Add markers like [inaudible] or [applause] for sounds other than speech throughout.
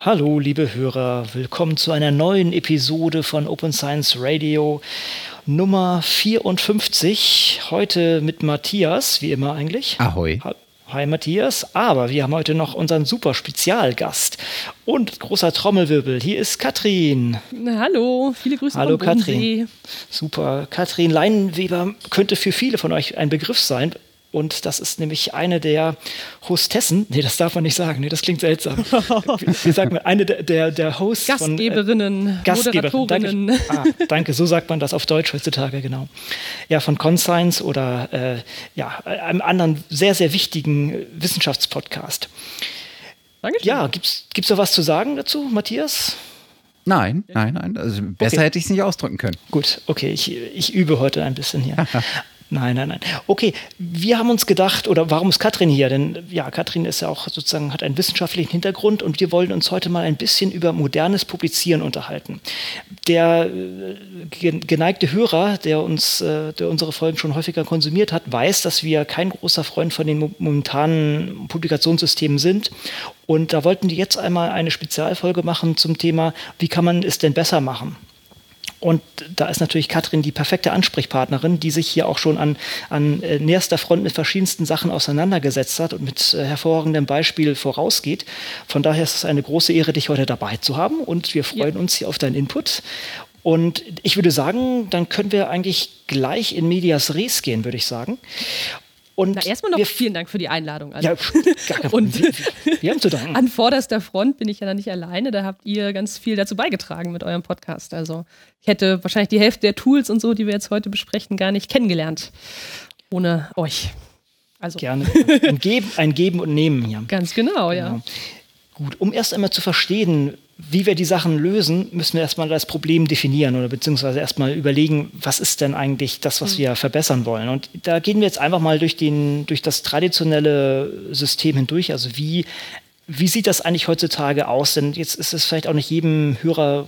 Hallo, liebe Hörer, willkommen zu einer neuen Episode von Open Science Radio Nummer 54. Heute mit Matthias, wie immer eigentlich. Ahoi. Hi Matthias, aber wir haben heute noch unseren super Spezialgast und großer Trommelwirbel. Hier ist Katrin. Na, hallo, viele Grüße Hallo Katrin. Super. Katrin Leinweber könnte für viele von euch ein Begriff sein, und das ist nämlich eine der Hostessen. Nee, das darf man nicht sagen. Nee, das klingt seltsam. [laughs] Wie sagt man? Eine der, der, der Hosts Gastgeberinnen, von, äh, Gastgeberinnen. Danke, ah, danke, so sagt man das auf Deutsch heutzutage, genau. Ja, von Conscience oder äh, ja, einem anderen sehr, sehr wichtigen Wissenschaftspodcast. Dankeschön. Ja, gibt es da was zu sagen dazu, Matthias? Nein, nein, nein. Also besser okay. hätte ich es nicht ausdrücken können. Gut, okay, ich, ich übe heute ein bisschen hier. [laughs] Nein, nein, nein. Okay, wir haben uns gedacht, oder warum ist Katrin hier? Denn ja, Katrin ist ja auch sozusagen, hat einen wissenschaftlichen Hintergrund und wir wollen uns heute mal ein bisschen über modernes Publizieren unterhalten. Der äh, geneigte Hörer, der uns, äh, der unsere Folgen schon häufiger konsumiert hat, weiß, dass wir kein großer Freund von den momentanen Publikationssystemen sind. Und da wollten wir jetzt einmal eine Spezialfolge machen zum Thema, wie kann man es denn besser machen? Und da ist natürlich Katrin die perfekte Ansprechpartnerin, die sich hier auch schon an, an äh, näherster Front mit verschiedensten Sachen auseinandergesetzt hat und mit äh, hervorragendem Beispiel vorausgeht. Von daher ist es eine große Ehre, dich heute dabei zu haben und wir freuen ja. uns hier auf deinen Input. Und ich würde sagen, dann können wir eigentlich gleich in Medias Res gehen, würde ich sagen. Und Na, erstmal noch vielen Dank für die Einladung. Also. Ja, gar [laughs] und wir, haben zu danken. An vorderster Front bin ich ja nicht alleine. Da habt ihr ganz viel dazu beigetragen mit eurem Podcast. Also ich hätte wahrscheinlich die Hälfte der Tools und so, die wir jetzt heute besprechen, gar nicht kennengelernt ohne euch. Also. Gerne. Ein Geben, ein Geben und Nehmen hier. Ganz genau, ja. Genau. Gut, um erst einmal zu verstehen, wie wir die Sachen lösen, müssen wir erstmal das Problem definieren oder beziehungsweise erstmal überlegen, was ist denn eigentlich das, was mhm. wir verbessern wollen. Und da gehen wir jetzt einfach mal durch, den, durch das traditionelle System hindurch. Also wie, wie sieht das eigentlich heutzutage aus? Denn jetzt ist es vielleicht auch nicht jedem Hörer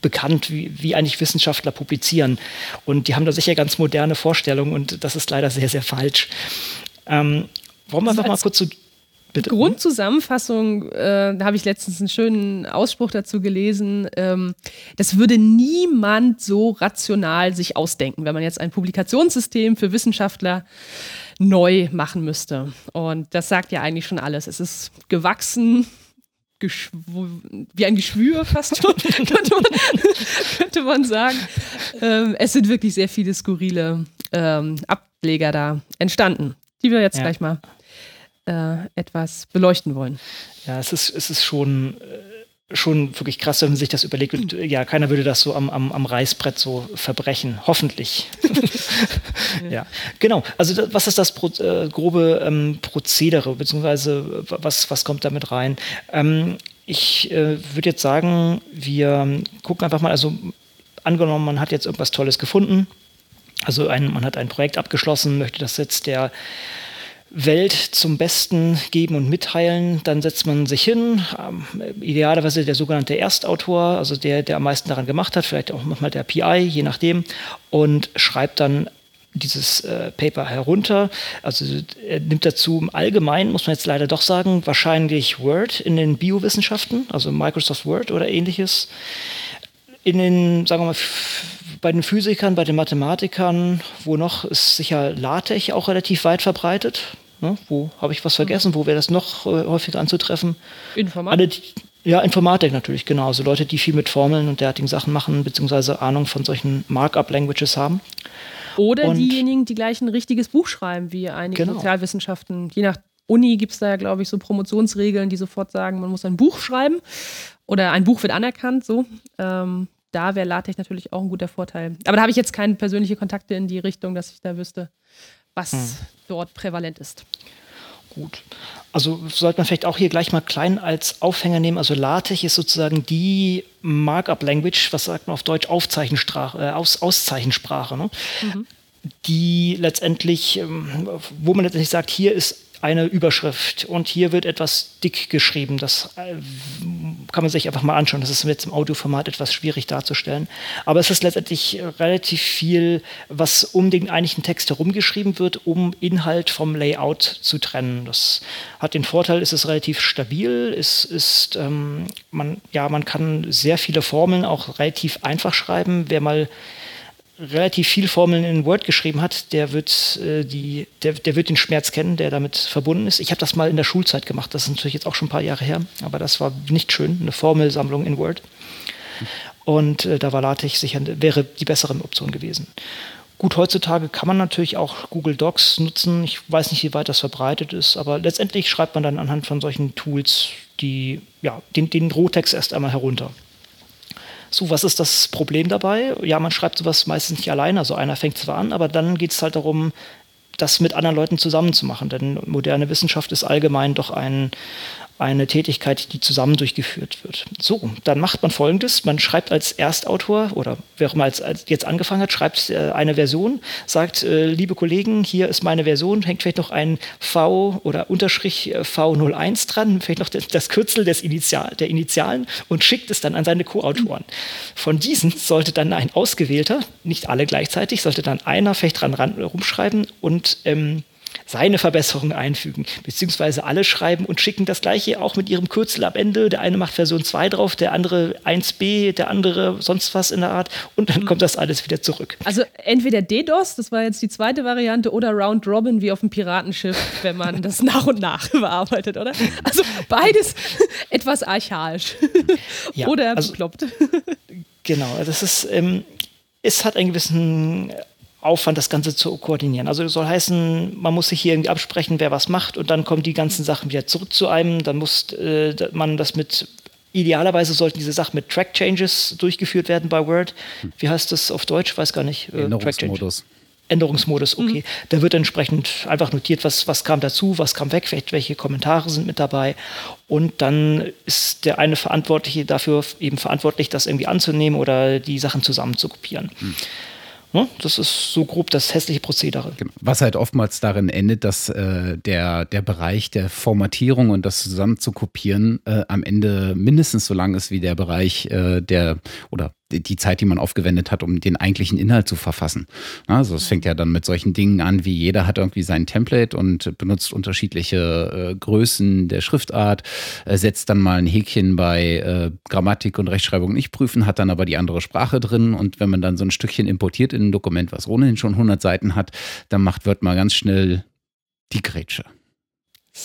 bekannt, wie, wie eigentlich Wissenschaftler publizieren. Und die haben da sicher ganz moderne Vorstellungen und das ist leider sehr, sehr falsch. Ähm, wollen wir einfach mal kurz so Bitte? Grundzusammenfassung, äh, da habe ich letztens einen schönen Ausspruch dazu gelesen. Ähm, das würde niemand so rational sich ausdenken, wenn man jetzt ein Publikationssystem für Wissenschaftler neu machen müsste. Und das sagt ja eigentlich schon alles. Es ist gewachsen, wie ein Geschwür fast schon, [laughs] könnte, man, könnte man sagen. Ähm, es sind wirklich sehr viele skurrile ähm, Ableger da entstanden, die wir jetzt ja. gleich mal äh, etwas beleuchten wollen. Ja, es ist, es ist schon, äh, schon wirklich krass, wenn man sich das überlegt. Und, ja, keiner würde das so am, am, am Reißbrett so verbrechen. Hoffentlich. [laughs] ja, genau. Also das, was ist das Pro, äh, grobe ähm, Prozedere, beziehungsweise was, was kommt damit rein? Ähm, ich äh, würde jetzt sagen, wir gucken einfach mal, also angenommen, man hat jetzt irgendwas Tolles gefunden. Also ein, man hat ein Projekt abgeschlossen, möchte das jetzt der Welt zum Besten geben und mitteilen. Dann setzt man sich hin, ähm, idealerweise der sogenannte Erstautor, also der, der am meisten daran gemacht hat, vielleicht auch manchmal der PI, je nachdem, und schreibt dann dieses äh, Paper herunter. Also er nimmt dazu im Allgemeinen, muss man jetzt leider doch sagen, wahrscheinlich Word in den Biowissenschaften, also Microsoft Word oder ähnliches. In den, sagen wir mal, bei den Physikern, bei den Mathematikern, wo noch ist sicher LaTeX auch relativ weit verbreitet. Ne? Wo habe ich was vergessen? Wo wäre das noch äh, häufiger anzutreffen? Informatik. Alle, ja, Informatik natürlich, genau. Also Leute, die viel mit Formeln und derartigen Sachen machen, beziehungsweise Ahnung von solchen Markup-Languages haben. Oder und diejenigen, die gleich ein richtiges Buch schreiben, wie einige genau. Sozialwissenschaften. Je nach Uni gibt es da ja, glaube ich, so Promotionsregeln, die sofort sagen, man muss ein Buch schreiben oder ein Buch wird anerkannt, so. Ähm, da wäre LaTeX natürlich auch ein guter Vorteil. Aber da habe ich jetzt keine persönlichen Kontakte in die Richtung, dass ich da wüsste, was hm. dort prävalent ist. Gut. Also sollte man vielleicht auch hier gleich mal klein als Aufhänger nehmen. Also LaTeX ist sozusagen die Markup-Language, was sagt man auf Deutsch, Aufzeichensprache, äh, Aus, Auszeichensprache, ne? mhm. die letztendlich, ähm, wo man letztendlich sagt, hier ist eine Überschrift und hier wird etwas dick geschrieben. Das äh, kann man sich einfach mal anschauen. Das ist jetzt im Audioformat etwas schwierig darzustellen. Aber es ist letztendlich relativ viel, was um den eigentlichen Text herumgeschrieben wird, um Inhalt vom Layout zu trennen. Das hat den Vorteil, es ist relativ stabil. Es ist, ähm, man, ja, man kann sehr viele Formeln auch relativ einfach schreiben. Wer mal relativ viel Formeln in Word geschrieben hat, der wird, äh, die, der, der wird den Schmerz kennen, der damit verbunden ist. Ich habe das mal in der Schulzeit gemacht, das ist natürlich jetzt auch schon ein paar Jahre her, aber das war nicht schön, eine Formelsammlung in Word. Und äh, da war LaTeX sicher, wäre die bessere Option gewesen. Gut, heutzutage kann man natürlich auch Google Docs nutzen. Ich weiß nicht, wie weit das verbreitet ist, aber letztendlich schreibt man dann anhand von solchen Tools die, ja, den, den Rohtext erst einmal herunter. So, was ist das Problem dabei? Ja, man schreibt sowas meistens nicht alleine. Also einer fängt zwar an, aber dann geht es halt darum, das mit anderen Leuten zusammenzumachen. Denn moderne Wissenschaft ist allgemein doch ein, eine Tätigkeit, die zusammen durchgeführt wird. So, dann macht man folgendes: Man schreibt als Erstautor oder wer auch immer als, als jetzt angefangen hat, schreibt äh, eine Version, sagt, äh, liebe Kollegen, hier ist meine Version, hängt vielleicht noch ein V oder Unterstrich äh, V01 dran, vielleicht noch das, Kürzel des Initial, der Initialen und schickt es dann an seine Co-Autoren. Von diesen sollte dann ein ausgewählter, nicht alle gleichzeitig, sollte dann einer vielleicht dran ran, rumschreiben und ähm, seine Verbesserungen einfügen, beziehungsweise alle schreiben und schicken das gleiche auch mit ihrem Kürzel am Ende. Der eine macht Version 2 drauf, der andere 1b, der andere sonst was in der Art und dann mhm. kommt das alles wieder zurück. Also entweder DDoS, das war jetzt die zweite Variante, oder Round Robin wie auf dem Piratenschiff, wenn man das [laughs] nach und nach bearbeitet, oder? Also beides [laughs] etwas archaisch [laughs] ja, oder also, bekloppt. Genau, das ist, ähm, es hat einen gewissen Aufwand, das Ganze zu koordinieren. Also das soll heißen, man muss sich hier irgendwie absprechen, wer was macht und dann kommen die ganzen Sachen wieder zurück zu einem. Dann muss äh, man das mit, idealerweise sollten diese Sachen mit Track Changes durchgeführt werden bei Word. Wie heißt das auf Deutsch? Weiß gar nicht. Äh, Änderungsmodus. Änderungsmodus, okay. Mhm. Da wird entsprechend einfach notiert, was, was kam dazu, was kam weg, welche Kommentare sind mit dabei. Und dann ist der eine Verantwortliche dafür eben verantwortlich, das irgendwie anzunehmen oder die Sachen zusammen zu kopieren. Mhm. Ne? Das ist so grob das hässliche Prozedere. Genau. Was halt oftmals darin endet, dass äh, der, der Bereich der Formatierung und das zusammen zu kopieren äh, am Ende mindestens so lang ist wie der Bereich äh, der oder die Zeit, die man aufgewendet hat, um den eigentlichen Inhalt zu verfassen. Also es fängt ja dann mit solchen Dingen an, wie jeder hat irgendwie sein Template und benutzt unterschiedliche äh, Größen der Schriftart, äh, setzt dann mal ein Häkchen bei äh, Grammatik und Rechtschreibung nicht prüfen, hat dann aber die andere Sprache drin und wenn man dann so ein Stückchen importiert in ein Dokument, was ohnehin schon 100 Seiten hat, dann macht wird mal ganz schnell die Grätsche.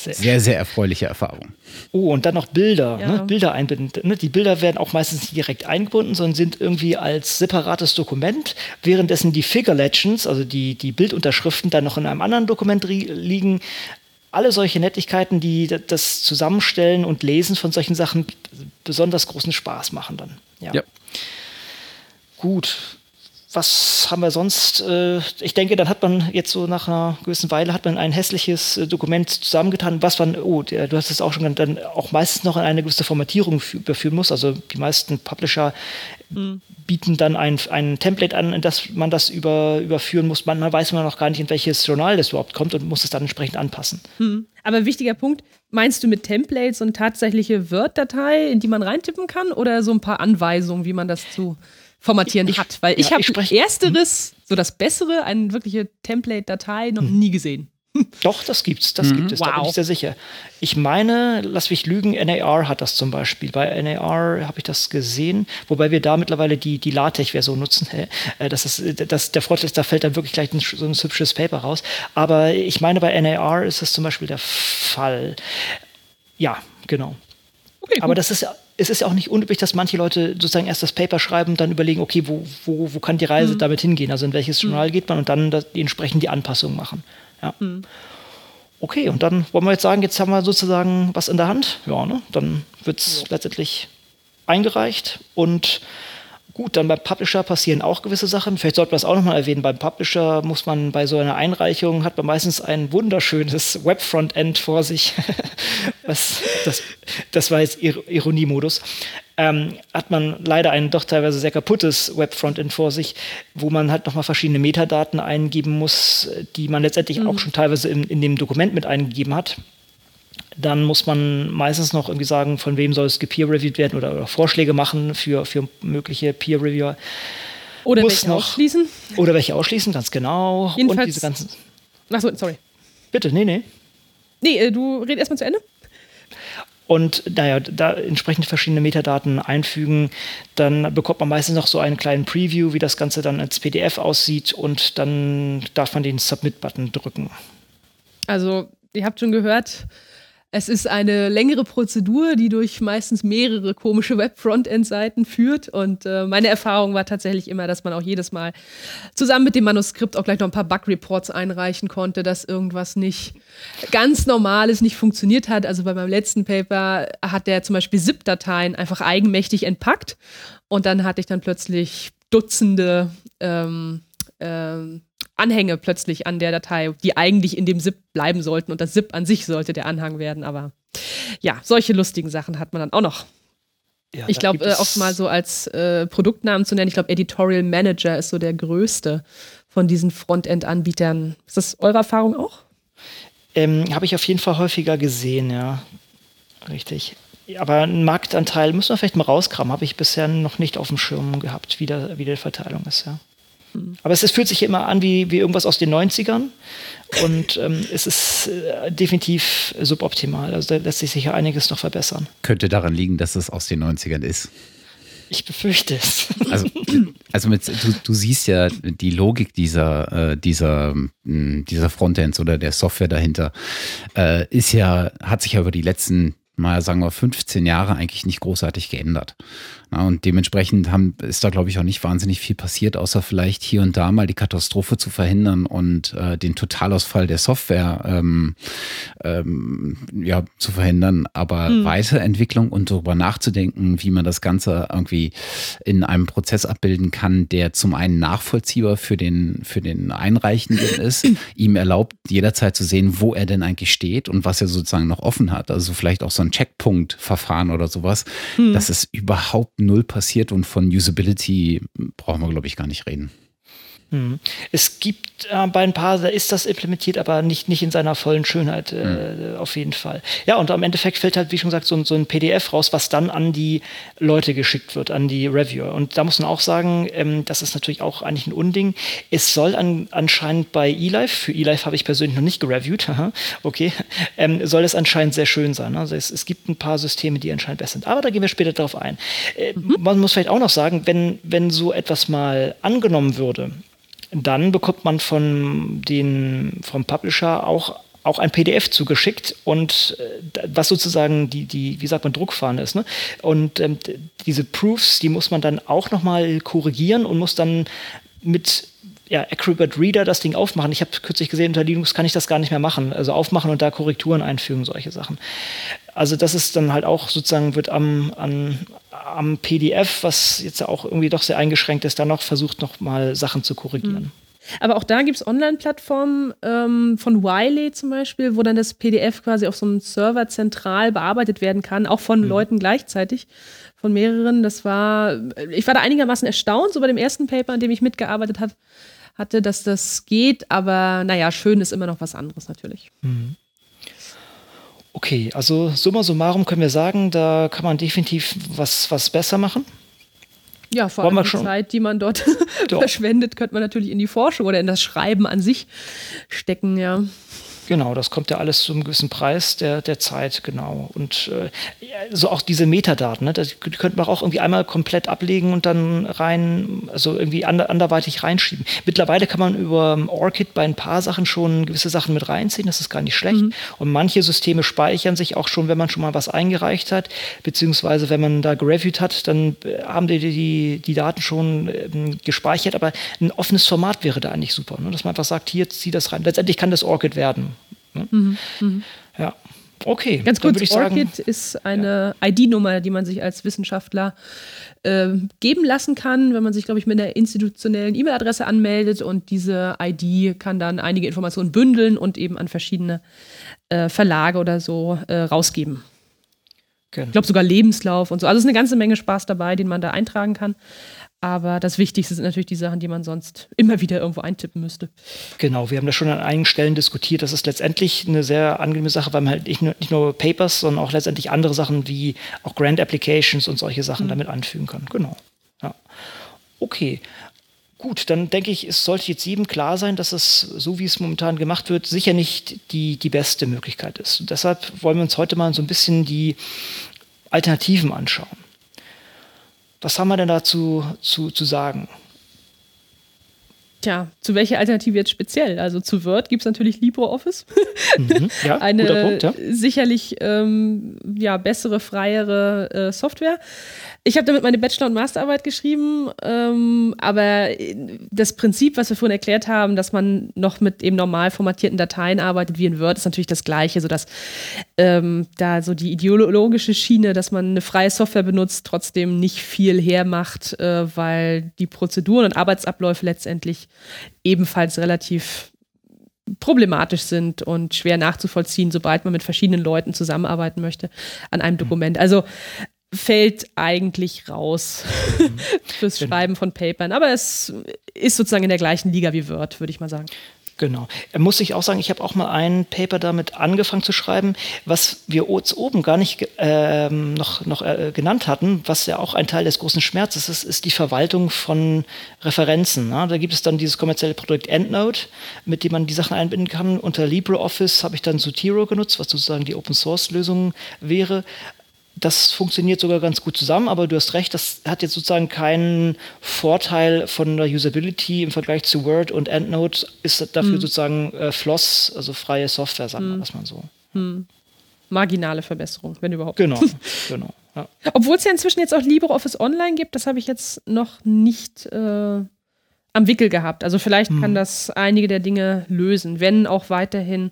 Sehr, sehr, sehr, erfreuliche Erfahrung. Oh, und dann noch Bilder, ja. ne? Bilder einbinden. Ne? Die Bilder werden auch meistens nicht direkt eingebunden, sondern sind irgendwie als separates Dokument, währenddessen die Figure Legends, also die, die Bildunterschriften, dann noch in einem anderen Dokument liegen. Alle solche Nettigkeiten, die das Zusammenstellen und Lesen von solchen Sachen besonders großen Spaß machen dann. ja. ja. Gut, was haben wir sonst? Äh, ich denke, dann hat man jetzt so nach einer gewissen Weile hat man ein hässliches äh, Dokument zusammengetan, was man, oh, du hast es auch schon dann auch meistens noch in eine gewisse Formatierung überführen muss. Also die meisten Publisher mhm. bieten dann ein, ein Template an, in das man das über, überführen muss. Manchmal weiß man noch gar nicht, in welches Journal das überhaupt kommt und muss es dann entsprechend anpassen. Mhm. Aber wichtiger Punkt, meinst du mit Templates und tatsächliche Word-Datei, in die man reintippen kann oder so ein paar Anweisungen, wie man das zu formatieren ich, hat. Weil ich ja, habe ersteres, so das Bessere, eine wirkliche Template-Datei noch hm. nie gesehen. [laughs] Doch, das gibt's, das mhm. gibt es, wow. da bin ich sehr sicher. Ich meine, lass mich lügen, NAR hat das zum Beispiel. Bei NAR habe ich das gesehen, wobei wir da mittlerweile die, die LaTeX-Version nutzen. Äh, das ist, das, der Vorteil ist, da fällt dann wirklich gleich ein, so ein hübsches Paper raus. Aber ich meine, bei NAR ist das zum Beispiel der Fall. Ja, genau. Okay, Aber das ist es ist ja auch nicht unüblich, dass manche Leute sozusagen erst das Paper schreiben, dann überlegen, okay, wo, wo, wo kann die Reise mhm. damit hingehen? Also in welches mhm. Journal geht man und dann das, die entsprechend die Anpassungen machen. Ja. Mhm. Okay, und dann wollen wir jetzt sagen, jetzt haben wir sozusagen was in der Hand. Ja, ne? dann wird es ja. letztendlich eingereicht und Gut, dann beim Publisher passieren auch gewisse Sachen. Vielleicht sollten wir das auch nochmal erwähnen. Beim Publisher muss man bei so einer Einreichung, hat man meistens ein wunderschönes [laughs] Web-Frontend vor sich. [laughs] Was, das, das war jetzt Ironiemodus. Ähm, hat man leider ein doch teilweise sehr kaputtes Web-Frontend vor sich, wo man halt nochmal verschiedene Metadaten eingeben muss, die man letztendlich mhm. auch schon teilweise in, in dem Dokument mit eingegeben hat dann muss man meistens noch irgendwie sagen, von wem soll es gepeer-reviewed werden oder, oder, Vorschläge machen für, für mögliche Peer-Reviewer. Oder muss welche noch, ausschließen. Oder welche ausschließen, ganz genau. Jedenfalls, Und diese ganzen. Achso, sorry. Bitte, nee, nee. Nee, äh, du red erstmal zu Ende. Und naja, da entsprechend verschiedene Metadaten einfügen, dann bekommt man meistens noch so einen kleinen Preview, wie das Ganze dann als PDF aussieht und dann darf man den Submit-Button drücken. Also, ihr habt schon gehört, es ist eine längere Prozedur, die durch meistens mehrere komische Web-Frontend-Seiten führt. Und äh, meine Erfahrung war tatsächlich immer, dass man auch jedes Mal zusammen mit dem Manuskript auch gleich noch ein paar Bug-Reports einreichen konnte, dass irgendwas nicht ganz Normales nicht funktioniert hat. Also bei meinem letzten Paper hat der zum Beispiel ZIP-Dateien einfach eigenmächtig entpackt. Und dann hatte ich dann plötzlich Dutzende ähm, ähm, Anhänge plötzlich an der Datei, die eigentlich in dem ZIP bleiben sollten und das ZIP an sich sollte der Anhang werden. Aber ja, solche lustigen Sachen hat man dann auch noch. Ja, ich glaube, äh, oft mal so als äh, Produktnamen zu nennen, ich glaube, Editorial Manager ist so der größte von diesen Frontend-Anbietern. Ist das eure Erfahrung auch? Ähm, Habe ich auf jeden Fall häufiger gesehen, ja. Richtig. Aber einen Marktanteil müssen wir vielleicht mal rauskramen. Habe ich bisher noch nicht auf dem Schirm gehabt, wie, der, wie die Verteilung ist, ja. Aber es, es, fühlt sich immer an wie, wie irgendwas aus den 90ern und ähm, es ist äh, definitiv suboptimal. Also da lässt sich sicher einiges noch verbessern. Könnte daran liegen, dass es aus den 90ern ist. Ich befürchte es. Also, [laughs] also mit, du, du siehst ja die Logik dieser, äh, dieser, hm, dieser Frontends oder der Software dahinter, äh, ist ja, hat sich ja über die letzten mal sagen wir 15 Jahre eigentlich nicht großartig geändert. Und dementsprechend haben, ist da, glaube ich, auch nicht wahnsinnig viel passiert, außer vielleicht hier und da mal die Katastrophe zu verhindern und äh, den Totalausfall der Software ähm, ähm, ja, zu verhindern. Aber mhm. Weiterentwicklung und darüber nachzudenken, wie man das Ganze irgendwie in einem Prozess abbilden kann, der zum einen nachvollziehbar für den, für den Einreichenden [clears throat] ist, ihm erlaubt, jederzeit zu sehen, wo er denn eigentlich steht und was er sozusagen noch offen hat. Also vielleicht auch so ein Checkpunkt-Verfahren oder sowas. Mhm. Das ist überhaupt null passiert und von Usability brauchen wir, glaube ich, gar nicht reden. Hm. Es gibt äh, bei ein paar, da ist das implementiert, aber nicht, nicht in seiner vollen Schönheit, äh, hm. auf jeden Fall. Ja, und am Endeffekt fällt halt, wie schon gesagt, so, so, ein PDF raus, was dann an die Leute geschickt wird, an die Reviewer. Und da muss man auch sagen, ähm, das ist natürlich auch eigentlich ein Unding. Es soll an, anscheinend bei eLife, für eLife habe ich persönlich noch nicht gereviewt, [laughs] okay, ähm, soll es anscheinend sehr schön sein. Also es, es, gibt ein paar Systeme, die anscheinend besser sind. Aber da gehen wir später darauf ein. Äh, mhm. Man muss vielleicht auch noch sagen, wenn, wenn so etwas mal angenommen würde, dann bekommt man von den, vom Publisher auch auch ein PDF zugeschickt und äh, was sozusagen die, die, wie sagt man, Druckfahne ist. Ne? Und ähm, diese Proofs, die muss man dann auch nochmal korrigieren und muss dann mit ja, Acrobat Reader das Ding aufmachen. Ich habe kürzlich gesehen, unter Linux kann ich das gar nicht mehr machen. Also aufmachen und da Korrekturen einfügen, solche Sachen. Also das ist dann halt auch sozusagen, wird am, an, am PDF, was jetzt auch irgendwie doch sehr eingeschränkt ist, dann noch versucht, noch mal Sachen zu korrigieren. Mhm. Aber auch da gibt es Online-Plattformen ähm, von Wiley zum Beispiel, wo dann das PDF quasi auf so einem Server zentral bearbeitet werden kann, auch von mhm. Leuten gleichzeitig, von mehreren. Das war, ich war da einigermaßen erstaunt, so bei dem ersten Paper, an dem ich mitgearbeitet hat, hatte, dass das geht, aber naja, schön ist immer noch was anderes natürlich. Mhm. Okay, also summa summarum können wir sagen, da kann man definitiv was, was besser machen. Ja, vor allem die Zeit, die man dort [laughs] verschwendet, könnte man natürlich in die Forschung oder in das Schreiben an sich stecken, ja. Genau, das kommt ja alles zu einem gewissen Preis der, der Zeit, genau. Und äh, so auch diese Metadaten, ne, das könnte man auch irgendwie einmal komplett ablegen und dann rein, also irgendwie ander, anderweitig reinschieben. Mittlerweile kann man über ORCID bei ein paar Sachen schon gewisse Sachen mit reinziehen, das ist gar nicht schlecht. Mhm. Und manche Systeme speichern sich auch schon, wenn man schon mal was eingereicht hat, beziehungsweise wenn man da gereviewt hat, dann äh, haben die die, die Daten schon ähm, gespeichert, aber ein offenes Format wäre da eigentlich super, ne? dass man einfach sagt, hier zieh das rein. Letztendlich kann das ORCID werden. Ne? Mhm. Mhm. Ja. Okay, ganz kurz. Orchid sagen, ist eine ja. ID-Nummer, die man sich als Wissenschaftler äh, geben lassen kann, wenn man sich, glaube ich, mit einer institutionellen E-Mail-Adresse anmeldet und diese ID kann dann einige Informationen bündeln und eben an verschiedene äh, Verlage oder so äh, rausgeben. Genau. Ich glaube sogar Lebenslauf und so. Also es ist eine ganze Menge Spaß dabei, den man da eintragen kann. Aber das Wichtigste sind natürlich die Sachen, die man sonst immer wieder irgendwo eintippen müsste. Genau, wir haben das schon an einigen Stellen diskutiert. Das ist letztendlich eine sehr angenehme Sache, weil man halt nicht nur, nicht nur Papers, sondern auch letztendlich andere Sachen wie auch Grant Applications und solche Sachen mhm. damit anfügen kann. Genau. Ja. Okay. Gut, dann denke ich, es sollte jetzt jedem klar sein, dass es, so wie es momentan gemacht wird, sicher nicht die, die beste Möglichkeit ist. Und deshalb wollen wir uns heute mal so ein bisschen die Alternativen anschauen. Was haben wir denn dazu zu, zu sagen? Tja, zu welcher Alternative jetzt speziell? Also zu Word gibt es natürlich LibreOffice. [laughs] Mhm, ja, Eine Punkt, ja. sicherlich ähm, ja, bessere, freiere äh, Software. Ich habe damit meine Bachelor- und Masterarbeit geschrieben, ähm, aber das Prinzip, was wir vorhin erklärt haben, dass man noch mit eben normal formatierten Dateien arbeitet wie in Word, ist natürlich das Gleiche, sodass ähm, da so die ideologische Schiene, dass man eine freie Software benutzt, trotzdem nicht viel hermacht, äh, weil die Prozeduren und Arbeitsabläufe letztendlich ebenfalls relativ problematisch sind und schwer nachzuvollziehen, sobald man mit verschiedenen Leuten zusammenarbeiten möchte an einem Dokument. Also fällt eigentlich raus mhm. [laughs] fürs. Schreiben von Papern. Aber es ist sozusagen in der gleichen Liga wie Word, würde ich mal sagen. Genau. Er muss ich auch sagen, ich habe auch mal ein Paper damit angefangen zu schreiben, was wir oben gar nicht äh, noch, noch äh, genannt hatten, was ja auch ein Teil des großen Schmerzes ist, ist die Verwaltung von Referenzen. Ne? Da gibt es dann dieses kommerzielle Produkt EndNote, mit dem man die Sachen einbinden kann. Unter LibreOffice habe ich dann Zotero genutzt, was sozusagen die Open-Source-Lösung wäre das funktioniert sogar ganz gut zusammen, aber du hast recht, das hat jetzt sozusagen keinen Vorteil von der Usability im Vergleich zu Word und EndNote, ist dafür hm. sozusagen äh, Floss, also freie Software, sagen wir hm. mal so. Hm. Marginale Verbesserung, wenn überhaupt. Genau, [laughs] genau. Ja. Obwohl es ja inzwischen jetzt auch LibreOffice Online gibt, das habe ich jetzt noch nicht äh, am Wickel gehabt. Also vielleicht hm. kann das einige der Dinge lösen, wenn auch weiterhin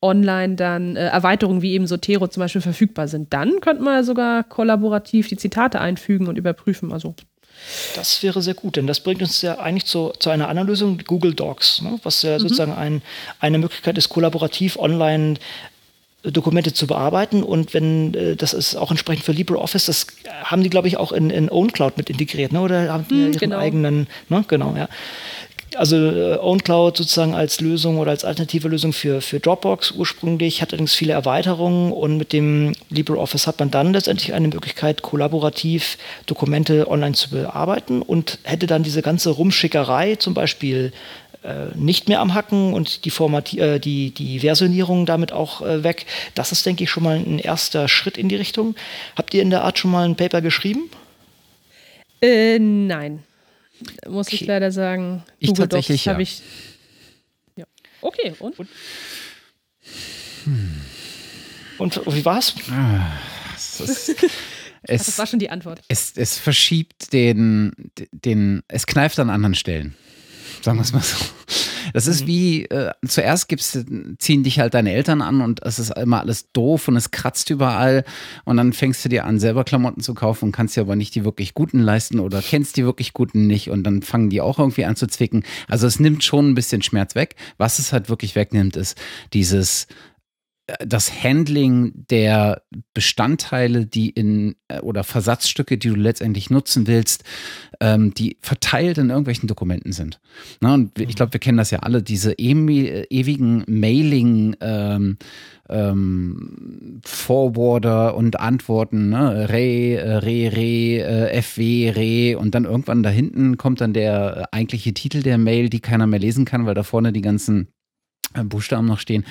online dann äh, Erweiterungen wie eben Sotero zum Beispiel verfügbar sind. Dann könnte man sogar kollaborativ die Zitate einfügen und überprüfen. Also das wäre sehr gut, denn das bringt uns ja eigentlich zu, zu einer anderen Lösung, Google Docs, ne? was ja mhm. sozusagen ein, eine Möglichkeit ist, kollaborativ online Dokumente zu bearbeiten und wenn äh, das ist auch entsprechend für LibreOffice, das haben die glaube ich auch in, in OwnCloud mit integriert, ne? oder haben die hm, ihren genau. eigenen, ne? genau, ja. Also äh, OwnCloud sozusagen als Lösung oder als alternative Lösung für, für Dropbox ursprünglich, hat allerdings viele Erweiterungen und mit dem LibreOffice hat man dann letztendlich eine Möglichkeit, kollaborativ Dokumente online zu bearbeiten und hätte dann diese ganze Rumschickerei, zum Beispiel nicht mehr am Hacken und die, Formati äh, die, die Versionierung damit auch äh, weg. Das ist, denke ich, schon mal ein erster Schritt in die Richtung. Habt ihr in der Art schon mal ein Paper geschrieben? Äh, nein. Muss okay. ich leider sagen. Ich Google tatsächlich Docs ja. ich. Ja. Okay, und? Und, hm. und wie war's? Ah, das, ist, [laughs] es, das war schon die Antwort. Es, es verschiebt den, den, es kneift an anderen Stellen sagen wir es mal so. Das ist mhm. wie, äh, zuerst gibt's, ziehen dich halt deine Eltern an und es ist immer alles doof und es kratzt überall und dann fängst du dir an, selber Klamotten zu kaufen und kannst dir aber nicht die wirklich guten leisten oder kennst die wirklich guten nicht und dann fangen die auch irgendwie an zu zwicken. Also es nimmt schon ein bisschen Schmerz weg. Was es halt wirklich wegnimmt, ist dieses, das Handling der Bestandteile, die in äh, oder Versatzstücke, die du letztendlich nutzen willst, ähm, die verteilt in irgendwelchen Dokumenten sind. Na, und ich glaube, wir kennen das ja alle, diese ewigen Mailing ähm, ähm, Forwarder und Antworten, ne? Re, äh, Re, Re, äh, FW, Re und dann irgendwann da hinten kommt dann der eigentliche Titel der Mail, die keiner mehr lesen kann, weil da vorne die ganzen Buchstaben noch stehen,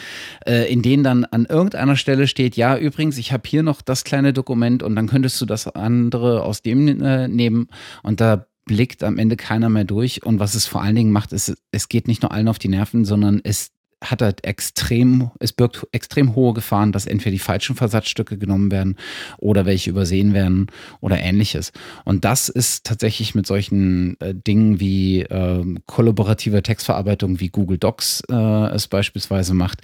äh, in denen dann an irgendeiner Stelle steht, ja, übrigens, ich habe hier noch das kleine Dokument und dann könntest du das andere aus dem äh, nehmen. Und da blickt am Ende keiner mehr durch. Und was es vor allen Dingen macht, ist, es geht nicht nur allen auf die Nerven, sondern es hat halt extrem, es birgt extrem hohe Gefahren, dass entweder die falschen Versatzstücke genommen werden oder welche übersehen werden oder ähnliches. Und das ist tatsächlich mit solchen äh, Dingen wie äh, kollaborative Textverarbeitung, wie Google Docs äh, es beispielsweise macht,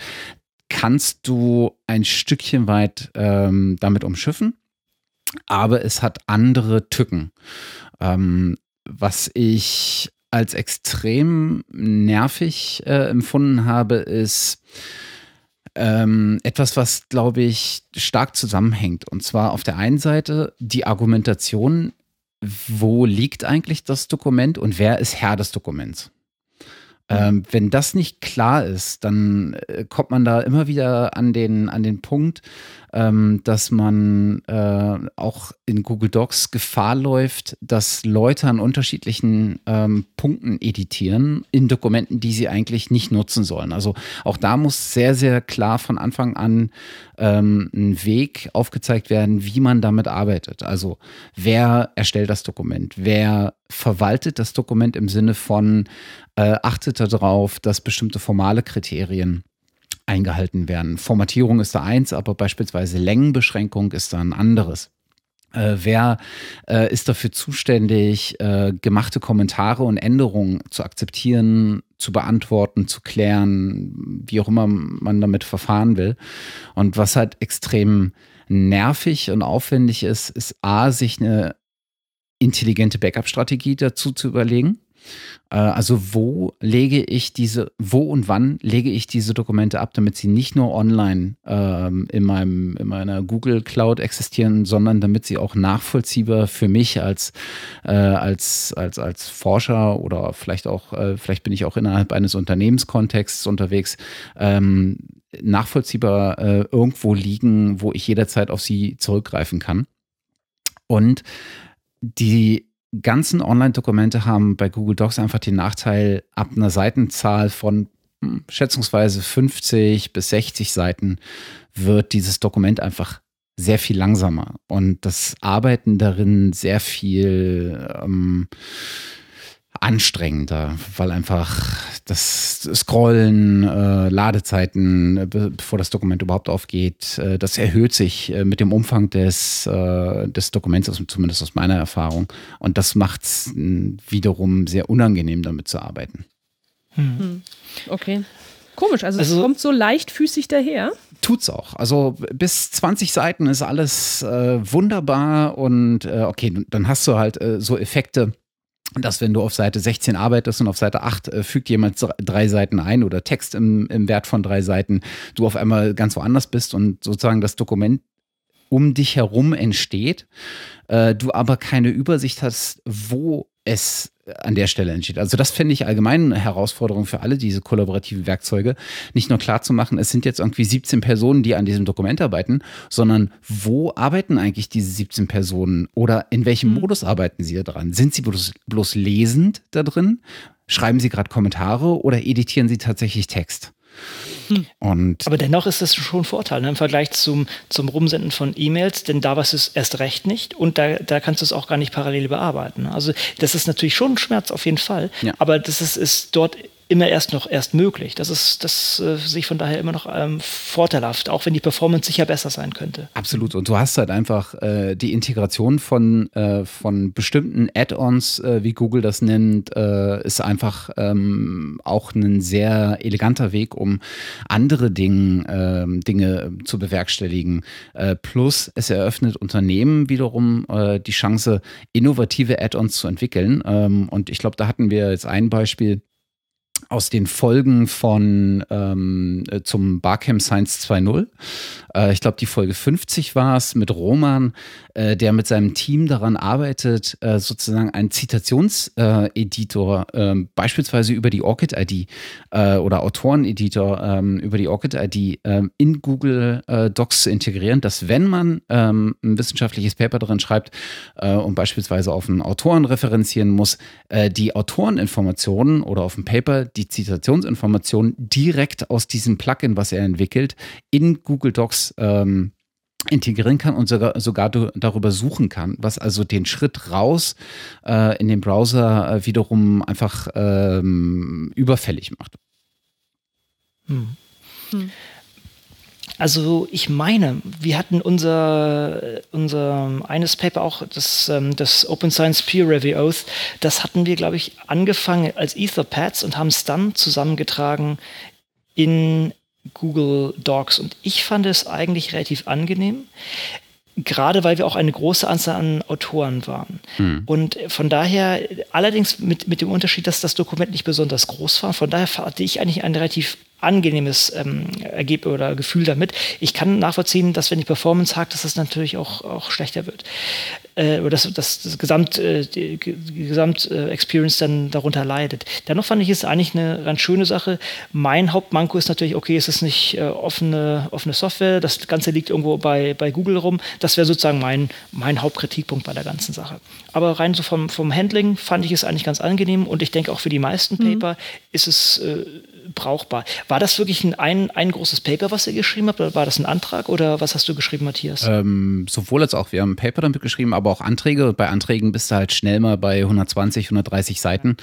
kannst du ein Stückchen weit ähm, damit umschiffen, aber es hat andere Tücken. Ähm, was ich als extrem nervig äh, empfunden habe, ist ähm, etwas, was, glaube ich, stark zusammenhängt. Und zwar auf der einen Seite die Argumentation, wo liegt eigentlich das Dokument und wer ist Herr des Dokuments? Ähm, wenn das nicht klar ist, dann äh, kommt man da immer wieder an den, an den Punkt, ähm, dass man äh, auch in Google Docs Gefahr läuft, dass Leute an unterschiedlichen ähm, Punkten editieren in Dokumenten, die sie eigentlich nicht nutzen sollen. Also auch da muss sehr, sehr klar von Anfang an ähm, ein Weg aufgezeigt werden, wie man damit arbeitet. Also wer erstellt das Dokument, wer verwaltet das Dokument im Sinne von äh, achtet darauf, dass bestimmte formale Kriterien eingehalten werden. Formatierung ist da eins, aber beispielsweise Längenbeschränkung ist da ein anderes. Äh, wer äh, ist dafür zuständig, äh, gemachte Kommentare und Änderungen zu akzeptieren, zu beantworten, zu klären, wie auch immer man damit verfahren will? Und was halt extrem nervig und aufwendig ist, ist A, sich eine intelligente Backup-Strategie dazu zu überlegen. Äh, also wo lege ich diese, wo und wann lege ich diese Dokumente ab, damit sie nicht nur online ähm, in, meinem, in meiner Google Cloud existieren, sondern damit sie auch nachvollziehbar für mich als, äh, als, als, als Forscher oder vielleicht auch, äh, vielleicht bin ich auch innerhalb eines Unternehmenskontexts unterwegs, ähm, nachvollziehbar äh, irgendwo liegen, wo ich jederzeit auf sie zurückgreifen kann. Und die ganzen Online-Dokumente haben bei Google Docs einfach den Nachteil, ab einer Seitenzahl von hm, schätzungsweise 50 bis 60 Seiten wird dieses Dokument einfach sehr viel langsamer. Und das Arbeiten darin sehr viel ähm, anstrengender, weil einfach das Scrollen, äh, Ladezeiten, äh, bevor das Dokument überhaupt aufgeht, äh, das erhöht sich äh, mit dem Umfang des, äh, des Dokuments, also zumindest aus meiner Erfahrung. Und das macht es wiederum sehr unangenehm, damit zu arbeiten. Hm. hm. Okay. Komisch, also, also, es kommt so leichtfüßig daher. Tut's auch. Also bis 20 Seiten ist alles äh, wunderbar und okay, dann hast du halt so Effekte dass wenn du auf Seite 16 arbeitest und auf Seite 8 äh, fügt jemand drei Seiten ein oder Text im, im Wert von drei Seiten, du auf einmal ganz woanders bist und sozusagen das Dokument um dich herum entsteht, äh, du aber keine Übersicht hast, wo es an der Stelle entsteht. Also das finde ich allgemein eine Herausforderung für alle diese kollaborativen Werkzeuge, nicht nur klar zu machen, es sind jetzt irgendwie 17 Personen, die an diesem Dokument arbeiten, sondern wo arbeiten eigentlich diese 17 Personen oder in welchem mhm. Modus arbeiten sie da dran? Sind sie bloß, bloß lesend da drin? Schreiben sie gerade Kommentare oder editieren sie tatsächlich Text? Hm. Und Aber dennoch ist das schon ein Vorteil ne, im Vergleich zum, zum Rumsenden von E-Mails, denn da weißt du es erst recht nicht und da, da kannst du es auch gar nicht parallel bearbeiten. Also das ist natürlich schon ein Schmerz auf jeden Fall, ja. aber das ist, ist dort immer erst noch erst möglich. Das ist das äh, sich von daher immer noch ähm, vorteilhaft, auch wenn die Performance sicher besser sein könnte. Absolut. Und du hast halt einfach äh, die Integration von, äh, von bestimmten Add-ons, äh, wie Google das nennt, äh, ist einfach ähm, auch ein sehr eleganter Weg, um andere Dinge, ähm, Dinge zu bewerkstelligen. Äh, plus es eröffnet Unternehmen wiederum die Chance, innovative Add-ons zu entwickeln. Ähm, und ich glaube, da hatten wir jetzt ein Beispiel aus den Folgen von ähm, äh, zum Barcamp Science 2.0. Äh, ich glaube, die Folge 50 war es mit Roman, äh, der mit seinem Team daran arbeitet, äh, sozusagen einen Zitationseditor, ähm, beispielsweise über die Orchid-ID äh, oder Autoreneditor ähm, über die Orchid-ID ähm, in Google äh, Docs zu integrieren, dass wenn man ein wissenschaftliches Paper darin schreibt und beispielsweise auf einen Autoren referenzieren muss, die Autoreninformationen oder auf dem Paper die Zitationsinformationen direkt aus diesem Plugin, was er entwickelt, in Google Docs ähm, integrieren kann und sogar, sogar darüber suchen kann, was also den Schritt raus äh, in den Browser äh, wiederum einfach ähm, überfällig macht. Hm. Hm. Also ich meine, wir hatten unser, unser eines Paper auch, das, ähm, das Open Science Peer Review Oath, das hatten wir, glaube ich, angefangen als Etherpads und haben es dann zusammengetragen in Google Docs und ich fand es eigentlich relativ angenehm gerade weil wir auch eine große Anzahl an Autoren waren. Hm. Und von daher, allerdings mit, mit dem Unterschied, dass das Dokument nicht besonders groß war, von daher hatte ich eigentlich ein relativ angenehmes ähm, Ergebnis oder Gefühl damit. Ich kann nachvollziehen, dass wenn die Performance hakt, dass das natürlich auch, auch schlechter wird. Äh, oder dass, dass das Gesamt, äh, die, die Gesamt-Experience dann darunter leidet. Dennoch fand ich es eigentlich eine ganz schöne Sache. Mein Hauptmanko ist natürlich, okay, es ist nicht äh, offene, offene Software, das Ganze liegt irgendwo bei, bei Google rum. Das wäre sozusagen mein, mein Hauptkritikpunkt bei der ganzen Sache. Aber rein so vom, vom Handling fand ich es eigentlich ganz angenehm und ich denke auch für die meisten mhm. Paper ist es äh, brauchbar. War das wirklich ein, ein, ein, großes Paper, was ihr geschrieben habt, oder war das ein Antrag oder was hast du geschrieben, Matthias? Ähm, sowohl als auch. Wir haben ein Paper damit geschrieben, aber auch Anträge. bei Anträgen bist du halt schnell mal bei 120, 130 Seiten.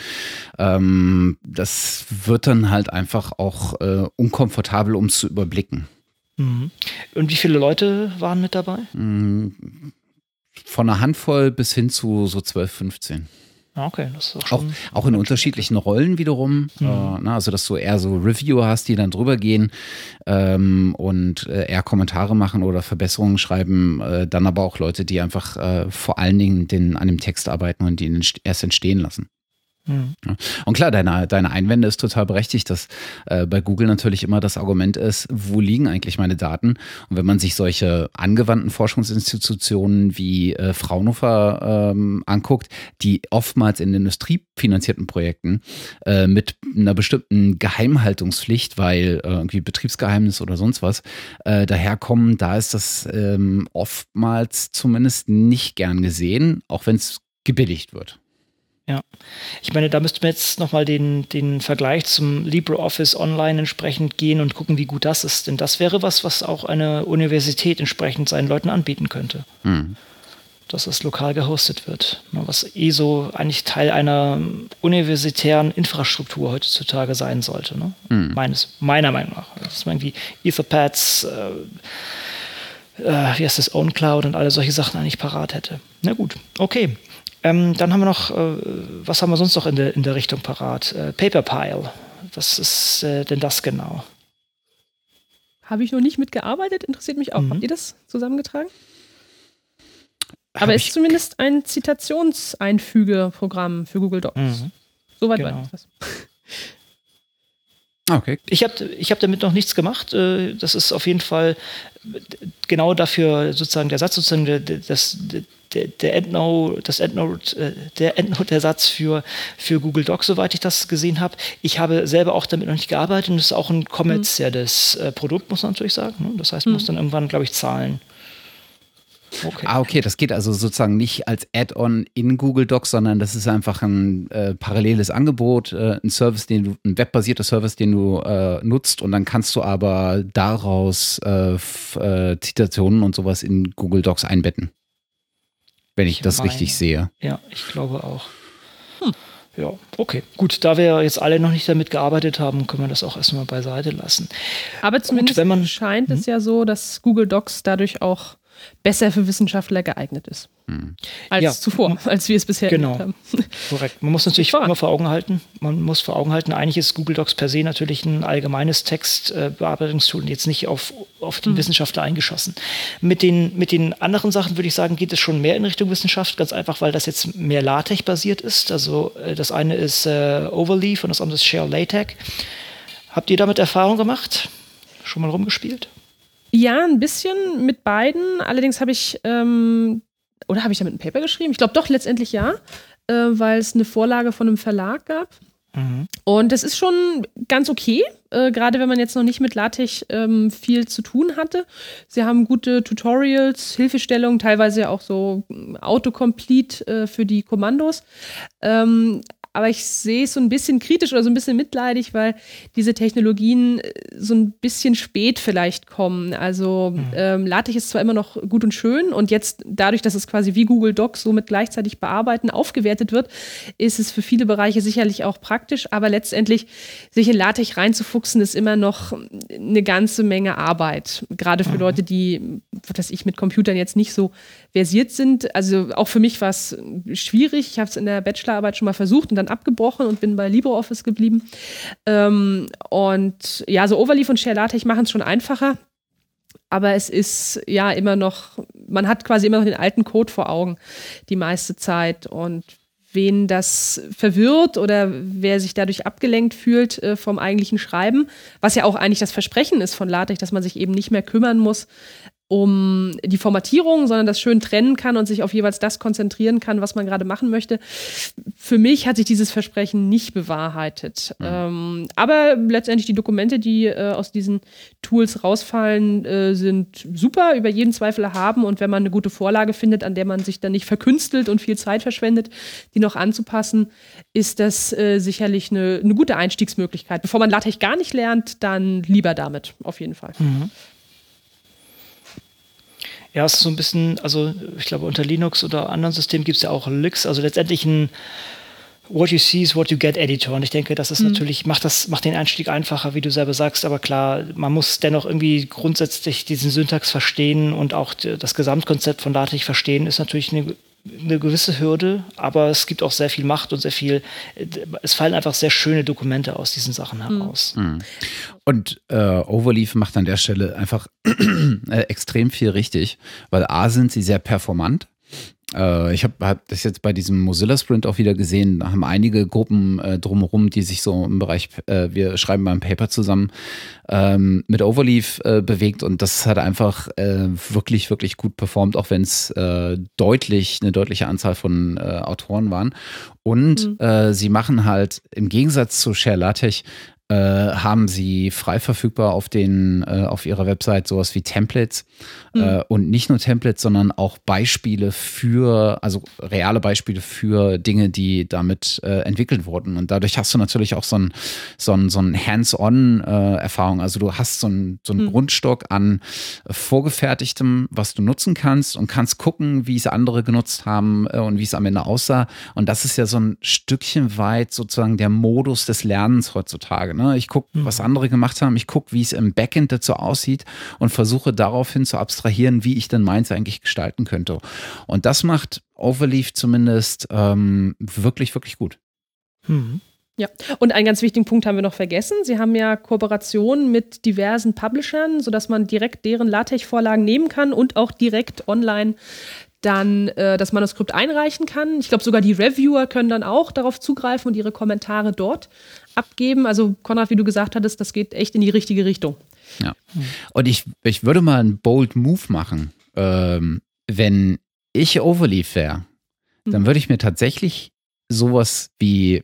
Ähm, das wird dann halt einfach auch äh, unkomfortabel, um es zu überblicken. Mhm. Und wie viele Leute waren mit dabei? Mhm. Von einer Handvoll bis hin zu so 12, 15. Ah, okay, das ist auch. Auch, auch in unterschiedlichen Rollen wiederum. Mhm. Äh, na, also, dass du eher so Reviewer hast, die dann drüber gehen ähm, und äh, eher Kommentare machen oder Verbesserungen schreiben. Äh, dann aber auch Leute, die einfach äh, vor allen Dingen den, an dem Text arbeiten und ihn erst entstehen lassen. Mhm. Und klar, deine, deine Einwände ist total berechtigt, dass äh, bei Google natürlich immer das Argument ist, wo liegen eigentlich meine Daten? Und wenn man sich solche angewandten Forschungsinstitutionen wie äh, Fraunhofer ähm, anguckt, die oftmals in industriefinanzierten Projekten äh, mit einer bestimmten Geheimhaltungspflicht, weil äh, irgendwie Betriebsgeheimnis oder sonst was, äh, daherkommen, da ist das ähm, oftmals zumindest nicht gern gesehen, auch wenn es gebilligt wird. Ja, ich meine, da müsste man jetzt nochmal den, den Vergleich zum LibreOffice Online entsprechend gehen und gucken, wie gut das ist. Denn das wäre was, was auch eine Universität entsprechend seinen Leuten anbieten könnte. Mhm. Dass es lokal gehostet wird. Was eh so eigentlich Teil einer universitären Infrastruktur heutzutage sein sollte. Ne? Mhm. Meines, meiner Meinung nach. Dass man irgendwie Etherpads, äh, äh, wie heißt das, OwnCloud und alle solche Sachen eigentlich parat hätte. Na gut, okay. Ähm, dann haben wir noch, äh, was haben wir sonst noch in der, in der Richtung parat? Äh, Paperpile. Was ist äh, denn das genau? Habe ich noch nicht mitgearbeitet, interessiert mich auch. Mhm. Habt ihr das zusammengetragen? Aber es ist zumindest ein Zitationseinfügeprogramm für Google Docs. Mhm. Soweit genau. weiß ich das. [laughs] Okay. Ich habe ich hab damit noch nichts gemacht. Äh, das ist auf jeden Fall genau dafür sozusagen der Satz, sozusagen das, der, der Endnote, das Endnote, äh, der Endnote-Ersatz für, für Google Docs, soweit ich das gesehen habe. Ich habe selber auch damit noch nicht gearbeitet und es ist auch ein kommerzielles mhm. Produkt, muss man natürlich sagen. Ne? Das heißt, man mhm. muss dann irgendwann, glaube ich, zahlen. Okay. Ah, okay, das geht also sozusagen nicht als Add-on in Google Docs, sondern das ist einfach ein äh, paralleles Angebot, äh, ein Service, den du, ein webbasierter Service, den du äh, nutzt und dann kannst du aber daraus äh, äh, Zitationen und sowas in Google Docs einbetten. Wenn ich, ich das meine, richtig sehe. Ja, ich glaube auch. Hm. Ja, okay. Gut, da wir jetzt alle noch nicht damit gearbeitet haben, können wir das auch erstmal beiseite lassen. Aber zumindest Gut, wenn man, scheint es hm? ja so, dass Google Docs dadurch auch besser für Wissenschaftler geeignet ist. Hm. Als ja, zuvor, als wir es bisher genau, haben. [laughs] Korrekt. Man muss natürlich immer vor Augen halten, man muss vor Augen halten, eigentlich ist Google Docs per se natürlich ein allgemeines Textbearbeitungstool und jetzt nicht auf, auf den hm. Wissenschaftler eingeschossen. Mit den, mit den anderen Sachen würde ich sagen, geht es schon mehr in Richtung Wissenschaft, ganz einfach, weil das jetzt mehr LaTeX basiert ist. Also äh, das eine ist äh, Overleaf und das andere ist Share LaTeX. Habt ihr damit Erfahrung gemacht? Schon mal rumgespielt? Ja, ein bisschen mit beiden. Allerdings habe ich, ähm, oder habe ich damit ein Paper geschrieben? Ich glaube doch, letztendlich ja, äh, weil es eine Vorlage von einem Verlag gab. Mhm. Und das ist schon ganz okay, äh, gerade wenn man jetzt noch nicht mit LaTeX ähm, viel zu tun hatte. Sie haben gute Tutorials, Hilfestellungen, teilweise auch so Autocomplete äh, für die Kommandos. Ähm, aber ich sehe es so ein bisschen kritisch oder so ein bisschen mitleidig, weil diese Technologien äh, so ein bisschen spät vielleicht kommen. Also mhm. ähm, LaTeX ist zwar immer noch gut und schön und jetzt dadurch, dass es quasi wie Google Docs so mit gleichzeitig bearbeiten aufgewertet wird, ist es für viele Bereiche sicherlich auch praktisch, aber letztendlich sich in LaTeX reinzufuchsen ist immer noch eine ganze Menge Arbeit, gerade für mhm. Leute, die, was ich mit Computern jetzt nicht so versiert sind. Also auch für mich war es schwierig. Ich habe es in der Bachelorarbeit schon mal versucht und dann dann abgebrochen und bin bei LibreOffice geblieben. Ähm, und ja, so Overleaf und Share LaTeX machen es schon einfacher. Aber es ist ja immer noch, man hat quasi immer noch den alten Code vor Augen die meiste Zeit. Und wen das verwirrt oder wer sich dadurch abgelenkt fühlt äh, vom eigentlichen Schreiben, was ja auch eigentlich das Versprechen ist von LaTeX, dass man sich eben nicht mehr kümmern muss, um die Formatierung, sondern das schön trennen kann und sich auf jeweils das konzentrieren kann, was man gerade machen möchte. Für mich hat sich dieses Versprechen nicht bewahrheitet. Mhm. Ähm, aber letztendlich die Dokumente, die äh, aus diesen Tools rausfallen, äh, sind super, über jeden Zweifel haben. Und wenn man eine gute Vorlage findet, an der man sich dann nicht verkünstelt und viel Zeit verschwendet, die noch anzupassen, ist das äh, sicherlich eine, eine, gute Einstiegsmöglichkeit. Bevor man LaTeX gar nicht lernt, dann lieber damit, auf jeden Fall. Mhm. Ja, es ist so ein bisschen, also ich glaube, unter Linux oder anderen Systemen gibt es ja auch Lix, also letztendlich ein What you see is what you get Editor. Und ich denke, das ist mhm. natürlich, macht das, macht den Einstieg einfacher, wie du selber sagst, aber klar, man muss dennoch irgendwie grundsätzlich diesen Syntax verstehen und auch das Gesamtkonzept von LaTeX verstehen, ist natürlich eine eine gewisse Hürde, aber es gibt auch sehr viel Macht und sehr viel, es fallen einfach sehr schöne Dokumente aus diesen Sachen hm. heraus. Mhm. Und äh, Overleaf macht an der Stelle einfach [clears throat] äh, extrem viel richtig, weil A sind sie sehr performant, äh, ich habe hab das jetzt bei diesem Mozilla Sprint auch wieder gesehen. Da haben einige Gruppen äh, drumherum, die sich so im Bereich, äh, wir schreiben mal ein Paper zusammen, ähm, mit Overleaf äh, bewegt und das hat einfach äh, wirklich, wirklich gut performt, auch wenn es deutlich, eine deutliche Anzahl von Autoren waren. Und mhm. sie machen halt im Gegensatz zu Share LaTeX haben sie frei verfügbar auf den äh, auf ihrer Website sowas wie Templates mhm. äh, und nicht nur Templates, sondern auch Beispiele für also reale Beispiele für Dinge, die damit äh, entwickelt wurden und dadurch hast du natürlich auch so ein so ein, so ein Hands-on äh, also du hast so ein so einen mhm. Grundstock an vorgefertigtem, was du nutzen kannst und kannst gucken, wie es andere genutzt haben äh, und wie es am Ende aussah und das ist ja so ein Stückchen weit sozusagen der Modus des Lernens heutzutage Ne? Ich gucke, mhm. was andere gemacht haben, ich gucke, wie es im Backend dazu aussieht und versuche daraufhin zu abstrahieren, wie ich denn meins eigentlich gestalten könnte. Und das macht Overleaf zumindest ähm, wirklich, wirklich gut. Mhm. Ja, und einen ganz wichtigen Punkt haben wir noch vergessen. Sie haben ja Kooperationen mit diversen Publishern, sodass man direkt deren LaTeX-Vorlagen nehmen kann und auch direkt online dann äh, das Manuskript einreichen kann. Ich glaube, sogar die Reviewer können dann auch darauf zugreifen und ihre Kommentare dort abgeben. Also, Konrad, wie du gesagt hattest, das geht echt in die richtige Richtung. Ja. Und ich, ich würde mal einen bold Move machen. Ähm, wenn ich Overleaf wäre, dann mhm. würde ich mir tatsächlich sowas wie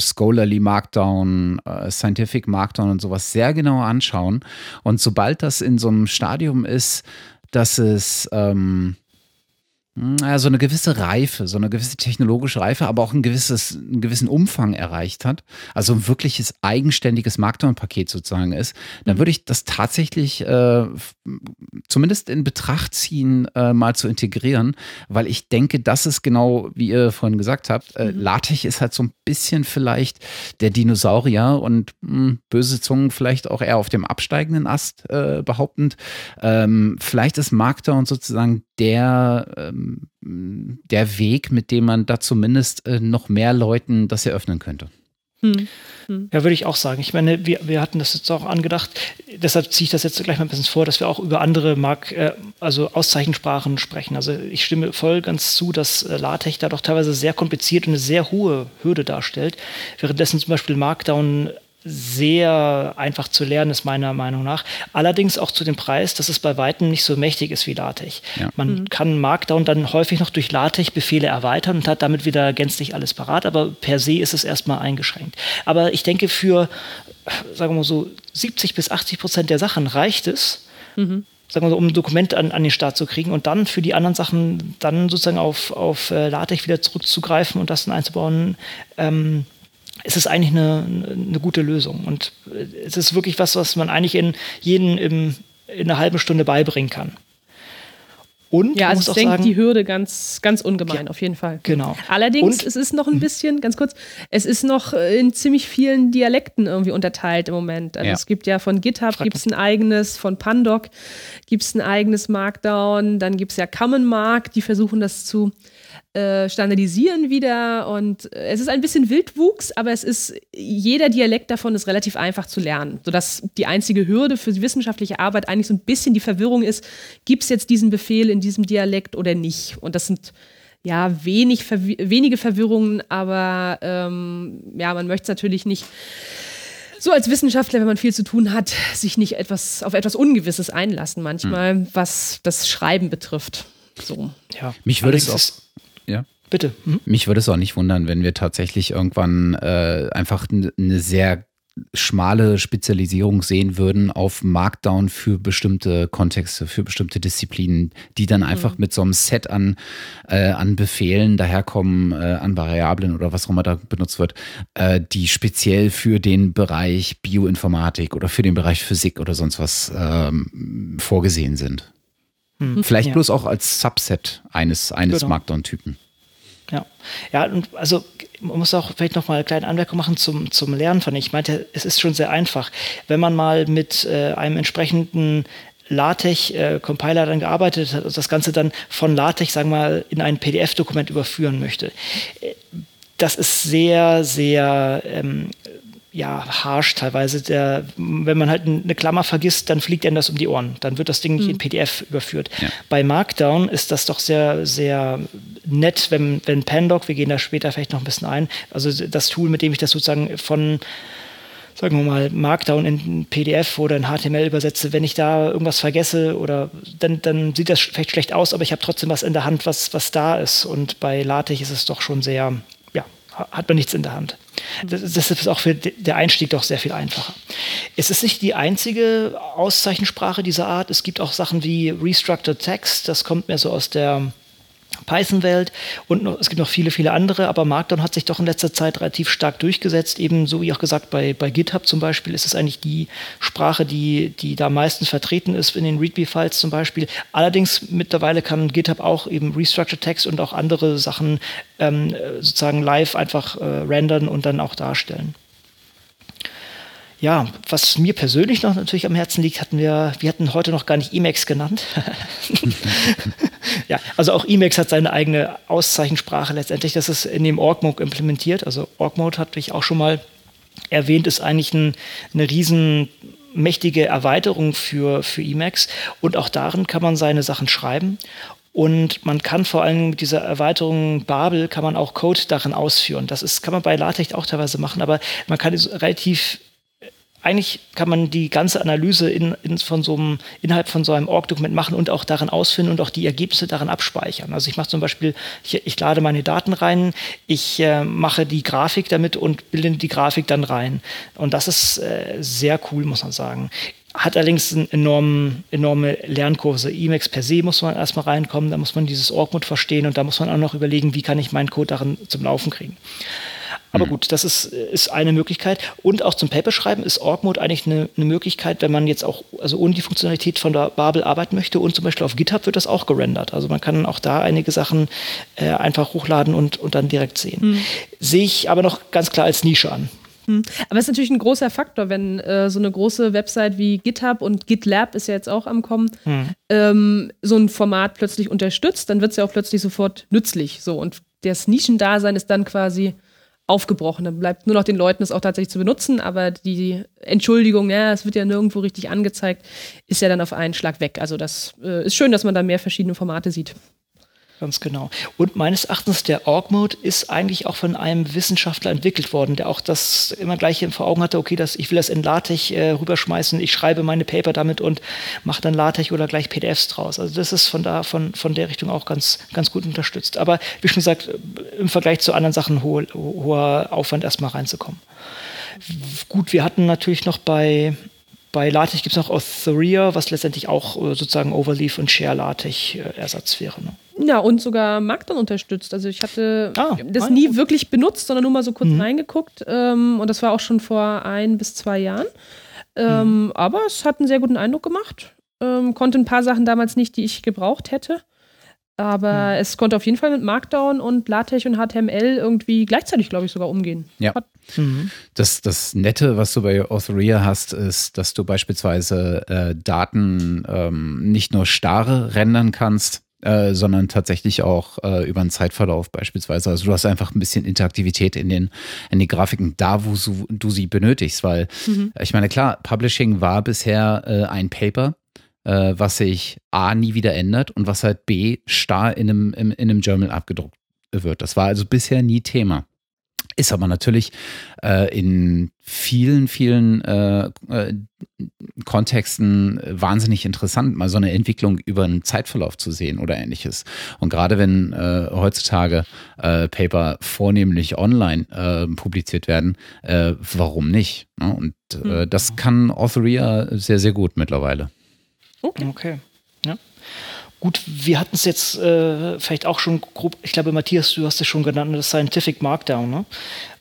Scholarly Markdown, äh, Scientific Markdown und sowas sehr genau anschauen. Und sobald das in so einem Stadium ist, dass es ähm, ja, so eine gewisse Reife, so eine gewisse technologische Reife, aber auch ein gewisses, einen gewissen Umfang erreicht hat, also ein wirkliches eigenständiges Markdown-Paket sozusagen ist, dann mhm. würde ich das tatsächlich äh, zumindest in Betracht ziehen, äh, mal zu integrieren, weil ich denke, das ist genau, wie ihr vorhin gesagt habt, äh, mhm. LaTeX ist halt so ein bisschen vielleicht der Dinosaurier und mh, hm, böse Zungen vielleicht auch eher auf dem absteigenden Ast äh, behauptend. Ähm, vielleicht ist Markdown sozusagen der ähm, der Weg, mit dem man da zumindest äh, noch mehr Leuten das eröffnen könnte. Hm. Hm. Ja, würde ich auch sagen. Ich meine, wir, wir hatten das jetzt auch angedacht. Deshalb ziehe ich das jetzt gleich mal ein bisschen vor, dass wir auch über andere Mark, äh, also Auszeichensprachen sprechen. Also ich stimme voll ganz zu, dass äh, LaTeX da doch teilweise sehr kompliziert und eine sehr hohe Hürde darstellt. Währenddessen zum Beispiel Markdown sehr einfach zu lernen ist, meiner Meinung nach. Allerdings auch zu dem Preis, dass es bei Weitem nicht so mächtig ist wie LaTeX. Ja. Man mhm. kann Markdown dann häufig noch durch LaTeX-Befehle erweitern und hat damit wieder gänzlich alles parat, aber per se ist es erstmal eingeschränkt. Aber ich denke, für, sagen wir mal so, 70 bis 80 Prozent der Sachen reicht es, mhm sagen wir so, um ein Dokument an, an den Start zu kriegen und dann für die anderen Sachen dann sozusagen auf, auf äh, LaTeX wieder zurückzugreifen und das dann einzubauen, ähm, es ist eigentlich eine, eine gute Lösung. Und es ist wirklich was, was man eigentlich in jeden im, in einer halben Stunde beibringen kann. Und ja, also es senkt sagen, die Hürde ganz, ganz ungemein, ja, auf jeden Fall. Genau. Allerdings, und, es ist noch ein bisschen, ganz kurz, es ist noch in ziemlich vielen Dialekten irgendwie unterteilt im Moment. Also ja. es gibt ja von GitHub gibt es ein eigenes, von Pandoc gibt es ein eigenes Markdown, dann gibt es ja Common Mark, die versuchen das zu äh, standardisieren wieder und äh, es ist ein bisschen Wildwuchs, aber es ist, jeder Dialekt davon ist relativ einfach zu lernen, sodass die einzige Hürde für die wissenschaftliche Arbeit eigentlich so ein bisschen die Verwirrung ist, gibt es jetzt diesen Befehl in diesem Dialekt oder nicht? Und das sind ja wenig, wenige Verwirrungen, aber ähm, ja, man möchte es natürlich nicht so als Wissenschaftler, wenn man viel zu tun hat, sich nicht etwas auf etwas Ungewisses einlassen manchmal, mhm. was das Schreiben betrifft. So. Ja. Mich würde es auch. Bitte. Mhm. Mich würde es auch nicht wundern, wenn wir tatsächlich irgendwann äh, einfach eine sehr schmale Spezialisierung sehen würden auf Markdown für bestimmte Kontexte, für bestimmte Disziplinen, die dann einfach mhm. mit so einem Set an, äh, an Befehlen daherkommen, äh, an Variablen oder was auch immer da benutzt wird, äh, die speziell für den Bereich Bioinformatik oder für den Bereich Physik oder sonst was ähm, vorgesehen sind. Mhm. Vielleicht ja. bloß auch als Subset eines, eines genau. Markdown-Typen. Ja, ja, und also man muss auch vielleicht noch mal eine kleine Anmerkung machen zum, zum Lernen von. Ich meinte, es ist schon sehr einfach. Wenn man mal mit äh, einem entsprechenden LaTeX-Compiler äh, dann gearbeitet hat und das Ganze dann von LaTeX, sagen wir mal, in ein PDF-Dokument überführen möchte. Äh, das ist sehr, sehr ähm, ja, harsh teilweise. Der, wenn man halt eine Klammer vergisst, dann fliegt einem das um die Ohren. Dann wird das Ding nicht mhm. in PDF überführt. Ja. Bei Markdown ist das doch sehr, sehr nett, wenn, wenn Pandoc, wir gehen da später vielleicht noch ein bisschen ein, also das Tool, mit dem ich das sozusagen von sagen wir mal, Markdown in PDF oder in HTML übersetze, wenn ich da irgendwas vergesse oder dann, dann sieht das vielleicht schlecht aus, aber ich habe trotzdem was in der Hand, was, was da ist. Und bei LaTeX ist es doch schon sehr, hat man nichts in der Hand. Das, das ist auch für der Einstieg doch sehr viel einfacher. Es ist nicht die einzige Auszeichensprache dieser Art. Es gibt auch Sachen wie Restructured Text. Das kommt mehr so aus der Python-Welt und noch, es gibt noch viele, viele andere, aber Markdown hat sich doch in letzter Zeit relativ stark durchgesetzt. Eben so wie auch gesagt, bei, bei GitHub zum Beispiel ist es eigentlich die Sprache, die, die da meistens vertreten ist in den README-Files zum Beispiel. Allerdings mittlerweile kann GitHub auch eben Restructured Text und auch andere Sachen ähm, sozusagen live einfach äh, rendern und dann auch darstellen ja, was mir persönlich noch natürlich am Herzen liegt, hatten wir, wir hatten heute noch gar nicht Emacs genannt. [laughs] ja, also auch Emacs hat seine eigene Auszeichensprache letztendlich. Das ist in dem Org-Mode implementiert. Also Org-Mode hatte ich auch schon mal erwähnt, ist eigentlich ein, eine riesen mächtige Erweiterung für, für Emacs und auch darin kann man seine Sachen schreiben und man kann vor allem mit dieser Erweiterung Babel kann man auch Code darin ausführen. Das ist, kann man bei LaTeX auch teilweise machen, aber man kann relativ eigentlich kann man die ganze Analyse in, in von so einem, innerhalb von so einem Org-Dokument machen und auch darin ausfinden und auch die Ergebnisse darin abspeichern. Also ich mache zum Beispiel, ich, ich, lade meine Daten rein, ich äh, mache die Grafik damit und bilde die Grafik dann rein. Und das ist äh, sehr cool, muss man sagen. Hat allerdings eine enorm, enorme Lernkurse. Emacs per se muss man erstmal reinkommen, da muss man dieses Org-Mode verstehen und da muss man auch noch überlegen, wie kann ich meinen Code darin zum Laufen kriegen. Aber mhm. gut, das ist, ist eine Möglichkeit. Und auch zum Paper-Schreiben ist Org-Mode eigentlich eine, eine, Möglichkeit, wenn man jetzt auch also ohne die Funktionalität von der Babel arbeiten möchte. Und zum Beispiel auf GitHub wird das auch gerendert. Also man kann auch da einige Sachen äh, einfach hochladen und, und dann direkt sehen. Mhm. Sehe ich aber noch ganz klar als Nische an. Hm. Aber es ist natürlich ein großer Faktor, wenn äh, so eine große Website wie GitHub und GitLab ist ja jetzt auch am Kommen, hm. ähm, so ein Format plötzlich unterstützt, dann wird es ja auch plötzlich sofort nützlich. So und das Nischendasein ist dann quasi aufgebrochen. Dann bleibt nur noch den Leuten es auch tatsächlich zu benutzen, aber die Entschuldigung, ja, es wird ja nirgendwo richtig angezeigt, ist ja dann auf einen Schlag weg. Also das äh, ist schön, dass man da mehr verschiedene Formate sieht. Ganz genau. Und meines Erachtens, der Org-Mode ist eigentlich auch von einem Wissenschaftler entwickelt worden, der auch das immer gleich vor Augen hatte, okay, das, ich will das in LaTeX äh, rüberschmeißen, ich schreibe meine Paper damit und mache dann LaTeX oder gleich PDFs draus. Also das ist von da, von, von der Richtung auch ganz, ganz gut unterstützt. Aber wie schon gesagt, im Vergleich zu anderen Sachen hohe, hoher Aufwand erstmal reinzukommen. Gut, wir hatten natürlich noch bei bei LaTeX gibt es noch Autheria, was letztendlich auch äh, sozusagen Overleaf und Share LaTeX äh, Ersatz wäre. Ne? Ja, und sogar Markdown unterstützt. Also ich hatte ah, das nie gut. wirklich benutzt, sondern nur mal so kurz mhm. reingeguckt. Ähm, und das war auch schon vor ein bis zwei Jahren. Ähm, mhm. Aber es hat einen sehr guten Eindruck gemacht. Ähm, konnte ein paar Sachen damals nicht, die ich gebraucht hätte. Aber mhm. es konnte auf jeden Fall mit Markdown und LaTeX und HTML irgendwie gleichzeitig, glaube ich, sogar umgehen. Ja. Mhm. Das, das Nette, was du bei Authoria hast, ist, dass du beispielsweise äh, Daten ähm, nicht nur starre rendern kannst, äh, sondern tatsächlich auch äh, über einen Zeitverlauf beispielsweise. Also du hast einfach ein bisschen Interaktivität in den, in den Grafiken, da wo du, du sie benötigst, weil mhm. ich meine, klar, Publishing war bisher äh, ein Paper, äh, was sich A nie wieder ändert und was halt B starr in einem, in, in einem Journal abgedruckt wird. Das war also bisher nie Thema. Ist aber natürlich äh, in vielen, vielen äh, äh, Kontexten wahnsinnig interessant, mal so eine Entwicklung über einen Zeitverlauf zu sehen oder ähnliches. Und gerade wenn äh, heutzutage äh, Paper vornehmlich online äh, publiziert werden, warum nicht? Ne? Und mhm. das kann Authoria sehr, sehr gut mittlerweile. Okay. okay. Ja. Gut, wir hatten es jetzt äh, vielleicht auch schon grob, ich glaube, Matthias, du hast es schon genannt, das Scientific Markdown, ne?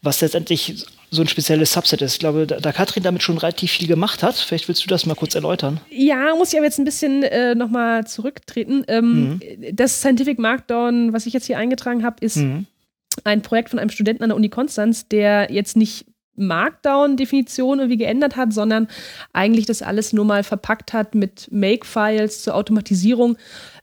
was letztendlich so ein spezielles Subset ist. Ich glaube, da, da, Katrin damit schon relativ viel gemacht hat. Vielleicht willst du das mal kurz erläutern. Ja, muss ich aber jetzt ein bisschen äh, nochmal zurücktreten. Ähm, mhm. Das Scientific Markdown, was ich jetzt hier eingetragen habe, ist mhm. ein Projekt von einem Studenten an der Uni Konstanz, der jetzt nicht Markdown-Definition irgendwie geändert hat, sondern eigentlich das alles nur mal verpackt hat mit Make-Files zur Automatisierung,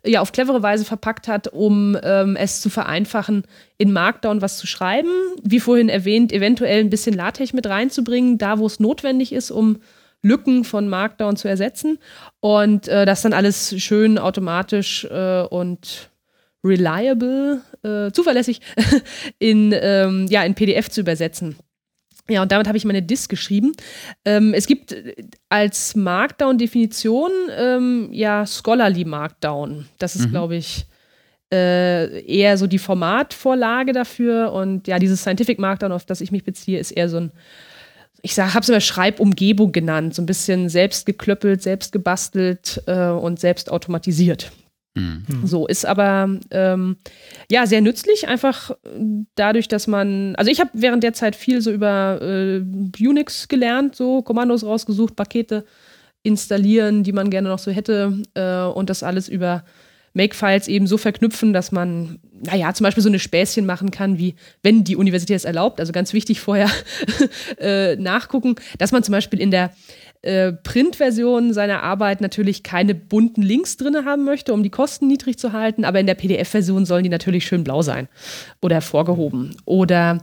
ja, auf clevere Weise verpackt hat, um ähm, es zu vereinfachen, in Markdown was zu schreiben. Wie vorhin erwähnt, eventuell ein bisschen LaTeX mit reinzubringen, da wo es notwendig ist, um Lücken von Markdown zu ersetzen. Und äh, das dann alles schön automatisch äh, und reliable, äh, zuverlässig [laughs] in, ähm, ja, in PDF zu übersetzen. Ja, und damit habe ich meine Disk geschrieben. Ähm, es gibt als Markdown-Definition ähm, ja Scholarly Markdown. Das ist, mhm. glaube ich, äh, eher so die Formatvorlage dafür. Und ja, dieses Scientific Markdown, auf das ich mich beziehe, ist eher so ein, ich habe es immer Schreibumgebung genannt, so ein bisschen selbst geklöppelt, selbst gebastelt äh, und selbst automatisiert. Mhm. So ist aber ähm, ja sehr nützlich, einfach dadurch, dass man, also ich habe während der Zeit viel so über äh, Unix gelernt, so Kommandos rausgesucht, Pakete installieren, die man gerne noch so hätte äh, und das alles über Makefiles eben so verknüpfen, dass man, naja, zum Beispiel so eine Späßchen machen kann, wie wenn die Universität es erlaubt, also ganz wichtig vorher [laughs] äh, nachgucken, dass man zum Beispiel in der äh, Printversion seiner Arbeit natürlich keine bunten Links drin haben möchte, um die Kosten niedrig zu halten, aber in der PDF-Version sollen die natürlich schön blau sein oder hervorgehoben. Oder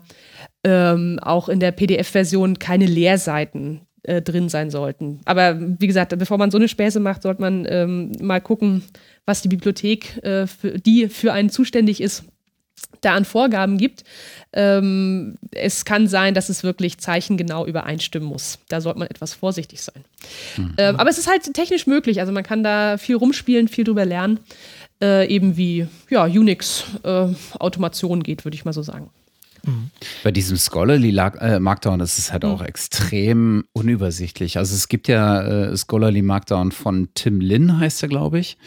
ähm, auch in der PDF-Version keine Leerseiten äh, drin sein sollten. Aber wie gesagt, bevor man so eine Späße macht, sollte man ähm, mal gucken, was die Bibliothek, äh, für, die für einen zuständig ist, da an Vorgaben gibt. Ähm, es kann sein, dass es wirklich zeichengenau übereinstimmen muss. Da sollte man etwas vorsichtig sein. Mhm. Ähm, aber es ist halt technisch möglich. Also man kann da viel rumspielen, viel drüber lernen. Äh, eben wie ja, Unix-Automation äh, geht, würde ich mal so sagen. Mhm. Bei diesem Scholarly äh, Markdown ist es halt mhm. auch extrem unübersichtlich. Also es gibt ja äh, Scholarly Markdown von Tim Lin, heißt er, glaube ich.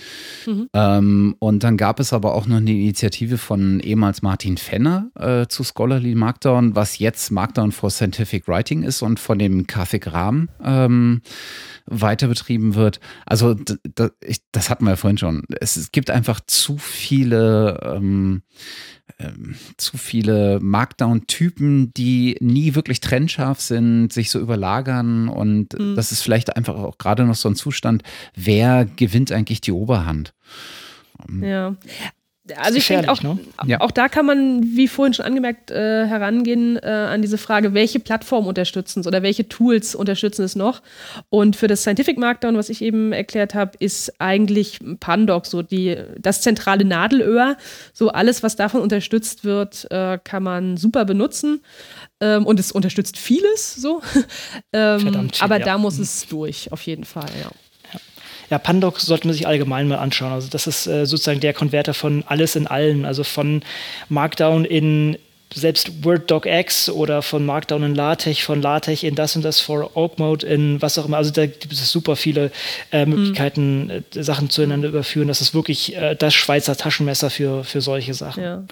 Mhm. Ähm, und dann gab es aber auch noch eine Initiative von ehemals Martin Fenner äh, zu Scholarly Markdown, was jetzt Markdown for Scientific Writing ist und von dem Karthik Ram ähm, weiter betrieben wird. Also das hatten wir ja vorhin schon. Es, es gibt einfach zu viele ähm, ähm, zu viele Markdown-Typen, die nie wirklich trennscharf sind, sich so überlagern und mhm. das ist vielleicht einfach auch gerade noch so ein Zustand, wer gewinnt eigentlich die Oberhand? Ja, also ich denke auch, ne? ja. auch da kann man, wie vorhin schon angemerkt, äh, herangehen äh, an diese Frage, welche Plattformen unterstützen es oder welche Tools unterstützen es noch. Und für das Scientific Markdown, was ich eben erklärt habe, ist eigentlich Pandoc so die, das zentrale Nadelöhr. So alles, was davon unterstützt wird, äh, kann man super benutzen. Ähm, und es unterstützt vieles so. [laughs] ähm, Verdammt, aber ja. da muss es durch, auf jeden Fall, ja. Ja, Pandoc sollte man sich allgemein mal anschauen. Also das ist äh, sozusagen der Konverter von alles in allen, also von Markdown in selbst Word DocX oder von Markdown in LaTeX, von LaTeX in das und das for Org Mode in was auch immer. Also da gibt es super viele äh, mhm. Möglichkeiten, mhm. Sachen zueinander überführen. Das ist wirklich äh, das Schweizer Taschenmesser für, für solche Sachen. Ja.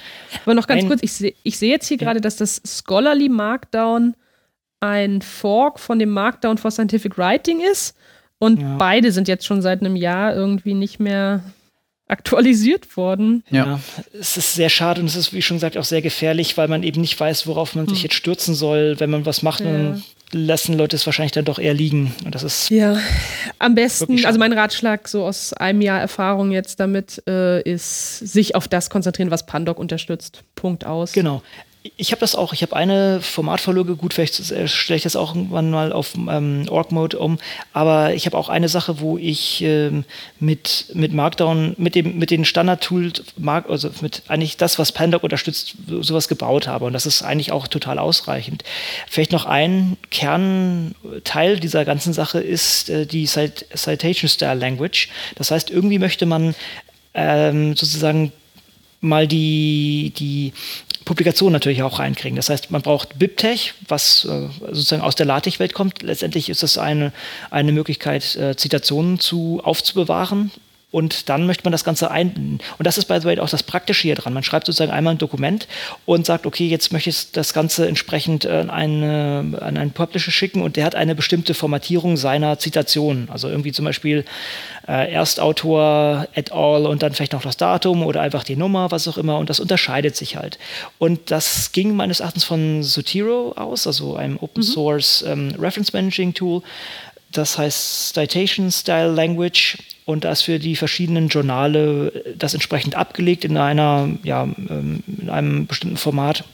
Aber noch ganz ein, kurz, ich sehe ich seh jetzt hier ja. gerade, dass das Scholarly Markdown ein Fork von dem Markdown for Scientific Writing ist. Und ja. beide sind jetzt schon seit einem Jahr irgendwie nicht mehr aktualisiert worden. Ja. ja. es ist sehr schade und es ist, wie schon gesagt, auch sehr gefährlich, weil man eben nicht weiß, worauf man hm. sich jetzt stürzen soll, wenn man was macht. Ja. Und lassen Leute es wahrscheinlich dann doch eher liegen. Und das ist ja am besten. Also mein Ratschlag so aus einem Jahr Erfahrung jetzt damit äh, ist, sich auf das konzentrieren, was Pandoc unterstützt. Punkt aus. Genau ich habe das auch, ich habe eine Formatvorlage, gut, vielleicht äh, stelle ich das auch irgendwann mal auf ähm, Org-Mode um, aber ich habe auch eine Sache, wo ich ähm, mit, mit Markdown, mit, dem, mit den Standard-Tools, also mit eigentlich das, was Pandoc unterstützt, sowas gebaut habe und das ist eigentlich auch total ausreichend. Vielleicht noch ein Kernteil dieser ganzen Sache ist äh, die Cit Citation Style Language. Das heißt, irgendwie möchte man ähm, sozusagen mal die, die Publikation natürlich auch reinkriegen. Das heißt, man braucht BibTech, was äh, sozusagen aus der LaTeX-Welt kommt. Letztendlich ist das eine, eine Möglichkeit, äh, Zitationen zu, aufzubewahren und dann möchte man das Ganze einbinden. Und das ist by the way auch das Praktische hier dran. Man schreibt sozusagen einmal ein Dokument und sagt, okay, jetzt möchte ich das Ganze entsprechend äh, an, eine, an einen Publisher schicken und der hat eine bestimmte Formatierung seiner Zitationen. Also irgendwie zum Beispiel äh, Erstautor et al. und dann vielleicht noch das Datum oder einfach die Nummer, was auch immer. Und das unterscheidet sich halt. Und das ging meines Erachtens von Zotero aus, also einem Open Source ähm, Reference Managing Tool. Das heißt Citation Style Language und da ist für die verschiedenen Journale das entsprechend abgelegt in einer, ja, ähm, in einem bestimmten Format.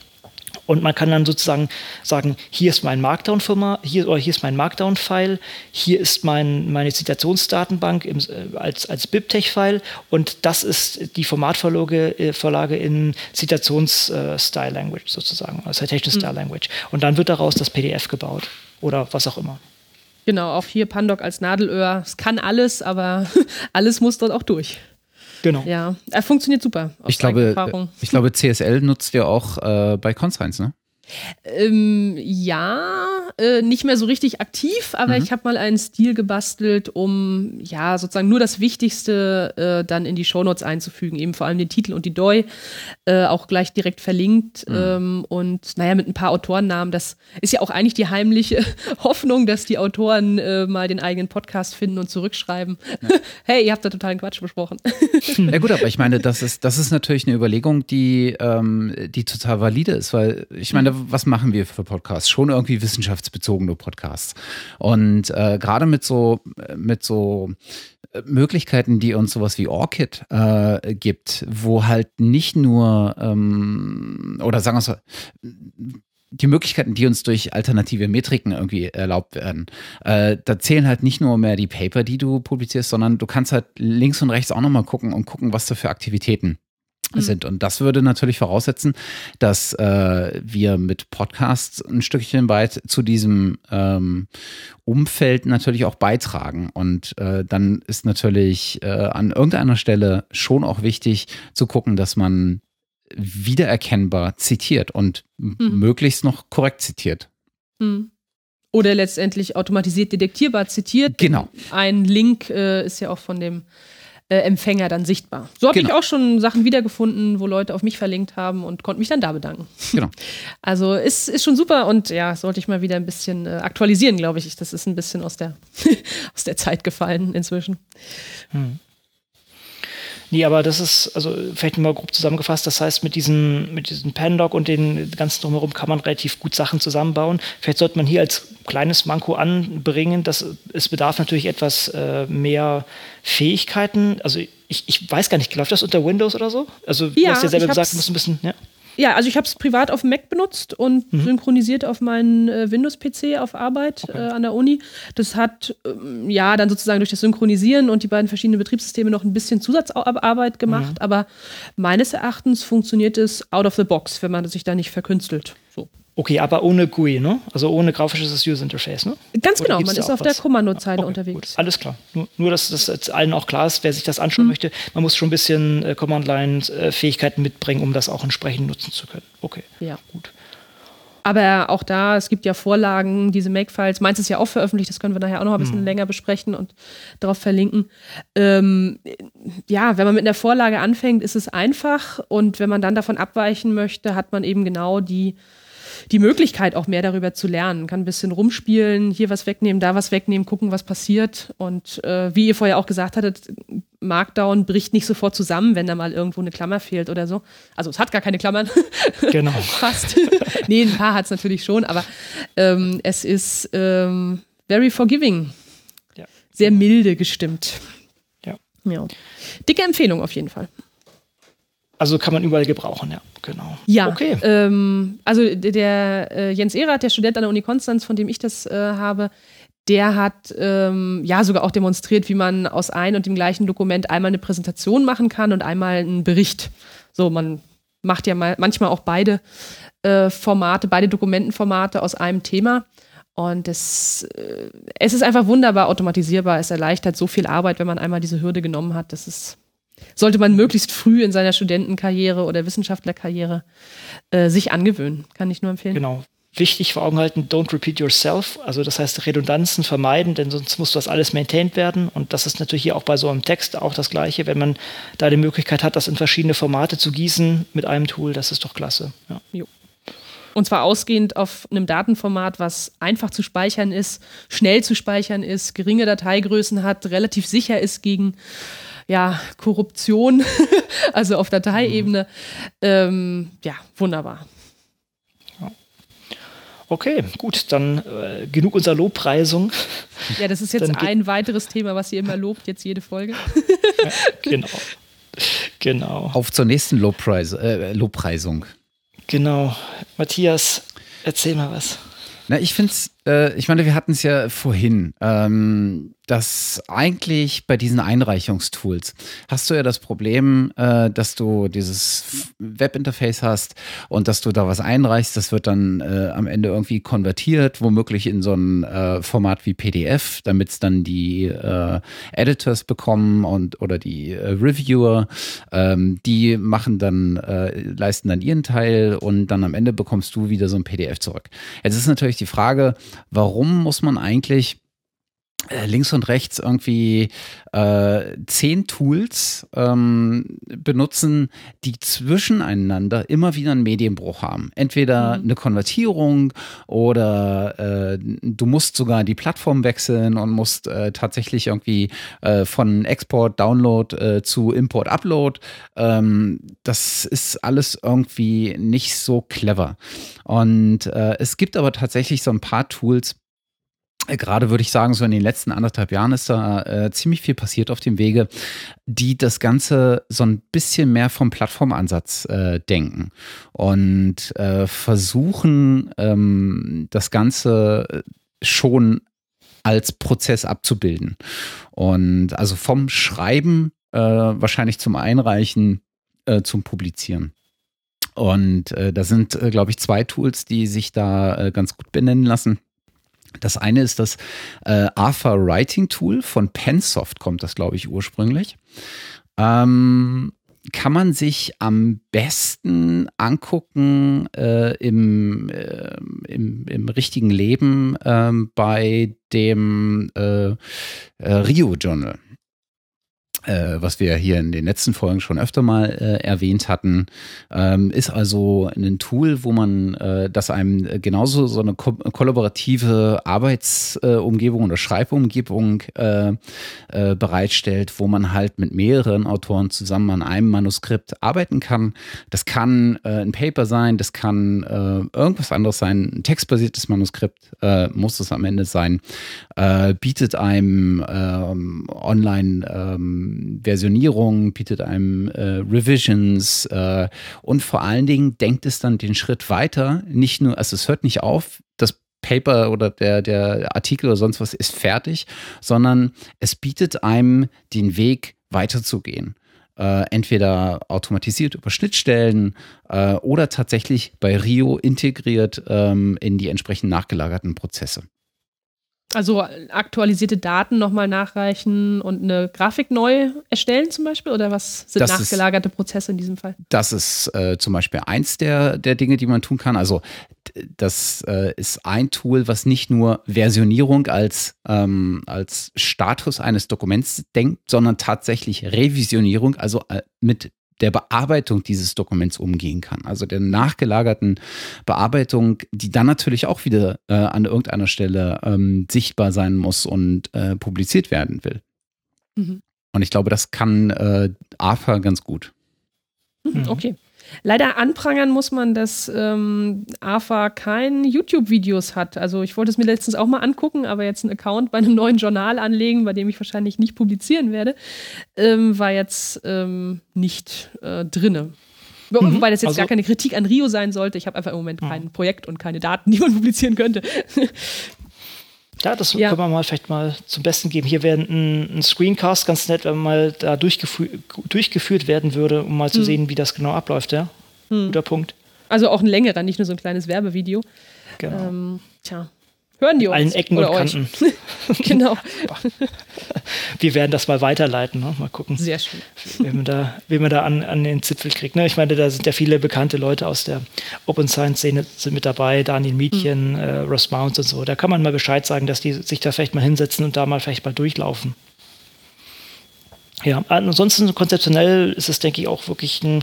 Und man kann dann sozusagen sagen, hier ist mein Markdown-Format, hier, oder hier ist mein Markdown-File, hier ist mein, meine Zitationsdatenbank im, äh, als, als BibTeX-File und das ist die Formatvorlage äh, Vorlage in Zitations-Style-Language sozusagen, also Citation-Style-Language. Und dann wird daraus das PDF gebaut oder was auch immer. Genau, auch hier Pandoc als Nadelöhr. Es kann alles, aber [laughs] alles muss dort auch durch. Genau. Ja, er funktioniert super. Ich glaube, ich glaube, CSL nutzt ihr auch äh, bei Conscience, ne? Ähm, ja, äh, nicht mehr so richtig aktiv, aber mhm. ich habe mal einen Stil gebastelt, um ja sozusagen nur das Wichtigste äh, dann in die Shownotes einzufügen, eben vor allem den Titel und die DOI, äh, auch gleich direkt verlinkt mhm. ähm, und naja, mit ein paar Autorennamen. Das ist ja auch eigentlich die heimliche [laughs] Hoffnung, dass die Autoren äh, mal den eigenen Podcast finden und zurückschreiben. Ja. [laughs] hey, ihr habt da totalen Quatsch besprochen. ja gut, aber ich meine, [laughs] das ist, das ist natürlich eine Überlegung, die, ähm, die total valide ist, weil ich meine, was machen wir für Podcasts? Schon irgendwie wissenschaftsbezogene Podcasts. Und äh, gerade mit so, mit so äh, Möglichkeiten, die uns sowas wie Orchid äh, gibt, wo halt nicht nur, ähm, oder sagen wir so, die Möglichkeiten, die uns durch alternative Metriken irgendwie erlaubt werden, äh, da zählen halt nicht nur mehr die Paper, die du publizierst, sondern du kannst halt links und rechts auch nochmal gucken und gucken, was da für Aktivitäten. Sind. Und das würde natürlich voraussetzen, dass äh, wir mit Podcasts ein Stückchen weit zu diesem ähm, Umfeld natürlich auch beitragen. Und äh, dann ist natürlich äh, an irgendeiner Stelle schon auch wichtig zu gucken, dass man wiedererkennbar zitiert und mhm. möglichst noch korrekt zitiert. Mhm. Oder letztendlich automatisiert detektierbar zitiert. Genau. Ein Link äh, ist ja auch von dem äh, Empfänger dann sichtbar. So habe genau. ich auch schon Sachen wiedergefunden, wo Leute auf mich verlinkt haben und konnte mich dann da bedanken. Genau. [laughs] Also ist, ist schon super und ja, sollte ich mal wieder ein bisschen äh, aktualisieren, glaube ich. Das ist ein bisschen aus der, [laughs] aus der Zeit gefallen inzwischen. Hm. Nee, aber das ist, also vielleicht mal grob zusammengefasst, das heißt, mit diesem, mit diesem Pandoc und den ganzen drumherum kann man relativ gut Sachen zusammenbauen. Vielleicht sollte man hier als kleines Manko anbringen, dass es bedarf natürlich etwas äh, mehr Fähigkeiten. Also ich, ich weiß gar nicht, läuft das unter Windows oder so? Also ja, du hast ja selber gesagt, du musst ein bisschen, ja. Ja, also ich habe es privat auf dem Mac benutzt und mhm. synchronisiert auf meinen äh, Windows-PC auf Arbeit okay. äh, an der Uni. Das hat ähm, ja dann sozusagen durch das Synchronisieren und die beiden verschiedenen Betriebssysteme noch ein bisschen Zusatzarbeit gemacht, mhm. aber meines Erachtens funktioniert es out of the box, wenn man sich da nicht verkünstelt. So. Okay, aber ohne GUI, ne? Also ohne grafisches User Interface, ne? Ganz Oder genau, man ist auf was? der Kommandozeile okay, unterwegs. Gut. Alles klar. Nur, nur, dass das allen auch klar ist, wer sich das anschauen mhm. möchte, man muss schon ein bisschen äh, Command-Line-Fähigkeiten mitbringen, um das auch entsprechend nutzen zu können. Okay, ja. gut. Aber auch da, es gibt ja Vorlagen, diese Make-Files. Meins ist ja auch veröffentlicht, das können wir nachher auch noch ein bisschen mhm. länger besprechen und darauf verlinken. Ähm, ja, wenn man mit einer Vorlage anfängt, ist es einfach. Und wenn man dann davon abweichen möchte, hat man eben genau die die Möglichkeit, auch mehr darüber zu lernen. Kann ein bisschen rumspielen, hier was wegnehmen, da was wegnehmen, gucken, was passiert. Und äh, wie ihr vorher auch gesagt hattet, Markdown bricht nicht sofort zusammen, wenn da mal irgendwo eine Klammer fehlt oder so. Also es hat gar keine Klammern. [laughs] Genau. Fast. nee, ein paar hat es natürlich schon, aber ähm, es ist ähm, very forgiving. Ja. Sehr milde gestimmt. Ja. ja. Dicke Empfehlung auf jeden Fall. Also kann man überall gebrauchen, ja, genau. Ja, okay. Ähm, also der, äh, Jens Erath, der Student an der Uni Konstanz, von dem ich das äh, habe, der hat ähm, ja sogar auch demonstriert, wie man aus einem und dem gleichen Dokument einmal eine Präsentation machen kann und einmal einen Bericht. So, man macht ja mal, manchmal auch beide äh, Formate, beide Dokumentenformate aus einem Thema. Und das, äh, es ist einfach wunderbar automatisierbar. Es erleichtert so viel Arbeit, wenn man einmal diese Hürde genommen hat. Das ist, sollte man möglichst früh in seiner Studentenkarriere oder Wissenschaftlerkarriere äh, sich angewöhnen. Kann ich nur empfehlen. Genau wichtig vor Augen halten, don't repeat yourself. Also das heißt Redundanzen vermeiden, denn sonst muss das alles maintained werden. Und das ist natürlich hier auch bei so einem Text auch das Gleiche. Wenn man da die Möglichkeit hat, das in verschiedene Formate zu gießen mit einem Tool, das ist doch klasse. Ja. Jo. Und zwar ausgehend auf einem Datenformat, was einfach zu speichern ist, schnell zu speichern ist, geringe Dateigrößen hat, relativ sicher ist gegen ja, Korruption, [laughs] also auf Dateiebene. Mhm. Ähm, ja, wunderbar. Okay, gut, dann äh, genug unserer Lobpreisung. Ja, das ist jetzt ein weiteres Thema, was ihr immer lobt, jetzt jede Folge. [laughs] ja, genau. Genau. Auf zur nächsten Lobpreis, äh, Lobpreisung. Genau. Matthias, erzähl mal was. Na, ich finde es, äh, ich meine, wir hatten es ja vorhin. Ähm, dass eigentlich bei diesen Einreichungstools hast du ja das Problem, äh, dass du dieses Webinterface hast und dass du da was einreichst, das wird dann äh, am Ende irgendwie konvertiert, womöglich in so ein äh, Format wie PDF, damit es dann die äh, Editors bekommen und oder die äh, Reviewer, ähm, die machen dann, leisten dann ihren Teil und dann am Ende bekommst du wieder so ein PDF zurück. Jetzt ist natürlich die Frage, warum muss man eigentlich links und rechts irgendwie äh, zehn Tools ähm, benutzen, die zwischeneinander immer wieder einen Medienbruch haben. Entweder mhm. eine Konvertierung oder äh, du musst sogar die Plattform wechseln und musst äh, tatsächlich irgendwie äh, von Export, Download äh, zu Import, Upload. Ähm, das ist alles irgendwie nicht so clever. Und es gibt aber tatsächlich so ein paar Tools, gerade würde ich sagen, so in den letzten anderthalb Jahren ist da äh, ziemlich viel passiert auf dem Wege, die das Ganze so ein bisschen mehr vom Plattformansatz äh, denken und äh, versuchen, ähm, das Ganze schon als Prozess abzubilden. Und also vom Schreiben äh, wahrscheinlich zum Einreichen, äh, zum Publizieren. Und äh, da sind, glaube ich, zwei Tools, die sich da ganz gut benennen lassen. Das eine ist das äh, Arthur Writing Tool von Pensoft, kommt das, glaube ich, ursprünglich. Ähm, kann man sich am besten angucken äh, im, äh, im, im, richtigen Leben äh, bei dem äh, äh, Rio Journal äh, was wir hier in den letzten Folgen schon öfter mal äh, erwähnt hatten, ähm, ist also ein Tool, wo man äh, das einem genauso so eine ko kollaborative Arbeitsumgebung oder Schreibumgebung äh, äh, bereitstellt, wo man halt mit mehreren Autoren zusammen an einem Manuskript arbeiten kann. Das kann äh, ein Paper sein, das kann irgendwas anderes sein, ein textbasiertes Manuskript muss es am Ende sein, bietet einem ähm, online ähm, Versionierung, bietet einem äh, Revisions äh, und vor allen Dingen denkt es dann den Schritt weiter. Nicht nur, also es hört nicht auf, das Paper oder der, der Artikel oder sonst was ist fertig, sondern es bietet einem den Weg weiterzugehen. Äh, entweder automatisiert über Schnittstellen äh, oder tatsächlich bei Rio integriert ähm, in die entsprechend nachgelagerten Prozesse. Also aktualisierte Daten nochmal nachreichen und eine Grafik neu erstellen zum Beispiel? Oder was sind das nachgelagerte ist, Prozesse in diesem Fall? Das ist äh, zum Beispiel eins der, der Dinge, die man tun kann. Also das äh, ist ein Tool, was nicht nur Versionierung als, ähm, als Status eines Dokuments denkt, sondern tatsächlich Revisionierung, also äh, mit der Bearbeitung dieses Dokuments umgehen kann. Also der nachgelagerten Bearbeitung, die dann natürlich auch wieder äh, an irgendeiner Stelle ähm, sichtbar sein muss und äh, publiziert werden will. Mhm. Und ich glaube, das kann äh, AFA ganz gut. Mhm, okay. Leider anprangern muss man, dass ähm, AFA keine YouTube-Videos hat. Also ich wollte es mir letztens auch mal angucken, aber jetzt einen Account bei einem neuen Journal anlegen, bei dem ich wahrscheinlich nicht publizieren werde, ähm, war jetzt ähm, nicht äh, drinne. Mhm. Wobei das jetzt also, gar keine Kritik an Rio sein sollte. Ich habe einfach im Moment mhm. kein Projekt und keine Daten, die man [laughs] publizieren könnte. Ja, das ja. können wir mal vielleicht mal zum Besten geben. Hier wäre ein, ein, Screencast ganz nett, wenn mal da durchgefü durchgeführt werden würde, um mal zu hm. sehen, wie das genau abläuft, ja. Hm. Guter Punkt. Also auch ein längerer, nicht nur so ein kleines Werbevideo. Genau. Ähm, tja, Hören die uns. Allen Ecken und Kanten. [laughs] genau. [laughs] Wir werden das mal weiterleiten. Ne? Mal gucken. Sehr schön. Wie man da, wie man da an, an den Zipfel kriegt. Ne? Ich meine, da sind ja viele bekannte Leute aus der Open Science Szene sind mit dabei. Daniel Mietchen, mhm. äh, Ross Mounts und so. Da kann man mal Bescheid sagen, dass die sich da vielleicht mal hinsetzen und da mal vielleicht mal durchlaufen. Ja, ansonsten konzeptionell ist es, denke ich, auch wirklich ein,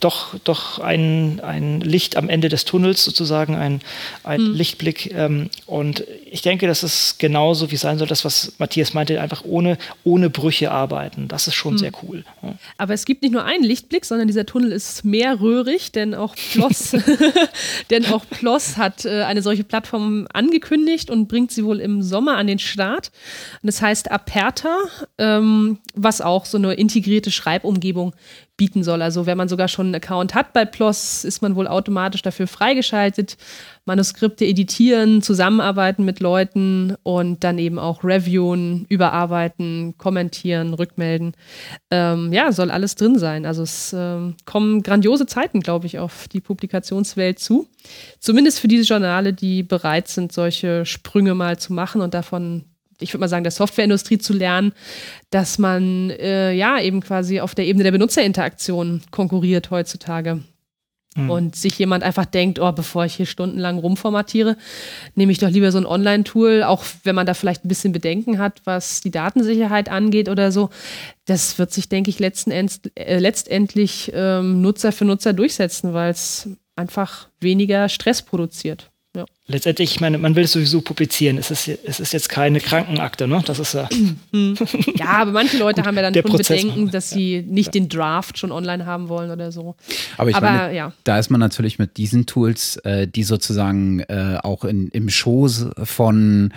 doch, doch ein, ein Licht am Ende des Tunnels sozusagen, ein, ein hm. Lichtblick. Ähm, und ich denke, das ist genauso wie sein soll, das, was Matthias meinte, einfach ohne, ohne Brüche arbeiten. Das ist schon hm. sehr cool. Ja. Aber es gibt nicht nur einen Lichtblick, sondern dieser Tunnel ist mehrröhrig, denn auch PLOS, [laughs] denn auch PLOS hat äh, eine solche Plattform angekündigt und bringt sie wohl im Sommer an den Start. Und das heißt Aperta. Ähm, was auch so eine integrierte Schreibumgebung bieten soll. Also wenn man sogar schon einen Account hat bei PLOS, ist man wohl automatisch dafür freigeschaltet. Manuskripte editieren, zusammenarbeiten mit Leuten und dann eben auch reviewen, überarbeiten, kommentieren, rückmelden. Ähm, ja, soll alles drin sein. Also es ähm, kommen grandiose Zeiten, glaube ich, auf die Publikationswelt zu. Zumindest für diese Journale, die bereit sind, solche Sprünge mal zu machen und davon ich würde mal sagen, der Softwareindustrie zu lernen, dass man äh, ja eben quasi auf der Ebene der Benutzerinteraktion konkurriert heutzutage. Mhm. Und sich jemand einfach denkt, oh, bevor ich hier stundenlang rumformatiere, nehme ich doch lieber so ein Online-Tool, auch wenn man da vielleicht ein bisschen Bedenken hat, was die Datensicherheit angeht oder so. Das wird sich, denke ich, letzten Endes, äh, letztendlich ähm, Nutzer für Nutzer durchsetzen, weil es einfach weniger Stress produziert. Ja. Letztendlich, ich meine, man will es sowieso publizieren. Es ist, es ist jetzt keine Krankenakte, ne? Das ist ja. ja, aber manche Leute [laughs] Gut, haben ja dann schon Prozess Bedenken, dass sie nicht ja. den Draft schon online haben wollen oder so. Aber ich aber, meine, ja. da ist man natürlich mit diesen Tools, äh, die sozusagen äh, auch in, im Schoß von,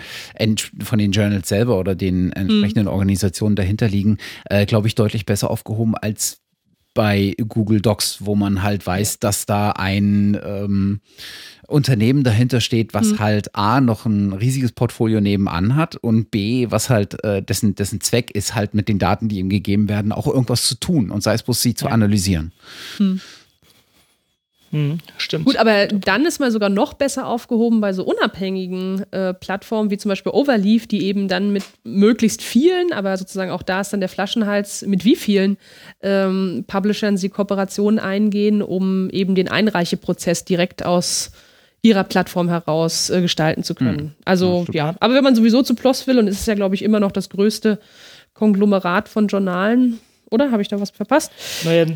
von den Journals selber oder den entsprechenden mhm. Organisationen dahinter liegen, äh, glaube ich, deutlich besser aufgehoben als bei Google Docs, wo man halt weiß, dass da ein ähm, Unternehmen dahinter steht, was mhm. halt A noch ein riesiges Portfolio nebenan hat und B, was halt äh, dessen, dessen Zweck ist, halt mit den Daten, die ihm gegeben werden, auch irgendwas zu tun und sei es bloß sie zu analysieren. Mhm. Mhm, stimmt. Gut, aber dann ist man sogar noch besser aufgehoben bei so unabhängigen äh, Plattformen wie zum Beispiel Overleaf, die eben dann mit möglichst vielen, aber sozusagen auch da ist dann der Flaschenhals, mit wie vielen ähm, Publishern sie Kooperationen eingehen, um eben den Einreicheprozess direkt aus ihrer Plattform heraus äh, gestalten zu können. Mhm. Also ja, aber wenn man sowieso zu PLOS will, und es ist ja, glaube ich, immer noch das größte Konglomerat von Journalen, oder? Habe ich da was verpasst? Naja,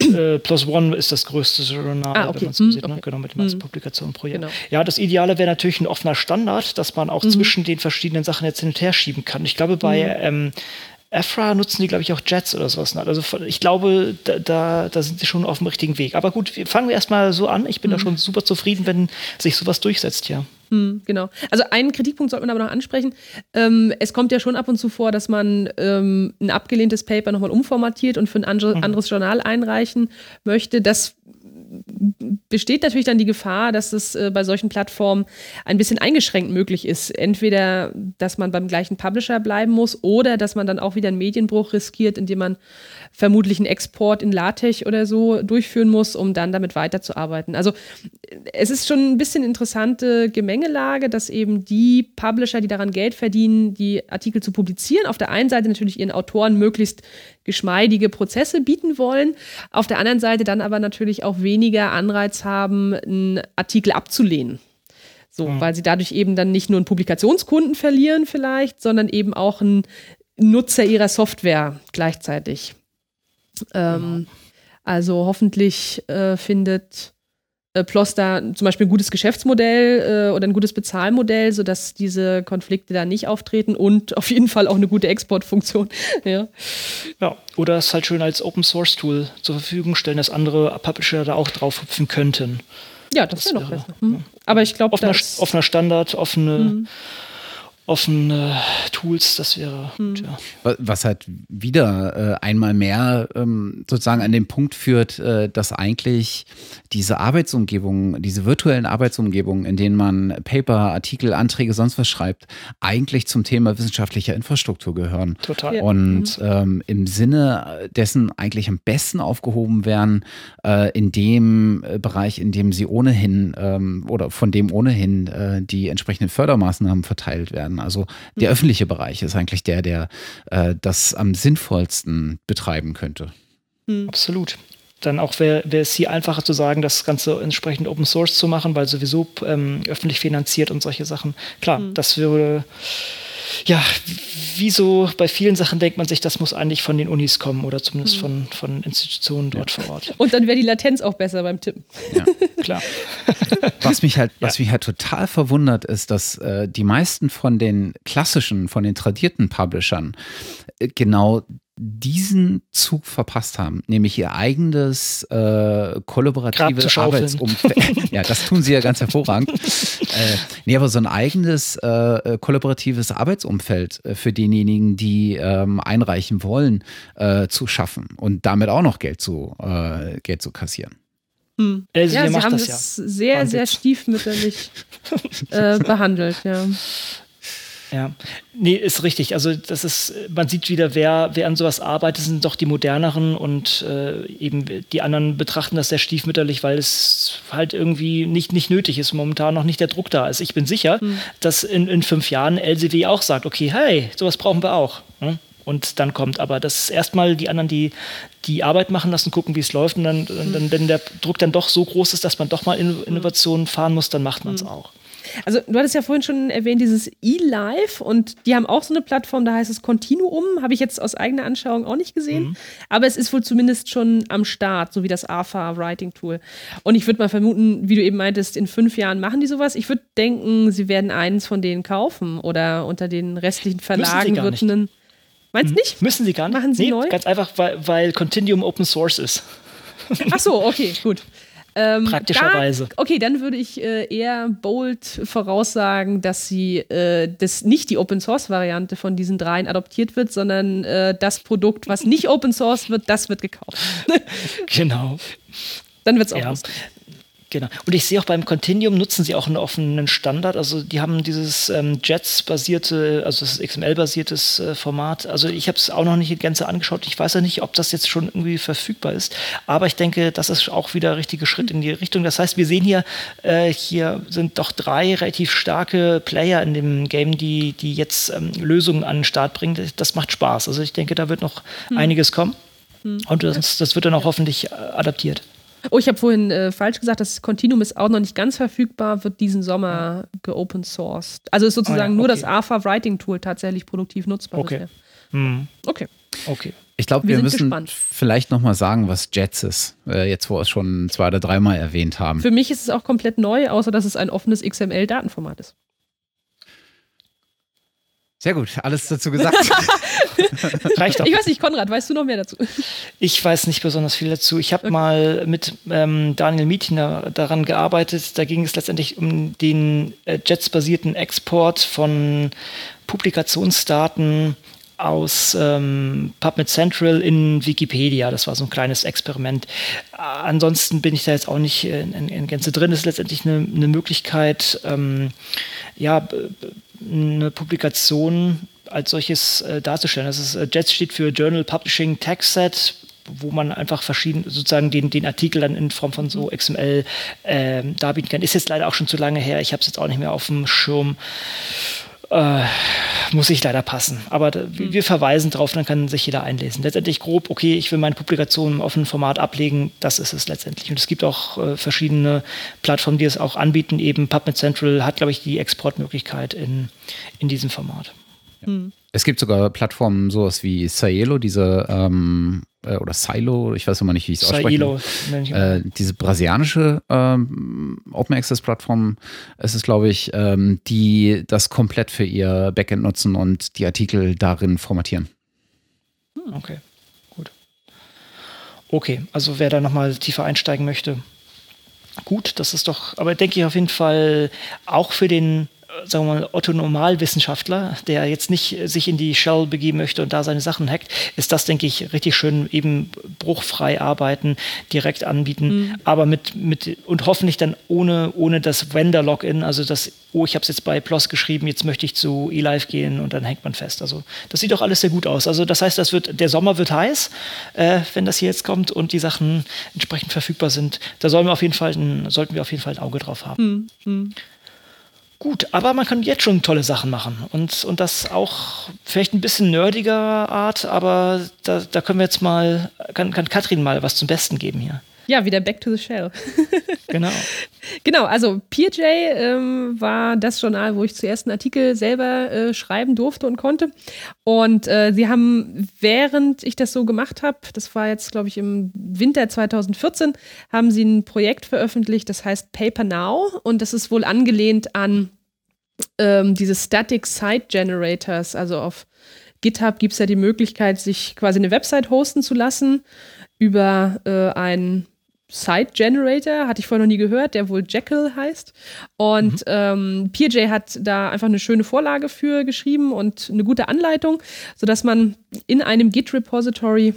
äh, Plus One ist das größte Journal, ah, okay. wenn man es hm, sieht, ne? okay. genau, mit dem ganzen hm. Publikationen pro Jahr. Genau. Ja, das Ideale wäre natürlich ein offener Standard, dass man auch mhm. zwischen den verschiedenen Sachen jetzt hin und her schieben kann. Ich glaube, bei mhm. ähm, Afra nutzen die, glaube ich, auch Jets oder sowas. Also ich glaube, da, da, da, sind sie schon auf dem richtigen Weg. Aber gut, fangen wir erstmal so an. Ich bin mhm. da schon super zufrieden, wenn sich sowas durchsetzt, ja. Mhm, genau. Also einen Kritikpunkt sollte man aber noch ansprechen. Ähm, es kommt ja schon ab und zu vor, dass man ähm, ein abgelehntes Paper nochmal umformatiert und für ein andre, mhm. anderes Journal einreichen möchte. Das besteht natürlich dann die Gefahr, dass es äh, bei solchen Plattformen ein bisschen eingeschränkt möglich ist. Entweder, dass man beim gleichen Publisher bleiben muss oder dass man dann auch wieder einen Medienbruch riskiert, indem man vermutlich einen Export in LaTeX oder so durchführen muss, um dann damit weiterzuarbeiten. Also es ist schon ein bisschen interessante Gemengelage, dass eben die Publisher, die daran Geld verdienen, die Artikel zu publizieren, auf der einen Seite natürlich ihren Autoren möglichst geschmeidige Prozesse bieten wollen, auf der anderen Seite dann aber natürlich auch weniger Anreiz haben, einen Artikel abzulehnen. So, mhm. weil sie dadurch eben dann nicht nur einen Publikationskunden verlieren vielleicht, sondern eben auch einen Nutzer ihrer Software gleichzeitig. Ähm, also hoffentlich äh, findet äh, PLOS da zum Beispiel ein gutes Geschäftsmodell äh, oder ein gutes Bezahlmodell, sodass diese Konflikte da nicht auftreten und [laughs] auf jeden Fall auch eine gute Exportfunktion. [laughs] ja. ja, oder es halt schön als Open Source Tool zur Verfügung stellen, dass andere Publisher da auch drauf hüpfen könnten. Ja, das, das wäre noch besser. Hm. Aber ich glaube, offener, offener Standard, offene. Hm offene Tools, das wäre. Mhm. Was halt wieder äh, einmal mehr ähm, sozusagen an den Punkt führt, äh, dass eigentlich diese Arbeitsumgebungen, diese virtuellen Arbeitsumgebungen, in denen man Paper, Artikel, Anträge, sonst was schreibt, eigentlich zum Thema wissenschaftlicher Infrastruktur gehören. Total. Und mhm. ähm, im Sinne dessen eigentlich am besten aufgehoben werden, äh, in dem äh, Bereich, in dem sie ohnehin ähm, oder von dem ohnehin äh, die entsprechenden Fördermaßnahmen verteilt werden. Also der mhm. öffentliche Bereich ist eigentlich der, der äh, das am sinnvollsten betreiben könnte. Mhm. Absolut. Dann auch wäre es hier einfacher zu sagen, das Ganze entsprechend Open Source zu machen, weil sowieso ähm, öffentlich finanziert und solche Sachen. Klar, mhm. das würde ja, wie so bei vielen Sachen denkt man sich, das muss eigentlich von den Unis kommen oder zumindest mhm. von, von Institutionen dort ja. vor Ort. Und dann wäre die Latenz auch besser beim Tippen. Ja, [laughs] klar. was mich halt, was mich halt total verwundert, ist, dass äh, die meisten von den klassischen, von den tradierten Publishern äh, genau diesen Zug verpasst haben, nämlich ihr eigenes äh, kollaboratives Arbeitsumfeld. [laughs] ja, das tun sie ja ganz hervorragend. äh, nee, aber so ein eigenes äh, kollaboratives Arbeitsumfeld äh, für denjenigen, die ähm, einreichen wollen, äh, zu schaffen und damit auch noch Geld zu, äh, Geld zu kassieren. Hm. Also, ja, sie haben das, das ja. sehr, Wahnsinn. sehr stiefmütterlich behandelt, ja. [laughs] Ja, nee, ist richtig. Also das ist, man sieht wieder, wer, wer an sowas arbeitet, sind doch die moderneren und äh, eben die anderen betrachten das sehr stiefmütterlich, weil es halt irgendwie nicht, nicht nötig ist, momentan noch nicht der Druck da ist. Ich bin sicher, hm. dass in, in fünf Jahren LCW auch sagt, okay, hey, sowas brauchen wir auch. Ne? Und dann kommt aber das erstmal die anderen, die die Arbeit machen lassen, gucken, wie es läuft. Und dann, hm. dann, wenn der Druck dann doch so groß ist, dass man doch mal Innovationen fahren muss, dann macht man es hm. auch. Also du hattest ja vorhin schon erwähnt, dieses eLive und die haben auch so eine Plattform, da heißt es Continuum, habe ich jetzt aus eigener Anschauung auch nicht gesehen, mhm. aber es ist wohl zumindest schon am Start, so wie das AFA Writing Tool. Und ich würde mal vermuten, wie du eben meintest, in fünf Jahren machen die sowas. Ich würde denken, sie werden eins von denen kaufen oder unter den restlichen Verlagen wird einen Meinst du mhm. nicht? Müssen sie gar nicht. Machen sie nee, neu? Ganz einfach, weil, weil Continuum Open Source ist. Ach so, okay, gut. Ähm, Praktischerweise. Da, okay, dann würde ich äh, eher bold voraussagen, dass sie äh, das nicht die Open Source Variante von diesen dreien adoptiert wird, sondern äh, das Produkt, was nicht Open Source wird, das wird gekauft. [laughs] genau. Dann wird es auch ja. Genau. Und ich sehe auch beim Continuum nutzen sie auch einen offenen Standard. Also die haben dieses ähm, JETS-basierte, also das XML-basiertes äh, Format. Also ich habe es auch noch nicht in Gänze angeschaut. Ich weiß ja nicht, ob das jetzt schon irgendwie verfügbar ist. Aber ich denke, das ist auch wieder der richtige Schritt in die Richtung. Das heißt, wir sehen hier, äh, hier sind doch drei relativ starke Player in dem Game, die, die jetzt ähm, Lösungen an den Start bringen. Das macht Spaß. Also ich denke, da wird noch hm. einiges kommen. Hm. Und das, das wird dann auch hoffentlich äh, adaptiert. Oh, ich habe vorhin äh, falsch gesagt, das Continuum ist auch noch nicht ganz verfügbar, wird diesen Sommer geopen sourced. Also ist sozusagen oh ja, okay. nur das AFA Writing Tool tatsächlich produktiv nutzbar. Okay. Mhm. Okay. Okay. Ich glaube, wir, wir müssen gespannt. vielleicht nochmal sagen, was Jets ist, äh, jetzt wo wir es schon zwei oder dreimal erwähnt haben. Für mich ist es auch komplett neu, außer dass es ein offenes XML-Datenformat ist. Sehr gut, alles dazu gesagt. [laughs] Reicht doch. Ich weiß nicht, Konrad, weißt du noch mehr dazu? Ich weiß nicht besonders viel dazu. Ich habe okay. mal mit ähm, Daniel Mietiner daran gearbeitet. Da ging es letztendlich um den äh, Jets-basierten Export von Publikationsdaten aus ähm, PubMed Central in Wikipedia. Das war so ein kleines Experiment. Äh, ansonsten bin ich da jetzt auch nicht in, in, in Gänze drin. Das ist letztendlich eine, eine Möglichkeit, ähm, ja, eine Publikation als solches äh, darzustellen. Das ist, äh, JETS steht für Journal Publishing Text Set, wo man einfach verschieden sozusagen den, den Artikel dann in Form von so XML äh, darbieten kann. Ist jetzt leider auch schon zu lange her. Ich habe es jetzt auch nicht mehr auf dem Schirm. Äh, muss ich leider passen. Aber da, mhm. wir verweisen drauf, dann kann sich jeder einlesen. Letztendlich grob, okay, ich will meine Publikation im offenen Format ablegen, das ist es letztendlich. Und es gibt auch äh, verschiedene Plattformen, die es auch anbieten. Eben PubMed Central hat, glaube ich, die Exportmöglichkeit in, in diesem Format. Hm. Es gibt sogar Plattformen, sowas wie Saelo, diese ähm, äh, oder Silo, ich weiß immer nicht, wie ich es ausspreche. Äh, diese brasilianische ähm, Open Access Plattform ist es, glaube ich, ähm, die das komplett für ihr Backend nutzen und die Artikel darin formatieren. Hm, okay, gut. Okay, also wer da nochmal tiefer einsteigen möchte, gut, das ist doch, aber denke ich auf jeden Fall auch für den sagen wir mal, Otto Normalwissenschaftler, der jetzt nicht sich in die Shell begeben möchte und da seine Sachen hackt, ist das, denke ich, richtig schön eben bruchfrei arbeiten, direkt anbieten, mhm. aber mit, mit und hoffentlich dann ohne, ohne das Vendor-Login, also das, oh, ich habe es jetzt bei PLOS geschrieben, jetzt möchte ich zu eLive gehen und dann hängt man fest. Also das sieht doch alles sehr gut aus. Also das heißt, das wird, der Sommer wird heiß, äh, wenn das hier jetzt kommt und die Sachen entsprechend verfügbar sind. Da sollen wir auf jeden Fall ein, sollten wir auf jeden Fall ein Auge drauf haben. Mhm. Gut, aber man kann jetzt schon tolle Sachen machen und, und das auch vielleicht ein bisschen nerdiger Art, aber da, da können wir jetzt mal, kann, kann Katrin mal was zum Besten geben hier. Ja, wieder back to the shell. [laughs] genau. Genau, also PJ ähm, war das Journal, wo ich zuerst einen Artikel selber äh, schreiben durfte und konnte. Und äh, sie haben, während ich das so gemacht habe, das war jetzt, glaube ich, im Winter 2014, haben sie ein Projekt veröffentlicht, das heißt Paper Now. Und das ist wohl angelehnt an ähm, diese Static Site Generators. Also auf GitHub gibt es ja die Möglichkeit, sich quasi eine Website hosten zu lassen über äh, ein Site Generator, hatte ich vorher noch nie gehört, der wohl Jekyll heißt. Und mhm. ähm, PJ hat da einfach eine schöne Vorlage für geschrieben und eine gute Anleitung, sodass man in einem Git-Repository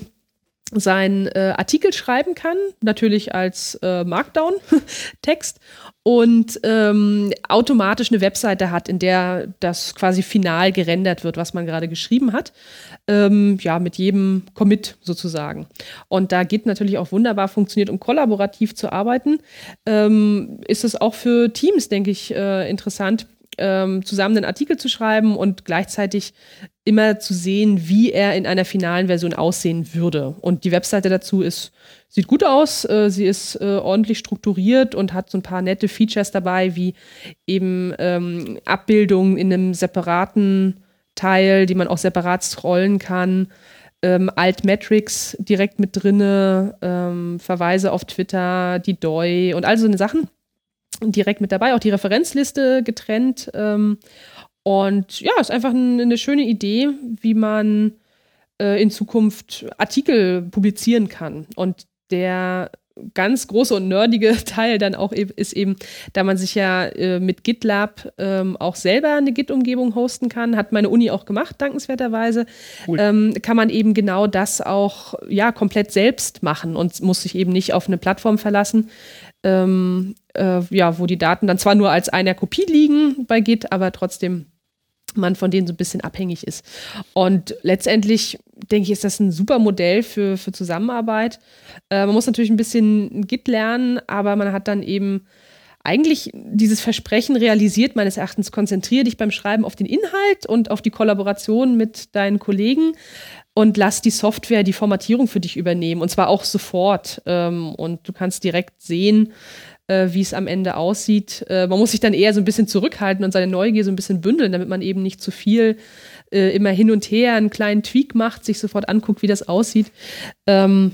seinen äh, Artikel schreiben kann, natürlich als äh, Markdown-Text und ähm, automatisch eine Webseite hat, in der das quasi final gerendert wird, was man gerade geschrieben hat. Ähm, ja, mit jedem Commit sozusagen. Und da geht natürlich auch wunderbar funktioniert, um kollaborativ zu arbeiten. Ähm, ist es auch für Teams, denke ich, äh, interessant, ähm, zusammen einen Artikel zu schreiben und gleichzeitig immer zu sehen, wie er in einer finalen Version aussehen würde. Und die Webseite dazu ist, sieht gut aus, äh, sie ist äh, ordentlich strukturiert und hat so ein paar nette Features dabei, wie eben ähm, Abbildungen in einem separaten Teil, die man auch separat scrollen kann. Ähm, Alt-Metrics direkt mit drinne, ähm, Verweise auf Twitter, die DOI und all so eine Sachen direkt mit dabei, auch die Referenzliste getrennt. Ähm, und ja, ist einfach eine schöne Idee, wie man äh, in Zukunft Artikel publizieren kann. Und der ganz große und nerdige [laughs] Teil dann auch ist eben, da man sich ja äh, mit GitLab ähm, auch selber eine Git-Umgebung hosten kann, hat meine Uni auch gemacht, dankenswerterweise, cool. ähm, kann man eben genau das auch ja komplett selbst machen und muss sich eben nicht auf eine Plattform verlassen, ähm, äh, ja, wo die Daten dann zwar nur als einer Kopie liegen bei Git, aber trotzdem man von denen so ein bisschen abhängig ist. Und letztendlich denke ich, ist das ein super Modell für, für Zusammenarbeit. Äh, man muss natürlich ein bisschen Git lernen, aber man hat dann eben eigentlich dieses Versprechen realisiert, meines Erachtens, konzentriere dich beim Schreiben auf den Inhalt und auf die Kollaboration mit deinen Kollegen und lass die Software die Formatierung für dich übernehmen und zwar auch sofort. Ähm, und du kannst direkt sehen, äh, wie es am Ende aussieht. Äh, man muss sich dann eher so ein bisschen zurückhalten und seine Neugier so ein bisschen bündeln, damit man eben nicht zu viel äh, immer hin und her einen kleinen Tweak macht, sich sofort anguckt, wie das aussieht. Ähm,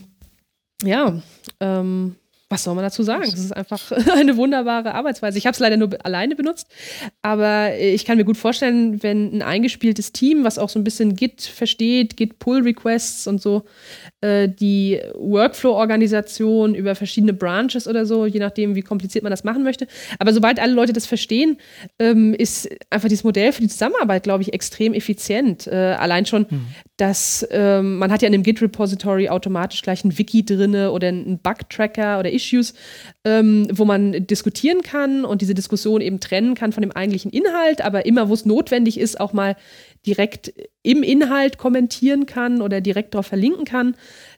ja, ähm, was soll man dazu sagen? Es ist einfach [laughs] eine wunderbare Arbeitsweise. Ich habe es leider nur alleine benutzt, aber ich kann mir gut vorstellen, wenn ein eingespieltes Team, was auch so ein bisschen Git versteht, Git Pull Requests und so, äh, die Workflow-Organisation über verschiedene Branches oder so, je nachdem, wie kompliziert man das machen möchte. Aber sobald alle Leute das verstehen, ähm, ist einfach dieses Modell für die Zusammenarbeit, glaube ich, extrem effizient. Äh, allein schon, mhm. dass ähm, man hat ja in einem Git-Repository automatisch gleich ein Wiki drinne oder einen Bug-Tracker oder Issues, ähm, wo man diskutieren kann und diese Diskussion eben trennen kann von dem eigentlichen Inhalt, aber immer, wo es notwendig ist, auch mal direkt im Inhalt kommentieren kann oder direkt darauf verlinken kann.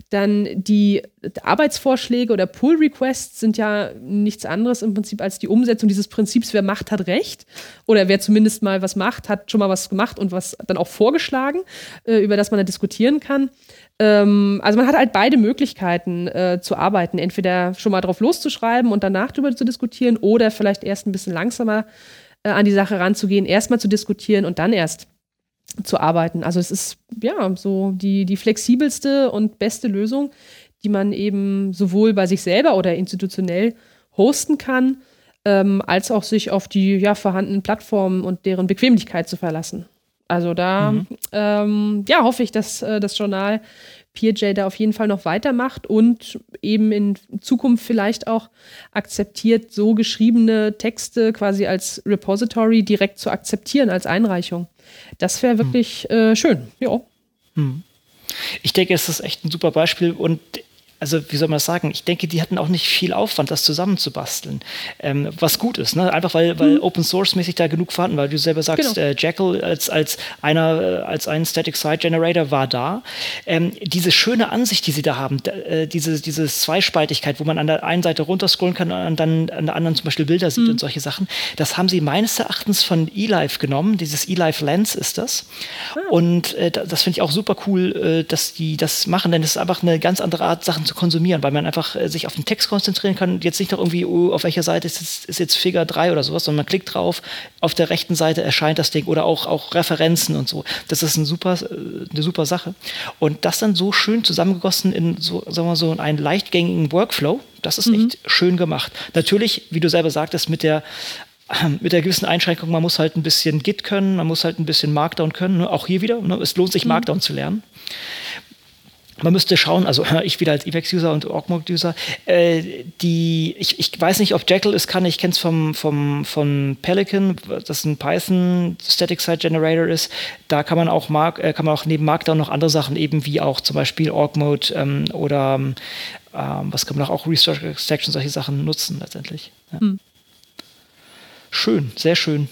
Dann die Arbeitsvorschläge oder Pull-Requests sind ja nichts anderes im Prinzip als die Umsetzung dieses Prinzips, wer macht, hat Recht. Oder wer zumindest mal was macht, hat schon mal was gemacht und was dann auch vorgeschlagen, äh, über das man dann diskutieren kann. Ähm, also man hat halt beide Möglichkeiten äh, zu arbeiten. Entweder schon mal drauf loszuschreiben und danach darüber zu diskutieren oder vielleicht erst ein bisschen langsamer äh, an die Sache ranzugehen, erstmal zu diskutieren und dann erst zu arbeiten. Also es ist ja so die, die flexibelste und beste Lösung, die man eben sowohl bei sich selber oder institutionell hosten kann, ähm, als auch sich auf die ja, vorhandenen Plattformen und deren Bequemlichkeit zu verlassen. Also da mhm. ähm, ja, hoffe ich, dass äh, das Journal PeerJ da auf jeden Fall noch weitermacht und eben in Zukunft vielleicht auch akzeptiert, so geschriebene Texte quasi als Repository direkt zu akzeptieren als Einreichung. Das wäre wirklich hm. äh, schön, ja. Hm. Ich denke, es ist echt ein super Beispiel und also wie soll man das sagen, ich denke, die hatten auch nicht viel Aufwand, das zusammenzubasteln. Ähm, was gut ist, ne? einfach weil, weil mhm. Open Source mäßig da genug vorhanden, weil du selber sagst, genau. äh, Jekyll als, als einer, äh, als ein Static Site Generator war da. Ähm, diese schöne Ansicht, die sie da haben, äh, diese, diese Zweispaltigkeit, wo man an der einen Seite runterscrollen kann und dann an der anderen zum Beispiel Bilder sieht mhm. und solche Sachen, das haben sie meines Erachtens von eLife genommen. Dieses eLife Lens ist das. Ah. Und äh, das finde ich auch super cool, äh, dass die das machen, denn es ist einfach eine ganz andere Art, Sachen zu konsumieren, weil man einfach äh, sich auf den Text konzentrieren kann und jetzt nicht noch irgendwie, oh, auf welcher Seite ist jetzt, ist jetzt Figure 3 oder sowas, sondern man klickt drauf, auf der rechten Seite erscheint das Ding oder auch, auch Referenzen und so. Das ist ein super, äh, eine super Sache. Und das dann so schön zusammengegossen in so, sagen wir so, einen leichtgängigen Workflow, das ist mhm. echt schön gemacht. Natürlich, wie du selber sagtest, mit der [clears throat] mit der gewissen Einschränkung, man muss halt ein bisschen Git können, man muss halt ein bisschen Markdown können. Ne? Auch hier wieder, ne? es lohnt sich, mhm. Markdown zu lernen man müsste schauen, also [laughs] ich wieder als Evex-User und Org-Mode-User, äh, die, ich, ich weiß nicht, ob Jekyll es kann, ich kenne es vom, vom, von Pelican, das ein Python Static Site Generator ist. Da kann man auch, Mark, äh, kann man auch neben Markdown noch andere Sachen eben wie auch zum Beispiel Org-Mode ähm, oder ähm, was kann man auch, auch Research Extraction, solche Sachen nutzen letztendlich. Ja. Hm. Schön, sehr schön.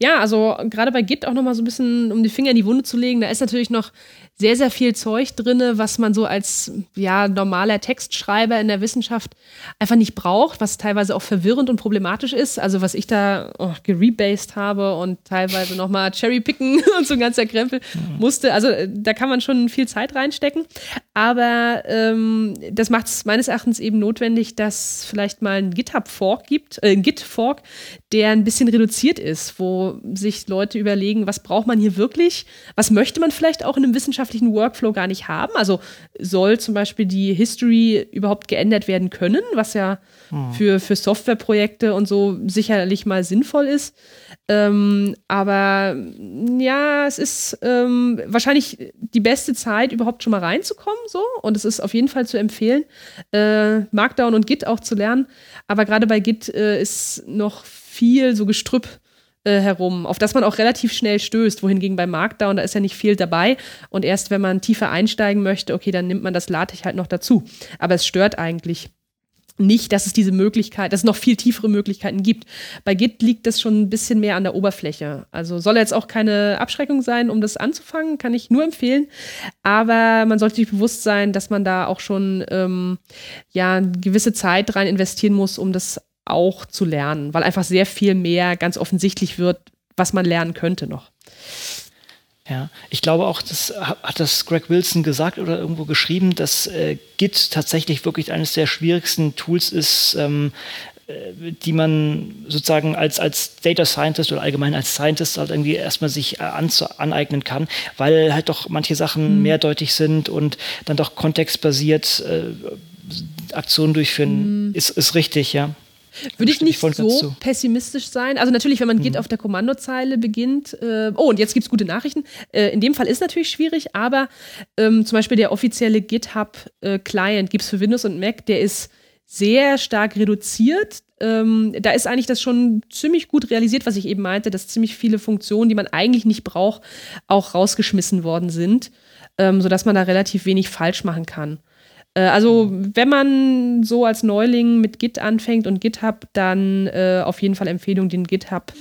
Ja, also gerade bei Git auch nochmal so ein bisschen, um die Finger in die Wunde zu legen, da ist natürlich noch sehr, sehr viel Zeug drin, was man so als ja, normaler Textschreiber in der Wissenschaft einfach nicht braucht, was teilweise auch verwirrend und problematisch ist. Also was ich da oh, gerebased habe und teilweise nochmal cherrypicken [laughs] und so ein ganzer Krempel mhm. musste. Also äh, da kann man schon viel Zeit reinstecken. Aber ähm, das macht es meines Erachtens eben notwendig, dass vielleicht mal ein GitHub-Fork gibt, äh, ein Git-Fork, der ein bisschen reduziert ist, wo sich Leute überlegen, was braucht man hier wirklich, was möchte man vielleicht auch in einem wissenschaftlichen Workflow gar nicht haben. Also soll zum Beispiel die History überhaupt geändert werden können, was ja hm. für, für Softwareprojekte und so sicherlich mal sinnvoll ist. Ähm, aber ja, es ist ähm, wahrscheinlich die beste Zeit, überhaupt schon mal reinzukommen. So. Und es ist auf jeden Fall zu empfehlen, äh, Markdown und Git auch zu lernen. Aber gerade bei Git äh, ist noch viel so Gestrüpp äh, herum, auf das man auch relativ schnell stößt. Wohingegen bei Markdown, da ist ja nicht viel dabei. Und erst wenn man tiefer einsteigen möchte, okay, dann nimmt man das LaTeX halt noch dazu. Aber es stört eigentlich nicht, dass es diese Möglichkeit, dass es noch viel tiefere Möglichkeiten gibt. Bei Git liegt das schon ein bisschen mehr an der Oberfläche. Also soll jetzt auch keine Abschreckung sein, um das anzufangen, kann ich nur empfehlen. Aber man sollte sich bewusst sein, dass man da auch schon ähm, ja eine gewisse Zeit rein investieren muss, um das auch zu lernen, weil einfach sehr viel mehr ganz offensichtlich wird, was man lernen könnte noch. Ja, ich glaube auch, das hat das Greg Wilson gesagt oder irgendwo geschrieben, dass äh, Git tatsächlich wirklich eines der schwierigsten Tools ist, ähm, äh, die man sozusagen als, als Data Scientist oder allgemein als Scientist halt irgendwie erstmal sich äh, aneignen kann, weil halt doch manche Sachen mhm. mehrdeutig sind und dann doch kontextbasiert äh, Aktionen durchführen, mhm. ist, ist richtig, ja. Würde ich nicht so pessimistisch sein. Also natürlich, wenn man mhm. Git auf der Kommandozeile beginnt. Äh, oh, und jetzt gibt es gute Nachrichten. Äh, in dem Fall ist natürlich schwierig, aber ähm, zum Beispiel der offizielle GitHub-Client äh, gibt es für Windows und Mac, der ist sehr stark reduziert. Ähm, da ist eigentlich das schon ziemlich gut realisiert, was ich eben meinte, dass ziemlich viele Funktionen, die man eigentlich nicht braucht, auch rausgeschmissen worden sind, ähm, sodass man da relativ wenig falsch machen kann. Äh, also, wenn man so als Neuling mit Git anfängt und GitHub, dann äh, auf jeden Fall Empfehlung, den GitHub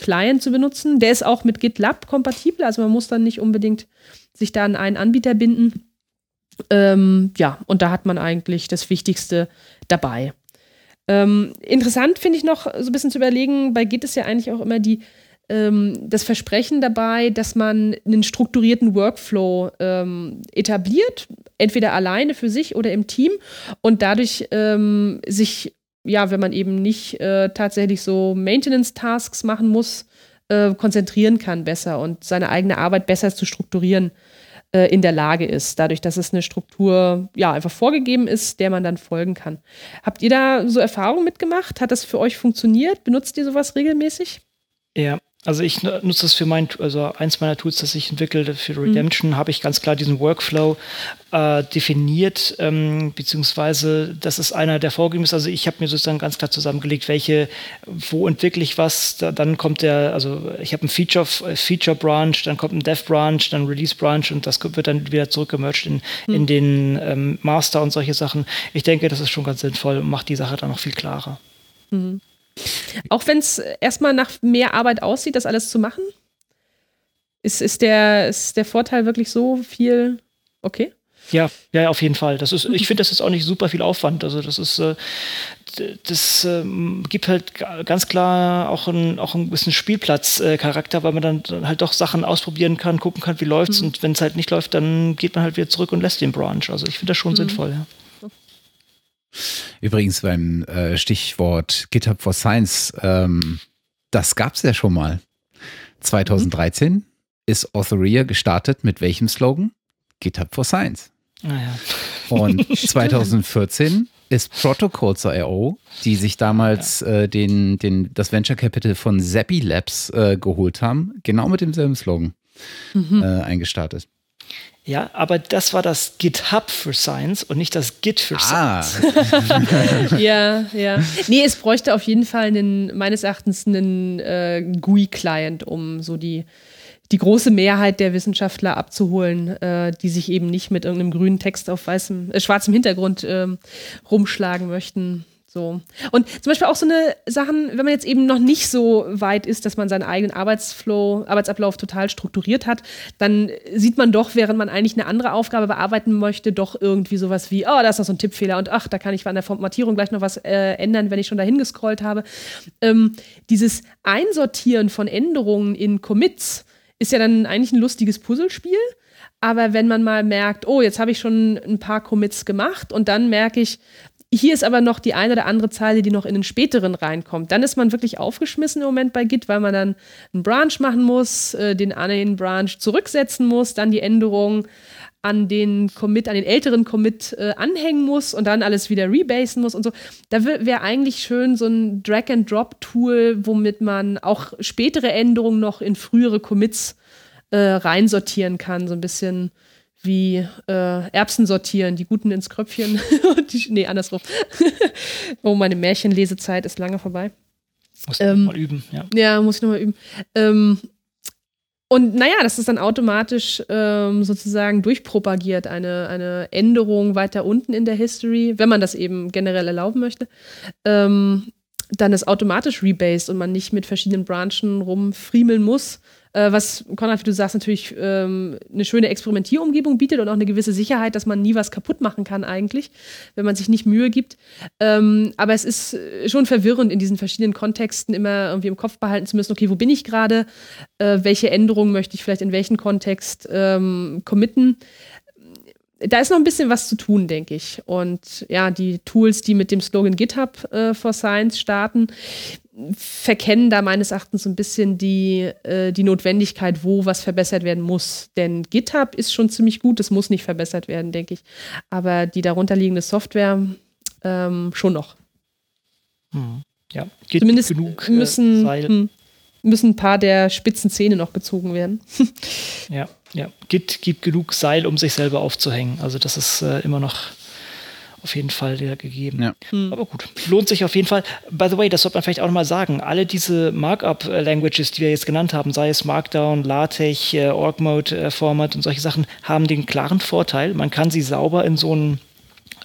Client zu benutzen. Der ist auch mit GitLab kompatibel, also man muss dann nicht unbedingt sich da an einen Anbieter binden. Ähm, ja, und da hat man eigentlich das Wichtigste dabei. Ähm, interessant finde ich noch so ein bisschen zu überlegen, bei Git ist ja eigentlich auch immer die das Versprechen dabei, dass man einen strukturierten Workflow ähm, etabliert, entweder alleine für sich oder im Team und dadurch ähm, sich, ja, wenn man eben nicht äh, tatsächlich so Maintenance-Tasks machen muss, äh, konzentrieren kann besser und seine eigene Arbeit besser zu strukturieren äh, in der Lage ist, dadurch, dass es eine Struktur ja einfach vorgegeben ist, der man dann folgen kann. Habt ihr da so Erfahrungen mitgemacht? Hat das für euch funktioniert? Benutzt ihr sowas regelmäßig? Ja, also ich nutze das für mein, also eins meiner Tools, das ich entwickle für mhm. Redemption, mhm. habe ich ganz klar diesen Workflow äh, definiert, ähm, beziehungsweise das ist einer der vorgegeben ist. Also ich habe mir sozusagen ganz klar zusammengelegt, welche, wo entwickle ich was, da, dann kommt der, also ich habe ein Feature, äh, Feature Branch, dann kommt ein Dev Branch, dann Release Branch und das wird dann wieder zurückgemerged in, mhm. in den ähm, Master und solche Sachen. Ich denke, das ist schon ganz sinnvoll und macht die Sache dann noch viel klarer. Mhm. Auch wenn es erstmal nach mehr Arbeit aussieht, das alles zu machen? Ist, ist, der, ist der Vorteil wirklich so viel okay? Ja, ja, auf jeden Fall. Das ist, ich [laughs] finde, das ist auch nicht super viel Aufwand. Also das ist, äh, das äh, gibt halt ganz klar auch ein, auch ein bisschen Spielplatzcharakter, äh, weil man dann, dann, halt doch Sachen ausprobieren kann, gucken kann, wie läuft's. Mhm. Und wenn es halt nicht läuft, dann geht man halt wieder zurück und lässt den Branch. Also ich finde das schon mhm. sinnvoll, ja. Übrigens beim äh, Stichwort GitHub for Science, ähm, das gab es ja schon mal. 2013 mhm. ist Authoria gestartet mit welchem Slogan? GitHub for Science. Ah, ja. Und [laughs] 2014 ist Protocols.io, die sich damals ja. äh, den, den, das Venture Capital von Zappi Labs äh, geholt haben, genau mit demselben Slogan mhm. äh, eingestartet. Ja, aber das war das GitHub für Science und nicht das Git für ah. Science. [laughs] [laughs] ja, ja. Nee, es bräuchte auf jeden Fall einen, meines Erachtens einen äh, GUI-Client, um so die, die große Mehrheit der Wissenschaftler abzuholen, äh, die sich eben nicht mit irgendeinem grünen Text auf weißem, äh, schwarzem Hintergrund äh, rumschlagen möchten. So. Und zum Beispiel auch so eine Sachen, wenn man jetzt eben noch nicht so weit ist, dass man seinen eigenen Arbeitsflow, Arbeitsablauf total strukturiert hat, dann sieht man doch, während man eigentlich eine andere Aufgabe bearbeiten möchte, doch irgendwie sowas wie, oh, da ist noch so ein Tippfehler und ach, da kann ich an der Formatierung gleich noch was äh, ändern, wenn ich schon dahin gescrollt habe. Ähm, dieses Einsortieren von Änderungen in Commits ist ja dann eigentlich ein lustiges Puzzlespiel. Aber wenn man mal merkt, oh, jetzt habe ich schon ein paar Commits gemacht und dann merke ich, hier ist aber noch die eine oder andere Zeile, die noch in den späteren reinkommt. Dann ist man wirklich aufgeschmissen im Moment bei Git, weil man dann einen Branch machen muss, äh, den einen Branch zurücksetzen muss, dann die Änderung an den Commit, an den älteren Commit äh, anhängen muss und dann alles wieder rebasen muss und so. Da wäre eigentlich schön so ein Drag-and-Drop-Tool, womit man auch spätere Änderungen noch in frühere Commits äh, reinsortieren kann. So ein bisschen wie äh, Erbsen sortieren, die guten ins Kröpfchen. [laughs] die, nee, andersrum. [laughs] oh, meine Märchenlesezeit ist lange vorbei. Muss ich ähm, mal üben, ja. Ja, muss ich nochmal üben. Ähm, und naja, das ist dann automatisch ähm, sozusagen durchpropagiert, eine, eine Änderung weiter unten in der History, wenn man das eben generell erlauben möchte. Ähm, dann ist automatisch rebased und man nicht mit verschiedenen Branchen rumfriemeln muss, äh, was, Konrad, wie du sagst, natürlich ähm, eine schöne Experimentierumgebung bietet und auch eine gewisse Sicherheit, dass man nie was kaputt machen kann eigentlich, wenn man sich nicht Mühe gibt. Ähm, aber es ist äh, schon verwirrend, in diesen verschiedenen Kontexten immer irgendwie im Kopf behalten zu müssen, okay, wo bin ich gerade, äh, welche Änderungen möchte ich vielleicht in welchen Kontext ähm, committen da ist noch ein bisschen was zu tun, denke ich. Und ja, die Tools, die mit dem Slogan GitHub äh, for Science starten, verkennen da meines Erachtens so ein bisschen die, äh, die Notwendigkeit, wo was verbessert werden muss. Denn GitHub ist schon ziemlich gut, das muss nicht verbessert werden, denke ich. Aber die darunterliegende Software ähm, schon noch. Hm. Ja, Git Zumindest genug, äh, müssen, äh, müssen ein paar der spitzen Zähne noch gezogen werden. [laughs] ja, ja. Git gibt genug Seil, um sich selber aufzuhängen. Also das ist äh, immer noch auf jeden Fall gegeben. Ja. Hm. Aber gut, lohnt sich auf jeden Fall. By the way, das sollte man vielleicht auch nochmal sagen. Alle diese Markup-Languages, die wir jetzt genannt haben, sei es Markdown, LaTeX, äh, Org-Mode-Format äh, und solche Sachen, haben den klaren Vorteil, man kann sie sauber in so ein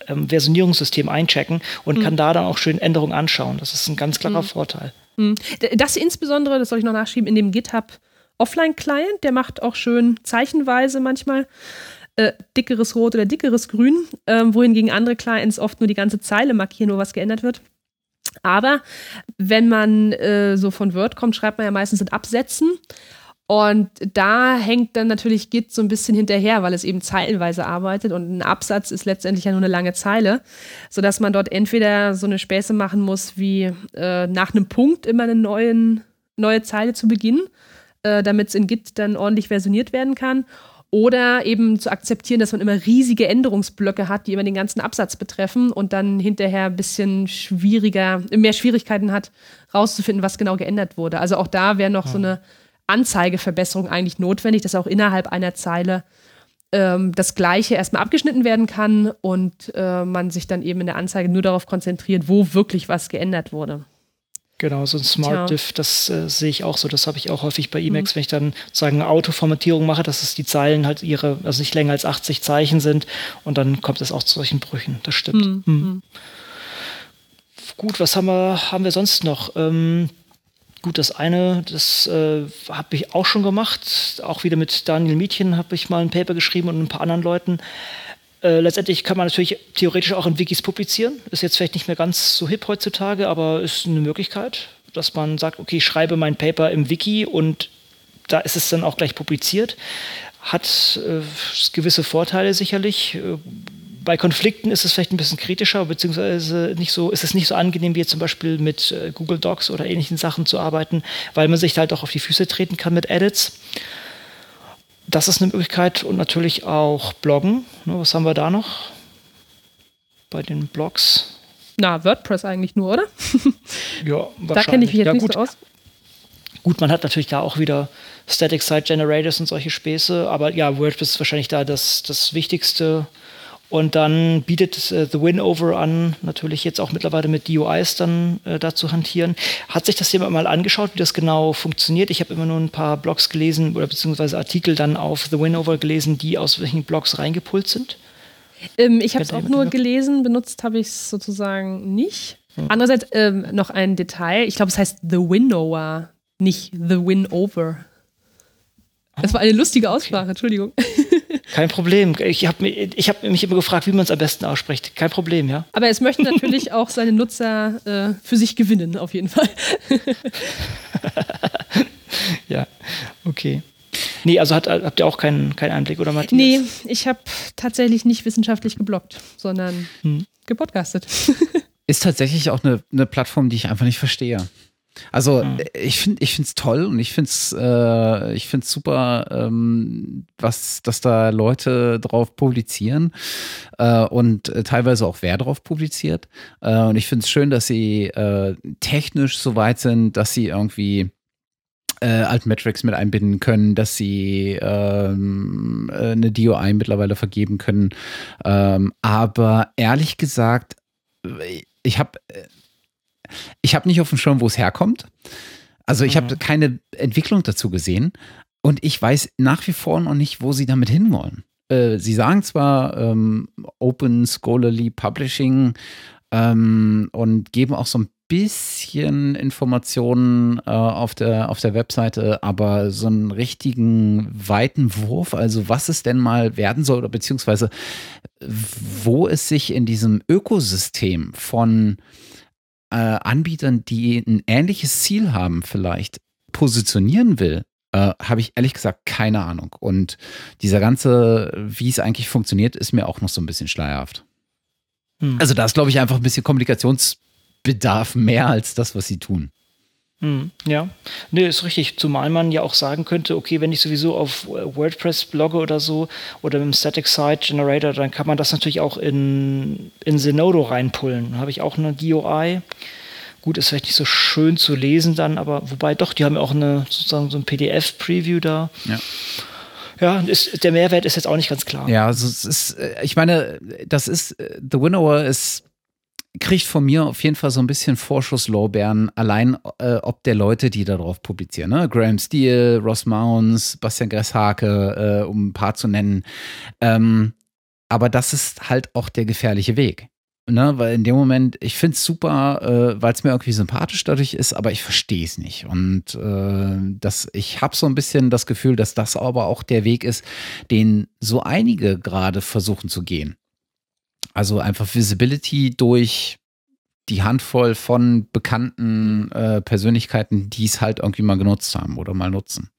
ähm, Versionierungssystem einchecken und hm. kann da dann auch schön Änderungen anschauen. Das ist ein ganz klarer hm. Vorteil. Hm. Das insbesondere, das soll ich noch nachschieben, in dem GitHub Offline-Client, der macht auch schön zeichenweise manchmal äh, dickeres Rot oder dickeres Grün, äh, wohingegen andere Clients oft nur die ganze Zeile markieren, wo was geändert wird. Aber wenn man äh, so von Word kommt, schreibt man ja meistens in Absätzen. Und da hängt dann natürlich Git so ein bisschen hinterher, weil es eben zeilenweise arbeitet und ein Absatz ist letztendlich ja nur eine lange Zeile, sodass man dort entweder so eine Späße machen muss, wie äh, nach einem Punkt immer einen neuen neue Zeile zu Beginn, äh, damit es in Git dann ordentlich versioniert werden kann. Oder eben zu akzeptieren, dass man immer riesige Änderungsblöcke hat, die immer den ganzen Absatz betreffen und dann hinterher ein bisschen schwieriger, mehr Schwierigkeiten hat, rauszufinden, was genau geändert wurde. Also auch da wäre noch ja. so eine Anzeigeverbesserung eigentlich notwendig, dass auch innerhalb einer Zeile ähm, das Gleiche erstmal abgeschnitten werden kann und äh, man sich dann eben in der Anzeige nur darauf konzentriert, wo wirklich was geändert wurde. Genau, so ein Smart Diff, das äh, sehe ich auch so. Das habe ich auch häufig bei Emacs, mhm. wenn ich dann sozusagen Autoformatierung mache, dass es die Zeilen halt ihre, also nicht länger als 80 Zeichen sind und dann kommt es auch zu solchen Brüchen. Das stimmt. Mhm. Mhm. Gut, was haben wir, haben wir sonst noch? Ähm, Gut, das eine, das äh, habe ich auch schon gemacht. Auch wieder mit Daniel Mietchen habe ich mal ein Paper geschrieben und ein paar anderen Leuten. Äh, letztendlich kann man natürlich theoretisch auch in Wikis publizieren. Ist jetzt vielleicht nicht mehr ganz so hip heutzutage, aber ist eine Möglichkeit, dass man sagt, okay, ich schreibe mein Paper im Wiki und da ist es dann auch gleich publiziert. Hat äh, gewisse Vorteile sicherlich. Äh, bei Konflikten ist es vielleicht ein bisschen kritischer, beziehungsweise nicht so, ist es nicht so angenehm, wie jetzt zum Beispiel mit äh, Google Docs oder ähnlichen Sachen zu arbeiten, weil man sich halt auch auf die Füße treten kann mit Edits. Das ist eine Möglichkeit und natürlich auch Bloggen. Ne, was haben wir da noch bei den Blogs? Na, WordPress eigentlich nur, oder? [laughs] ja, wahrscheinlich. Da kenne ich mich jetzt ja, nicht gut. so aus. Gut, man hat natürlich da auch wieder Static Site Generators und solche Späße, aber ja, WordPress ist wahrscheinlich da das, das Wichtigste und dann bietet äh, The Winover an, natürlich jetzt auch mittlerweile mit DUIs dann äh, da zu hantieren. Hat sich das jemand mal angeschaut, wie das genau funktioniert? Ich habe immer nur ein paar Blogs gelesen oder beziehungsweise Artikel dann auf The Winover gelesen, die aus welchen Blogs reingepult sind. Ähm, ich habe es auch nur gelesen, benutzt habe ich es sozusagen nicht. Hm. Andererseits ähm, noch ein Detail. Ich glaube, es heißt The Winnower, nicht The Winover. Das war eine lustige Aussprache, okay. Entschuldigung. Kein Problem. Ich habe ich hab mich immer gefragt, wie man es am besten ausspricht. Kein Problem, ja. Aber es möchte natürlich [laughs] auch seine Nutzer äh, für sich gewinnen, auf jeden Fall. [laughs] ja, okay. Nee, also hat, habt ihr auch keinen, keinen Einblick, oder Matthias? Nee, ich habe tatsächlich nicht wissenschaftlich geblockt, sondern hm. gepodcastet. Ist tatsächlich auch eine, eine Plattform, die ich einfach nicht verstehe. Also mhm. ich finde ich finde es toll und ich finde es äh, ich finde super, ähm, was dass da Leute drauf publizieren äh, und äh, teilweise auch wer drauf publiziert. Äh, und ich finde es schön, dass sie äh, technisch so weit sind, dass sie irgendwie äh, Altmetrics mit einbinden können, dass sie ähm, äh, eine DOI mittlerweile vergeben können. Ähm, aber ehrlich gesagt, ich habe ich habe nicht auf dem Schirm, wo es herkommt. Also ich mhm. habe keine Entwicklung dazu gesehen und ich weiß nach wie vor noch nicht, wo sie damit hinwollen. Äh, sie sagen zwar ähm, Open Scholarly Publishing ähm, und geben auch so ein bisschen Informationen äh, auf, der, auf der Webseite, aber so einen richtigen weiten Wurf, also was es denn mal werden soll oder beziehungsweise wo es sich in diesem Ökosystem von äh, Anbietern, die ein ähnliches Ziel haben, vielleicht positionieren will, äh, habe ich ehrlich gesagt keine Ahnung. Und dieser ganze, wie es eigentlich funktioniert, ist mir auch noch so ein bisschen schleierhaft. Hm. Also da ist, glaube ich, einfach ein bisschen Kommunikationsbedarf mehr als das, was sie tun. Hm, ja, nee, ist richtig. Zumal man ja auch sagen könnte, okay, wenn ich sowieso auf WordPress blogge oder so oder mit dem Static Site Generator, dann kann man das natürlich auch in, in Zenodo reinpullen. Dann habe ich auch eine DOI. Gut, ist vielleicht nicht so schön zu lesen dann, aber wobei doch, die haben ja auch eine sozusagen so ein PDF-Preview da. Ja. Ja, ist, der Mehrwert ist jetzt auch nicht ganz klar. Ja, also es ist, äh, ich meine, das ist, äh, The Winnower ist kriegt von mir auf jeden Fall so ein bisschen Vorschusslorbeeren, allein äh, ob der Leute, die darauf publizieren. Ne? Graham Steele, Ross Mounds, Bastian Gresshake, äh, um ein paar zu nennen. Ähm, aber das ist halt auch der gefährliche Weg. Ne? Weil in dem Moment, ich finde es super, äh, weil es mir irgendwie sympathisch dadurch ist, aber ich verstehe es nicht. Und äh, das, ich habe so ein bisschen das Gefühl, dass das aber auch der Weg ist, den so einige gerade versuchen zu gehen. Also einfach Visibility durch die Handvoll von bekannten äh, Persönlichkeiten, die es halt irgendwie mal genutzt haben oder mal nutzen.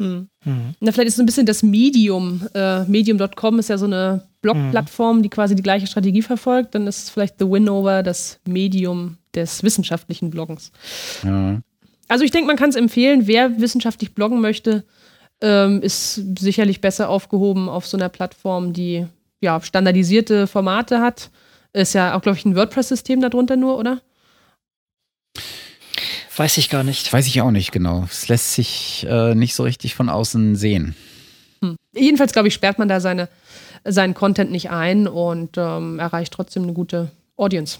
Hm. Mhm. Na, vielleicht ist es ein bisschen das Medium. Äh, Medium.com ist ja so eine Blog-Plattform, die quasi die gleiche Strategie verfolgt. Dann ist vielleicht The Winover das Medium des wissenschaftlichen Bloggens. Ja. Also ich denke, man kann es empfehlen, wer wissenschaftlich bloggen möchte, ähm, ist sicherlich besser aufgehoben auf so einer Plattform, die ja standardisierte Formate hat. Ist ja auch, glaube ich, ein WordPress-System darunter nur, oder? Weiß ich gar nicht. Weiß ich auch nicht genau. Es lässt sich äh, nicht so richtig von außen sehen. Hm. Jedenfalls, glaube ich, sperrt man da seine, seinen Content nicht ein und ähm, erreicht trotzdem eine gute Audience.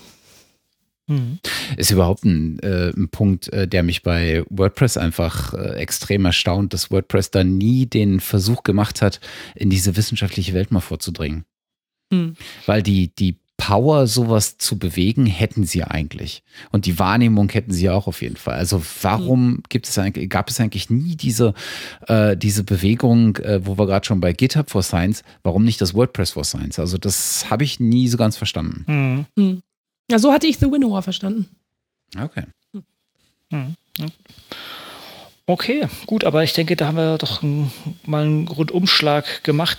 Mhm. Ist überhaupt ein, äh, ein Punkt, äh, der mich bei WordPress einfach äh, extrem erstaunt, dass WordPress da nie den Versuch gemacht hat, in diese wissenschaftliche Welt mal vorzudringen. Mhm. Weil die, die Power, sowas zu bewegen, hätten sie eigentlich. Und die Wahrnehmung hätten sie auch auf jeden Fall. Also warum mhm. gibt es eigentlich, gab es eigentlich nie diese, äh, diese Bewegung, äh, wo wir gerade schon bei GitHub for Science, warum nicht das WordPress for Science? Also das habe ich nie so ganz verstanden. Mhm. Ja, so hatte ich The Winnower verstanden. Okay. Hm. Okay, gut, aber ich denke, da haben wir doch mal einen Rundumschlag gemacht.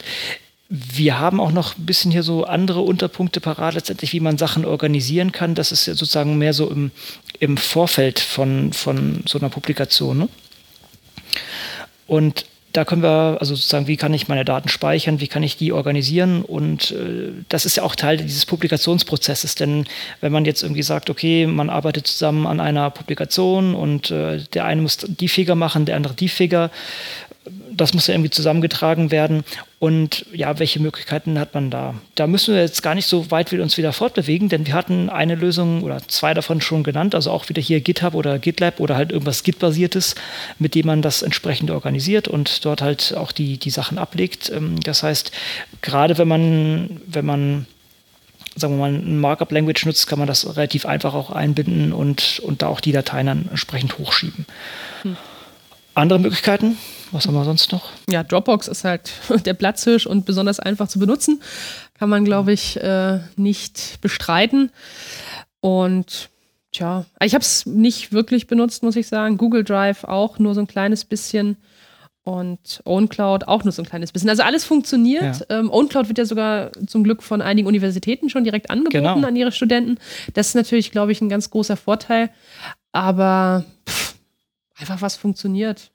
Wir haben auch noch ein bisschen hier so andere Unterpunkte parat, letztendlich, wie man Sachen organisieren kann. Das ist ja sozusagen mehr so im, im Vorfeld von, von so einer Publikation. Ne? Und da können wir, also sozusagen, wie kann ich meine Daten speichern, wie kann ich die organisieren? Und äh, das ist ja auch Teil dieses Publikationsprozesses, denn wenn man jetzt irgendwie sagt, okay, man arbeitet zusammen an einer Publikation und äh, der eine muss die Figure machen, der andere die Figure, das muss ja irgendwie zusammengetragen werden. Und ja, welche Möglichkeiten hat man da? Da müssen wir jetzt gar nicht so weit uns wieder fortbewegen, denn wir hatten eine Lösung oder zwei davon schon genannt, also auch wieder hier GitHub oder GitLab oder halt irgendwas Git-basiertes, mit dem man das entsprechend organisiert und dort halt auch die, die Sachen ablegt. Ähm, das heißt, gerade wenn man, wenn man sagen wir mal, ein Markup-Language nutzt, kann man das relativ einfach auch einbinden und, und da auch die Dateien dann entsprechend hochschieben. Hm. Andere Möglichkeiten? Was haben wir sonst noch? Ja, Dropbox ist halt [laughs] der Platzhirsch und besonders einfach zu benutzen. Kann man, glaube ich, äh, nicht bestreiten. Und tja, ich habe es nicht wirklich benutzt, muss ich sagen. Google Drive auch nur so ein kleines bisschen. Und OwnCloud auch nur so ein kleines bisschen. Also alles funktioniert. Ja. Ähm, OwnCloud wird ja sogar zum Glück von einigen Universitäten schon direkt angeboten genau. an ihre Studenten. Das ist natürlich, glaube ich, ein ganz großer Vorteil. Aber pff, einfach was funktioniert.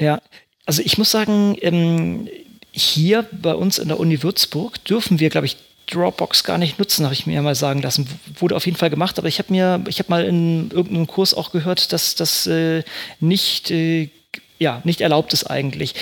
Ja, also ich muss sagen, ähm, hier bei uns in der Uni Würzburg dürfen wir, glaube ich, Dropbox gar nicht nutzen, habe ich mir ja mal sagen lassen. Wurde auf jeden Fall gemacht, aber ich habe mir, ich habe mal in irgendeinem Kurs auch gehört, dass das äh, nicht, äh, ja, nicht erlaubt ist eigentlich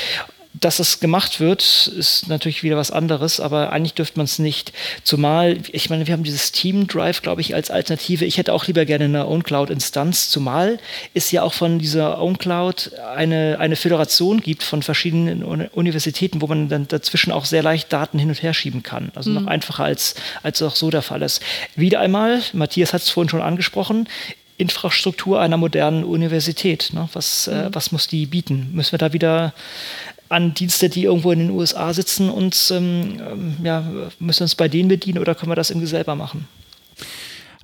dass es gemacht wird, ist natürlich wieder was anderes, aber eigentlich dürfte man es nicht. Zumal, ich meine, wir haben dieses Team Drive, glaube ich, als Alternative. Ich hätte auch lieber gerne eine OwnCloud-Instanz, zumal es ja auch von dieser OwnCloud eine, eine Föderation gibt von verschiedenen Universitäten, wo man dann dazwischen auch sehr leicht Daten hin und her schieben kann. Also mhm. noch einfacher als, als auch so der Fall ist. Wieder einmal, Matthias hat es vorhin schon angesprochen, Infrastruktur einer modernen Universität. Ne? Was, äh, mhm. äh, was muss die bieten? Müssen wir da wieder an Dienste, die irgendwo in den USA sitzen, uns ähm, ähm, ja, müssen uns bei denen bedienen oder können wir das irgendwie selber machen?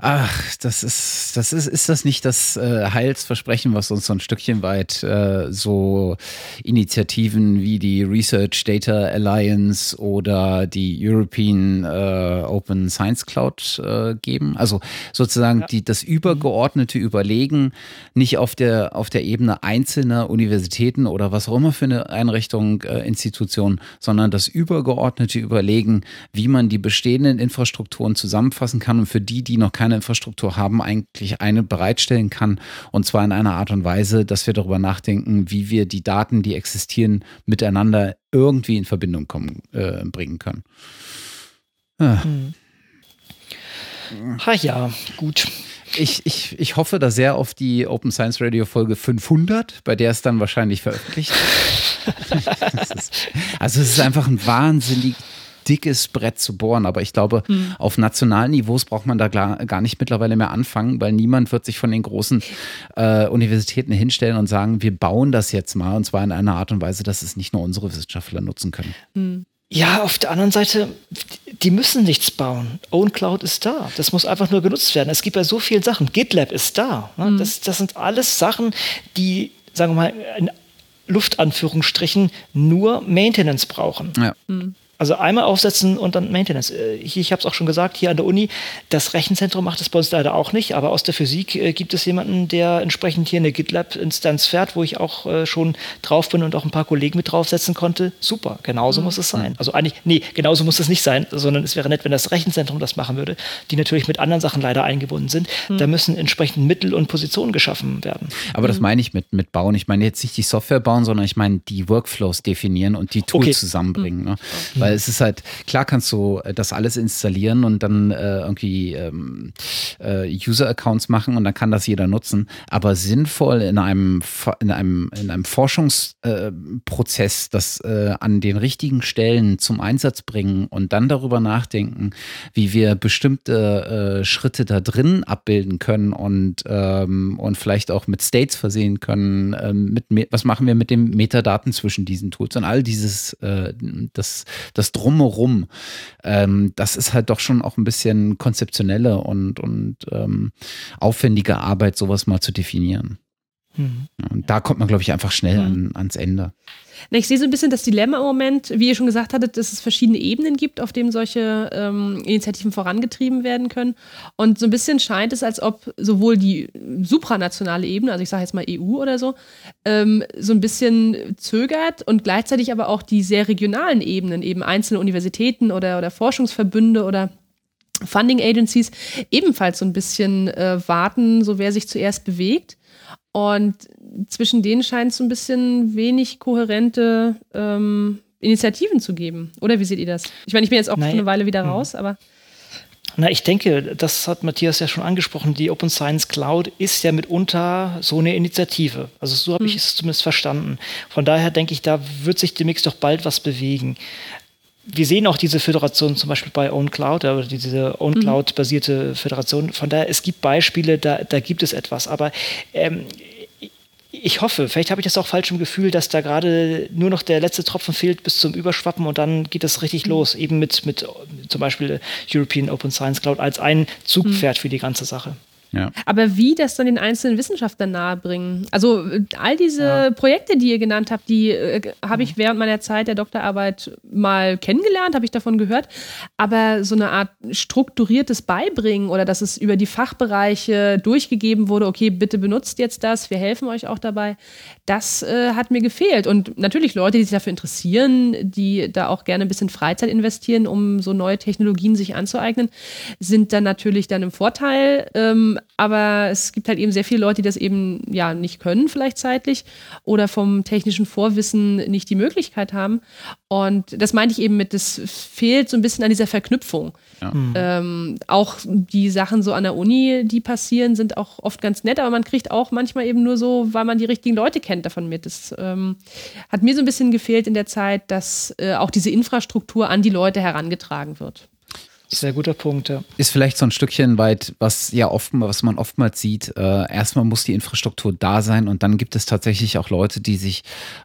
Ach, das ist, das ist, ist das nicht das äh, Heilsversprechen, was uns so ein Stückchen weit äh, so Initiativen wie die Research Data Alliance oder die European äh, Open Science Cloud äh, geben? Also sozusagen ja. die, das übergeordnete Überlegen nicht auf der, auf der Ebene einzelner Universitäten oder was auch immer für eine Einrichtung, äh, Institution, sondern das übergeordnete Überlegen, wie man die bestehenden Infrastrukturen zusammenfassen kann und für die, die noch keine keine Infrastruktur haben, eigentlich eine bereitstellen kann. Und zwar in einer Art und Weise, dass wir darüber nachdenken, wie wir die Daten, die existieren, miteinander irgendwie in Verbindung kommen, äh, bringen können. Ah. Hm. Ha ja, gut. Ich, ich, ich hoffe da sehr auf die Open Science Radio Folge 500, bei der es dann wahrscheinlich veröffentlicht. [laughs] ist, also es ist einfach ein wahnsinnig dickes Brett zu bohren. Aber ich glaube, mhm. auf nationalen Niveaus braucht man da gar nicht mittlerweile mehr anfangen, weil niemand wird sich von den großen äh, Universitäten hinstellen und sagen, wir bauen das jetzt mal und zwar in einer Art und Weise, dass es nicht nur unsere Wissenschaftler nutzen können. Mhm. Ja, auf der anderen Seite, die müssen nichts bauen. OwnCloud ist da. Das muss einfach nur genutzt werden. Es gibt bei so vielen Sachen. GitLab ist da. Ne? Mhm. Das, das sind alles Sachen, die, sagen wir mal, in Luftanführungsstrichen nur Maintenance brauchen. Ja. Mhm. Also einmal aufsetzen und dann Maintenance. Äh, hier, ich habe es auch schon gesagt, hier an der Uni, das Rechenzentrum macht es bei uns leider auch nicht, aber aus der Physik äh, gibt es jemanden, der entsprechend hier eine GitLab-Instanz fährt, wo ich auch äh, schon drauf bin und auch ein paar Kollegen mit draufsetzen konnte. Super, genauso mhm. muss es sein. Also eigentlich, nee, genauso muss es nicht sein, sondern es wäre nett, wenn das Rechenzentrum das machen würde, die natürlich mit anderen Sachen leider eingebunden sind. Mhm. Da müssen entsprechend Mittel und Positionen geschaffen werden. Aber das mhm. meine ich mit, mit bauen. Ich meine jetzt nicht die Software bauen, sondern ich meine die Workflows definieren und die Tools okay. zusammenbringen. Ne? Mhm. Weil es ist halt, klar kannst du äh, das alles installieren und dann äh, irgendwie ähm, äh, User-Accounts machen und dann kann das jeder nutzen. Aber sinnvoll in einem, in einem, in einem Forschungsprozess, äh, das äh, an den richtigen Stellen zum Einsatz bringen und dann darüber nachdenken, wie wir bestimmte äh, Schritte da drin abbilden können und, ähm, und vielleicht auch mit States versehen können. Mit, was machen wir mit den Metadaten zwischen diesen Tools und all dieses, das, das Drumherum, ähm, das ist halt doch schon auch ein bisschen konzeptionelle und, und ähm, aufwendige Arbeit, sowas mal zu definieren. Mhm. Und da kommt man, glaube ich, einfach schnell mhm. an, ans Ende. Na, ich sehe so ein bisschen das Dilemma im Moment, wie ihr schon gesagt hattet, dass es verschiedene Ebenen gibt, auf denen solche ähm, Initiativen vorangetrieben werden können. Und so ein bisschen scheint es, als ob sowohl die supranationale Ebene, also ich sage jetzt mal EU oder so, ähm, so ein bisschen zögert und gleichzeitig aber auch die sehr regionalen Ebenen, eben einzelne Universitäten oder, oder Forschungsverbünde oder Funding Agencies ebenfalls so ein bisschen äh, warten, so wer sich zuerst bewegt. Und zwischen denen scheint es so ein bisschen wenig kohärente ähm, Initiativen zu geben. Oder wie seht ihr das? Ich meine, ich bin jetzt auch Nein. schon eine Weile wieder hm. raus, aber. Na, ich denke, das hat Matthias ja schon angesprochen, die Open Science Cloud ist ja mitunter so eine Initiative. Also so habe hm. ich es zumindest verstanden. Von daher denke ich, da wird sich demnächst doch bald was bewegen wir sehen auch diese Föderation zum Beispiel bei OwnCloud, oder diese OwnCloud-basierte Föderation. Von daher, es gibt Beispiele, da, da gibt es etwas. Aber ähm, ich hoffe, vielleicht habe ich das auch falsch im Gefühl, dass da gerade nur noch der letzte Tropfen fehlt bis zum Überschwappen und dann geht es richtig mhm. los, eben mit, mit zum Beispiel European Open Science Cloud als ein Zugpferd mhm. für die ganze Sache. Ja. Aber wie das dann den einzelnen Wissenschaftlern nahebringen? Also all diese ja. Projekte, die ihr genannt habt, die äh, habe ich während meiner Zeit der Doktorarbeit mal kennengelernt, habe ich davon gehört. Aber so eine Art strukturiertes Beibringen oder dass es über die Fachbereiche durchgegeben wurde, okay, bitte benutzt jetzt das, wir helfen euch auch dabei, das äh, hat mir gefehlt. Und natürlich Leute, die sich dafür interessieren, die da auch gerne ein bisschen Freizeit investieren, um so neue Technologien sich anzueignen, sind dann natürlich dann im Vorteil. Ähm, aber es gibt halt eben sehr viele Leute, die das eben ja nicht können, vielleicht zeitlich, oder vom technischen Vorwissen nicht die Möglichkeit haben. Und das meinte ich eben mit, das fehlt so ein bisschen an dieser Verknüpfung. Ja. Mhm. Ähm, auch die Sachen so an der Uni, die passieren, sind auch oft ganz nett, aber man kriegt auch manchmal eben nur so, weil man die richtigen Leute kennt, davon mit. Das ähm, hat mir so ein bisschen gefehlt in der Zeit, dass äh, auch diese Infrastruktur an die Leute herangetragen wird. Sehr guter Punkt, ja. Ist vielleicht so ein Stückchen weit, was ja oft, was man oftmals sieht. Äh, erstmal muss die Infrastruktur da sein und dann gibt es tatsächlich auch Leute, die sich,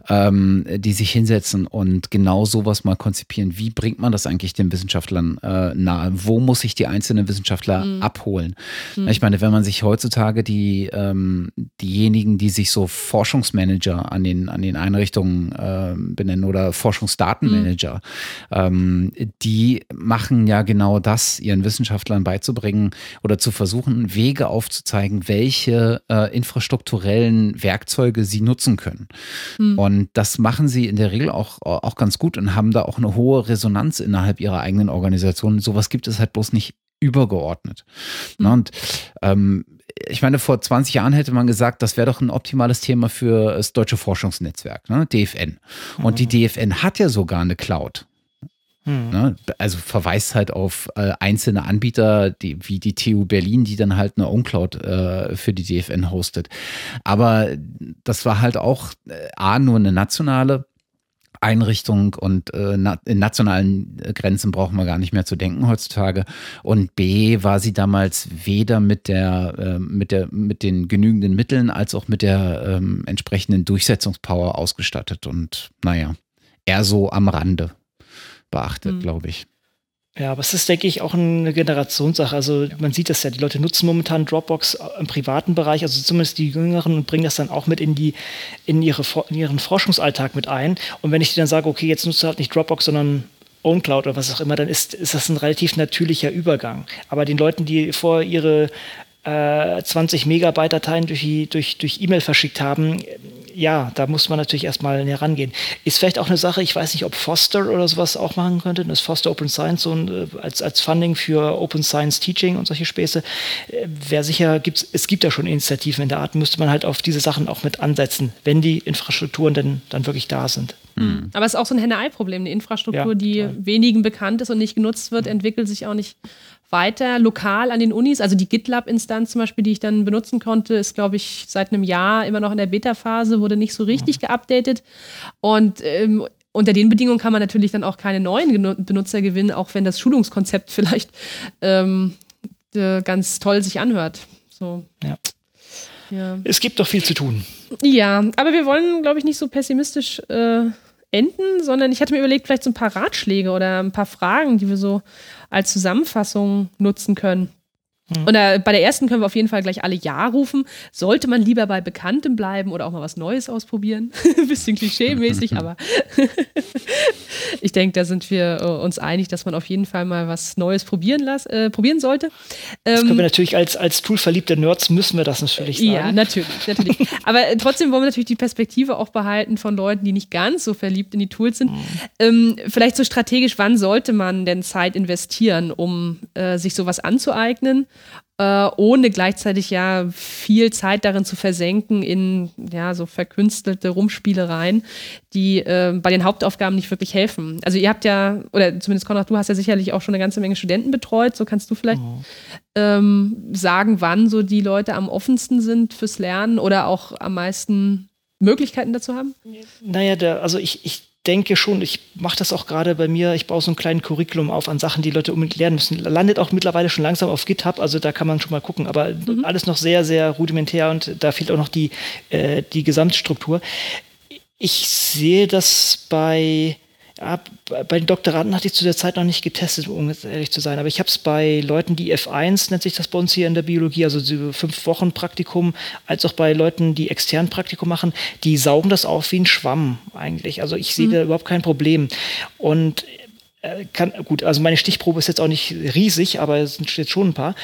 ähm, die sich hinsetzen und genau sowas mal konzipieren. Wie bringt man das eigentlich den Wissenschaftlern äh, nahe? Wo muss sich die einzelnen Wissenschaftler mhm. abholen? Mhm. Ich meine, wenn man sich heutzutage die, ähm, diejenigen, die sich so Forschungsmanager an den, an den Einrichtungen äh, benennen oder Forschungsdatenmanager, mhm. ähm, die machen ja genau genau das ihren Wissenschaftlern beizubringen oder zu versuchen, Wege aufzuzeigen, welche äh, infrastrukturellen Werkzeuge sie nutzen können. Mhm. Und das machen sie in der Regel auch, auch ganz gut und haben da auch eine hohe Resonanz innerhalb ihrer eigenen Organisation. Sowas gibt es halt bloß nicht übergeordnet. Mhm. Und ähm, ich meine, vor 20 Jahren hätte man gesagt, das wäre doch ein optimales Thema für das Deutsche Forschungsnetzwerk, ne? DFN. Und die mhm. DFN hat ja sogar eine Cloud. Ne? Also verweist halt auf äh, einzelne Anbieter, die, wie die TU Berlin, die dann halt eine OwnCloud äh, für die DFN hostet. Aber das war halt auch äh, A, nur eine nationale Einrichtung und äh, in nationalen Grenzen brauchen wir gar nicht mehr zu denken heutzutage. Und B war sie damals weder mit der, äh, mit der, mit den genügenden Mitteln als auch mit der ähm, entsprechenden Durchsetzungspower ausgestattet. Und naja, eher so am Rande beachtet, mhm. glaube ich. Ja, aber es ist, denke ich, auch eine Generationssache. Also man sieht das ja, die Leute nutzen momentan Dropbox im privaten Bereich, also zumindest die Jüngeren und bringen das dann auch mit in, die, in, ihre, in ihren Forschungsalltag mit ein. Und wenn ich dann sage, okay, jetzt nutzt du halt nicht Dropbox, sondern OwnCloud oder was auch immer, dann ist, ist das ein relativ natürlicher Übergang. Aber den Leuten, die vor ihre äh, 20 Megabyte Dateien durch, durch, durch E-Mail verschickt haben, ja, da muss man natürlich erstmal näher rangehen. Ist vielleicht auch eine Sache, ich weiß nicht, ob Foster oder sowas auch machen könnte. Das Foster Open Science so ein, äh, als, als Funding für Open Science Teaching und solche Späße. Äh, Wäre sicher, gibt's, es gibt ja schon Initiativen in der Art, müsste man halt auf diese Sachen auch mit ansetzen, wenn die Infrastrukturen denn dann wirklich da sind. Mhm. Aber es ist auch so ein Henne-Ei-Problem. Eine Infrastruktur, ja, die wenigen bekannt ist und nicht genutzt wird, entwickelt sich auch nicht weiter lokal an den Unis. Also die GitLab-Instanz zum Beispiel, die ich dann benutzen konnte, ist, glaube ich, seit einem Jahr immer noch in der Beta-Phase, wurde nicht so richtig geupdatet. Und ähm, unter den Bedingungen kann man natürlich dann auch keine neuen Benutzer gewinnen, auch wenn das Schulungskonzept [laughs] vielleicht ähm, ganz toll sich anhört. So. Ja. ja. Es gibt doch viel zu tun. Ja, aber wir wollen, glaube ich, nicht so pessimistisch äh, enden, sondern ich hatte mir überlegt, vielleicht so ein paar Ratschläge oder ein paar Fragen, die wir so als Zusammenfassung nutzen können. Mhm. Und bei der ersten können wir auf jeden Fall gleich alle Ja rufen. Sollte man lieber bei Bekanntem bleiben oder auch mal was Neues ausprobieren? [laughs] Bisschen klischee-mäßig, aber [laughs] ich denke, da sind wir äh, uns einig, dass man auf jeden Fall mal was Neues probieren, las äh, probieren sollte. Das können wir ähm, natürlich als, als toolverliebte Nerds müssen wir das natürlich sagen. Ja, natürlich, natürlich. [laughs] aber äh, trotzdem wollen wir natürlich die Perspektive auch behalten von Leuten, die nicht ganz so verliebt in die Tools sind. Mhm. Ähm, vielleicht so strategisch, wann sollte man denn Zeit investieren, um äh, sich sowas anzueignen? Äh, ohne gleichzeitig ja viel Zeit darin zu versenken in ja so verkünstelte Rumspielereien, die äh, bei den Hauptaufgaben nicht wirklich helfen. Also ihr habt ja, oder zumindest Konrad, du hast ja sicherlich auch schon eine ganze Menge Studenten betreut, so kannst du vielleicht oh. ähm, sagen, wann so die Leute am offensten sind fürs Lernen oder auch am meisten Möglichkeiten dazu haben? Naja, der, also ich, ich denke schon, ich mache das auch gerade bei mir, ich baue so einen kleinen Curriculum auf an Sachen, die Leute unbedingt lernen müssen. Landet auch mittlerweile schon langsam auf GitHub, also da kann man schon mal gucken, aber mhm. alles noch sehr, sehr rudimentär und da fehlt auch noch die, äh, die Gesamtstruktur. Ich sehe das bei bei den Doktoranden hatte ich zu der Zeit noch nicht getestet, um jetzt ehrlich zu sein. Aber ich habe es bei Leuten, die F1 nennt sich das bei uns hier in der Biologie, also fünf Wochen Praktikum, als auch bei Leuten, die extern Praktikum machen, die saugen das auf wie ein Schwamm eigentlich. Also ich sehe mhm. da überhaupt kein Problem. Und äh, kann, gut, also meine Stichprobe ist jetzt auch nicht riesig, aber es sind jetzt schon ein paar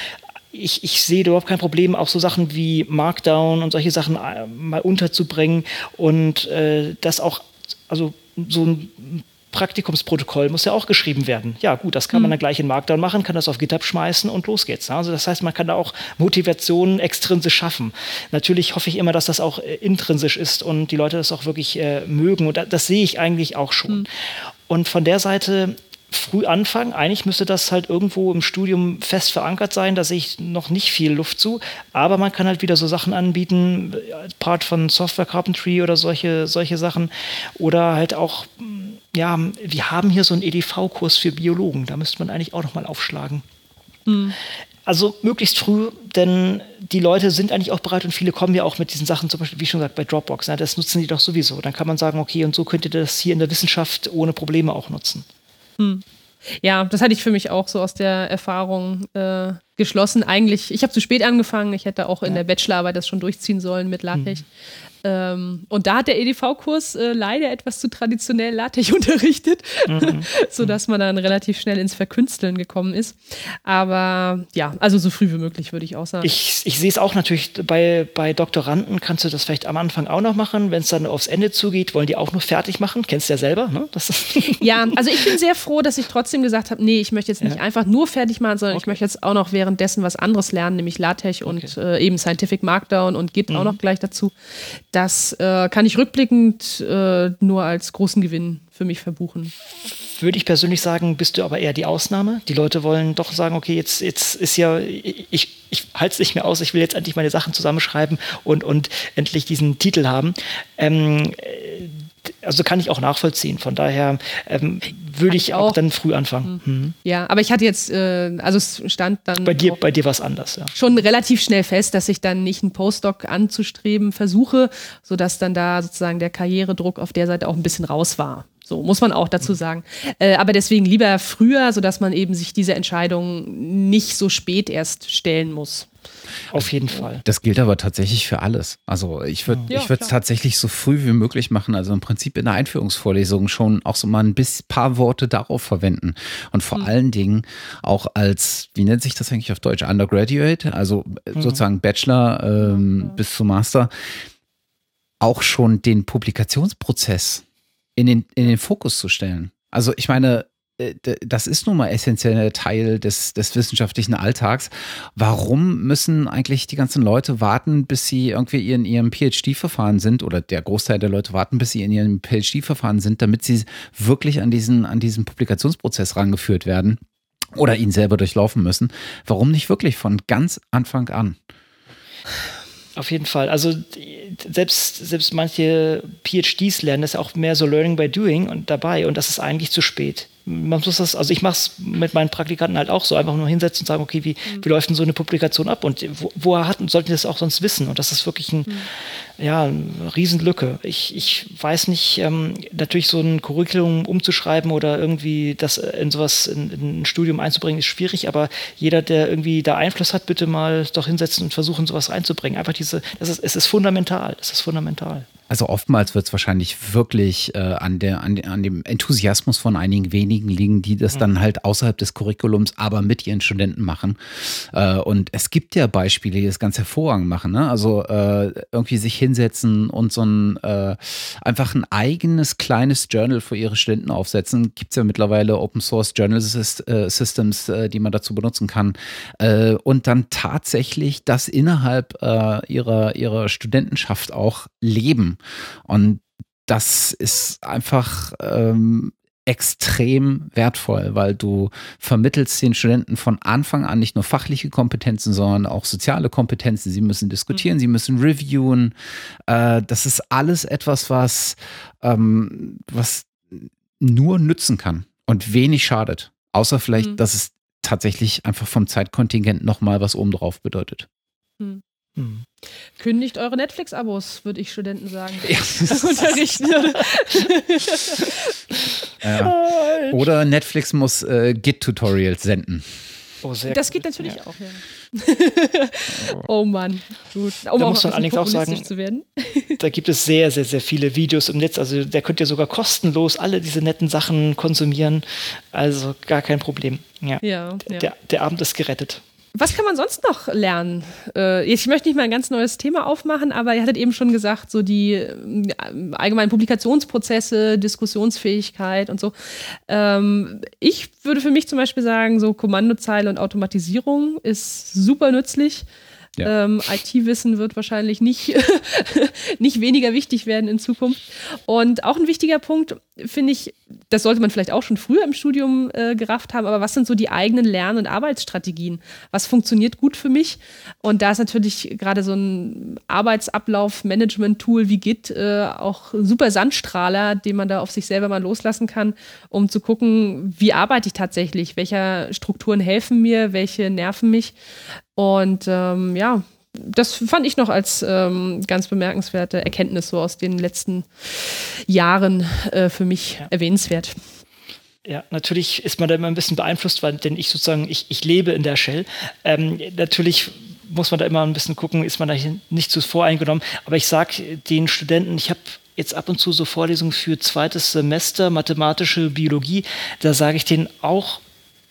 ich, ich sehe überhaupt kein Problem, auch so Sachen wie Markdown und solche Sachen äh, mal unterzubringen und äh, das auch, also so ein Praktikumsprotokoll muss ja auch geschrieben werden. Ja, gut, das kann man hm. dann gleich in Markdown machen, kann das auf GitHub schmeißen und los geht's. Also das heißt, man kann da auch Motivationen extrinsisch schaffen. Natürlich hoffe ich immer, dass das auch äh, intrinsisch ist und die Leute das auch wirklich äh, mögen. Und das, das sehe ich eigentlich auch schon. Mhm. Und von der Seite früh anfangen. Eigentlich müsste das halt irgendwo im Studium fest verankert sein. Da sehe ich noch nicht viel Luft zu. Aber man kann halt wieder so Sachen anbieten, Part von Software Carpentry oder solche, solche Sachen. Oder halt auch, ja, wir haben hier so einen EDV-Kurs für Biologen. Da müsste man eigentlich auch nochmal aufschlagen. Mhm. Also möglichst früh, denn die Leute sind eigentlich auch bereit und viele kommen ja auch mit diesen Sachen, zum Beispiel, wie schon gesagt, bei Dropbox. Na, das nutzen die doch sowieso. Dann kann man sagen, okay, und so könnt ihr das hier in der Wissenschaft ohne Probleme auch nutzen. Hm. Ja, das hatte ich für mich auch so aus der Erfahrung äh, geschlossen. Eigentlich, ich habe zu spät angefangen. Ich hätte auch in ja. der Bachelorarbeit das schon durchziehen sollen mit LaTeX. Mhm. Ähm, und da hat der EDV-Kurs äh, leider etwas zu traditionell LaTeX [laughs] unterrichtet, mhm. [laughs] sodass man dann relativ schnell ins Verkünsteln gekommen ist. Aber ja, also so früh wie möglich, würde ich auch sagen. Ich, ich sehe es auch natürlich bei, bei Doktoranden, kannst du das vielleicht am Anfang auch noch machen. Wenn es dann aufs Ende zugeht, wollen die auch nur fertig machen. Kennst du ja selber, ne? [laughs] ja, also ich bin sehr froh, dass ich trotzdem gesagt habe, nee, ich möchte jetzt nicht ja. einfach nur fertig machen, sondern okay. ich möchte jetzt auch noch währenddessen was anderes lernen, nämlich LaTeX und okay. äh, eben Scientific Markdown und Git mhm. auch noch gleich dazu. Das äh, kann ich rückblickend äh, nur als großen Gewinn für mich verbuchen. Würde ich persönlich sagen, bist du aber eher die Ausnahme. Die Leute wollen doch sagen, okay, jetzt, jetzt ist ja, ich, ich halte es nicht mehr aus, ich will jetzt endlich meine Sachen zusammenschreiben und, und endlich diesen Titel haben. Ähm, also kann ich auch nachvollziehen. Von daher ähm, würde ich auch, auch, dann früh anfangen. Mhm. Mhm. Ja, aber ich hatte jetzt, äh, also es stand dann. Bei dir, bei dir war es anders, ja. Schon relativ schnell fest, dass ich dann nicht einen Postdoc anzustreben versuche, sodass dann da sozusagen der Karrieredruck auf der Seite auch ein bisschen raus war. So muss man auch dazu sagen. Äh, aber deswegen lieber früher, sodass man eben sich diese Entscheidung nicht so spät erst stellen muss. Auf jeden Fall. Das gilt aber tatsächlich für alles. Also ich würde ja, ich würde es tatsächlich so früh wie möglich machen. Also im Prinzip in der Einführungsvorlesung schon auch so mal ein bisschen, paar Worte darauf verwenden. Und vor mhm. allen Dingen auch als, wie nennt sich das eigentlich auf Deutsch? Undergraduate, also mhm. sozusagen Bachelor ähm, ja. bis zum Master, auch schon den Publikationsprozess in den, in den Fokus zu stellen. Also ich meine, das ist nun mal essentieller Teil des, des wissenschaftlichen Alltags. Warum müssen eigentlich die ganzen Leute warten, bis sie irgendwie in ihrem PhD-Verfahren sind oder der Großteil der Leute warten, bis sie in ihrem PhD-Verfahren sind, damit sie wirklich an diesen, an diesen Publikationsprozess rangeführt werden oder ihn selber durchlaufen müssen? Warum nicht wirklich von ganz Anfang an? Auf jeden Fall. Also selbst, selbst manche PhDs lernen das auch mehr so Learning by Doing und dabei und das ist eigentlich zu spät man muss das, also ich mache es mit meinen Praktikanten halt auch so, einfach nur hinsetzen und sagen, okay, wie, mhm. wie läuft denn so eine Publikation ab und wo, woher hat, sollten die das auch sonst wissen? Und das ist wirklich ein, mhm. ja, eine Riesenlücke. Ich, ich weiß nicht, ähm, natürlich so ein Curriculum umzuschreiben oder irgendwie das in sowas in, in, ein Studium einzubringen, ist schwierig, aber jeder, der irgendwie da Einfluss hat, bitte mal doch hinsetzen und versuchen, sowas reinzubringen. Einfach diese, das ist, es ist fundamental, es ist fundamental. Also oftmals wird es wahrscheinlich wirklich äh, an, der, an, an, dem Enthusiasmus von einigen wenigen liegen, die das dann halt außerhalb des Curriculums aber mit ihren Studenten machen. Äh, und es gibt ja Beispiele, die das ganz hervorragend machen. Ne? Also äh, irgendwie sich hinsetzen und so ein äh, einfach ein eigenes kleines Journal für ihre Studenten aufsetzen. Gibt es ja mittlerweile Open Source Journal äh, Systems, äh, die man dazu benutzen kann. und dann tatsächlich das innerhalb ihrer, ihrer Studentenschaft auch leben. Und das ist einfach ähm, extrem wertvoll, weil du vermittelst den Studenten von Anfang an nicht nur fachliche Kompetenzen, sondern auch soziale Kompetenzen. Sie müssen diskutieren, mhm. sie müssen reviewen. Äh, das ist alles etwas, was, ähm, was nur nützen kann und wenig schadet. Außer vielleicht, mhm. dass es tatsächlich einfach vom Zeitkontingent nochmal was oben drauf bedeutet. Mhm. Kündigt eure Netflix-Abos, würde ich Studenten sagen. Ja. [laughs] Unterrichten. [laughs] ja. Oder Netflix muss äh, Git-Tutorials senden. Oh, das geht natürlich ja. auch, ja. [laughs] oh Mann, gut. Um da muss man allerdings auch sagen, da gibt es sehr, sehr, sehr viele Videos im Netz. Also der könnt ihr sogar kostenlos alle diese netten Sachen konsumieren. Also gar kein Problem. Ja, ja, ja. Der, der Abend ist gerettet. Was kann man sonst noch lernen? Äh, ich möchte nicht mal ein ganz neues Thema aufmachen, aber ihr hattet eben schon gesagt, so die äh, allgemeinen Publikationsprozesse, Diskussionsfähigkeit und so. Ähm, ich würde für mich zum Beispiel sagen, so Kommandozeile und Automatisierung ist super nützlich. Ja. Ähm, IT-Wissen wird wahrscheinlich nicht, [laughs] nicht weniger wichtig werden in Zukunft. Und auch ein wichtiger Punkt, finde ich, das sollte man vielleicht auch schon früher im Studium äh, gerafft haben, aber was sind so die eigenen Lern- und Arbeitsstrategien? Was funktioniert gut für mich? Und da ist natürlich gerade so ein Arbeitsablauf-Management-Tool wie Git äh, auch ein super Sandstrahler, den man da auf sich selber mal loslassen kann, um zu gucken, wie arbeite ich tatsächlich? Welche Strukturen helfen mir? Welche nerven mich? Und ähm, ja, das fand ich noch als ähm, ganz bemerkenswerte Erkenntnis so aus den letzten Jahren äh, für mich ja. erwähnenswert. Ja, natürlich ist man da immer ein bisschen beeinflusst, weil denn ich sozusagen, ich, ich lebe in der Shell. Ähm, natürlich muss man da immer ein bisschen gucken, ist man da nicht zu voreingenommen. Aber ich sage den Studenten, ich habe jetzt ab und zu so Vorlesungen für zweites Semester mathematische Biologie, da sage ich denen auch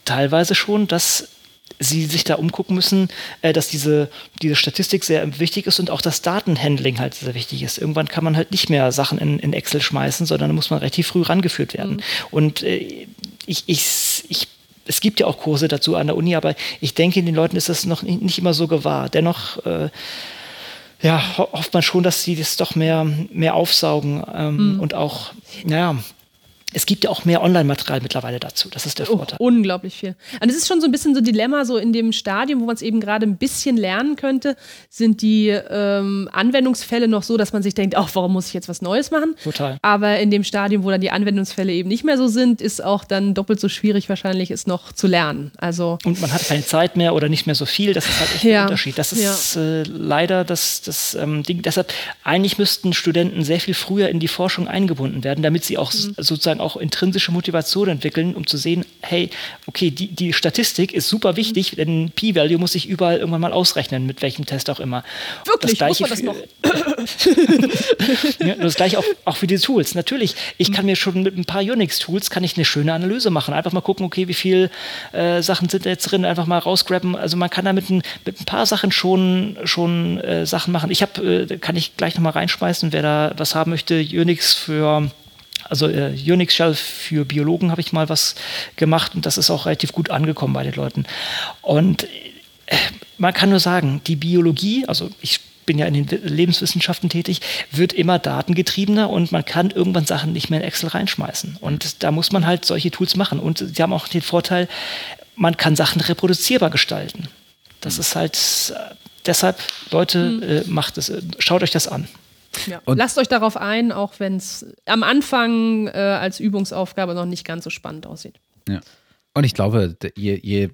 teilweise schon, dass sie sich da umgucken müssen, äh, dass diese, diese Statistik sehr wichtig ist und auch das Datenhandling halt sehr wichtig ist. Irgendwann kann man halt nicht mehr Sachen in, in Excel schmeißen, sondern da muss man relativ früh rangeführt werden. Mhm. Und äh, ich, ich, ich es gibt ja auch Kurse dazu an der Uni, aber ich denke, den Leuten ist das noch nicht immer so gewahr. Dennoch äh, ja, hofft man schon, dass sie das doch mehr, mehr aufsaugen ähm, mhm. und auch, naja, es gibt ja auch mehr Online-Material mittlerweile dazu. Das ist der oh, Vorteil. unglaublich viel. Und es ist schon so ein bisschen so ein Dilemma, so in dem Stadium, wo man es eben gerade ein bisschen lernen könnte, sind die ähm, Anwendungsfälle noch so, dass man sich denkt, ach, warum muss ich jetzt was Neues machen? Total. Aber in dem Stadium, wo dann die Anwendungsfälle eben nicht mehr so sind, ist auch dann doppelt so schwierig wahrscheinlich, es noch zu lernen. Also Und man hat keine Zeit mehr oder nicht mehr so viel. Das ist halt echt [laughs] ja. ein Unterschied. Das ist ja. äh, leider das, das ähm, Ding. Deshalb, eigentlich müssten Studenten sehr viel früher in die Forschung eingebunden werden, damit sie auch mhm. sozusagen auch intrinsische Motivation entwickeln, um zu sehen, hey, okay, die, die Statistik ist super wichtig, denn P-Value muss ich überall irgendwann mal ausrechnen, mit welchem Test auch immer. Wirklich, das muss man das noch? [laughs] ja, das gleiche auch, auch für die Tools. Natürlich, ich kann mir schon mit ein paar Unix-Tools kann ich eine schöne Analyse machen. Einfach mal gucken, okay, wie viele äh, Sachen sind da jetzt drin, einfach mal rausgraben. Also man kann da mit ein, mit ein paar Sachen schon, schon äh, Sachen machen. Ich habe, äh, kann ich gleich nochmal reinschmeißen, wer da was haben möchte, Unix für also äh, Unix Shell für Biologen habe ich mal was gemacht und das ist auch relativ gut angekommen bei den Leuten. Und äh, man kann nur sagen, die Biologie, also ich bin ja in den Lebenswissenschaften tätig, wird immer datengetriebener und man kann irgendwann Sachen nicht mehr in Excel reinschmeißen. Und da muss man halt solche Tools machen. Und sie haben auch den Vorteil, man kann Sachen reproduzierbar gestalten. Das mhm. ist halt äh, deshalb, Leute, mhm. äh, macht es, äh, schaut euch das an. Ja. Lasst euch darauf ein, auch wenn es am Anfang äh, als Übungsaufgabe noch nicht ganz so spannend aussieht. Ja. Und ich glaube, je, je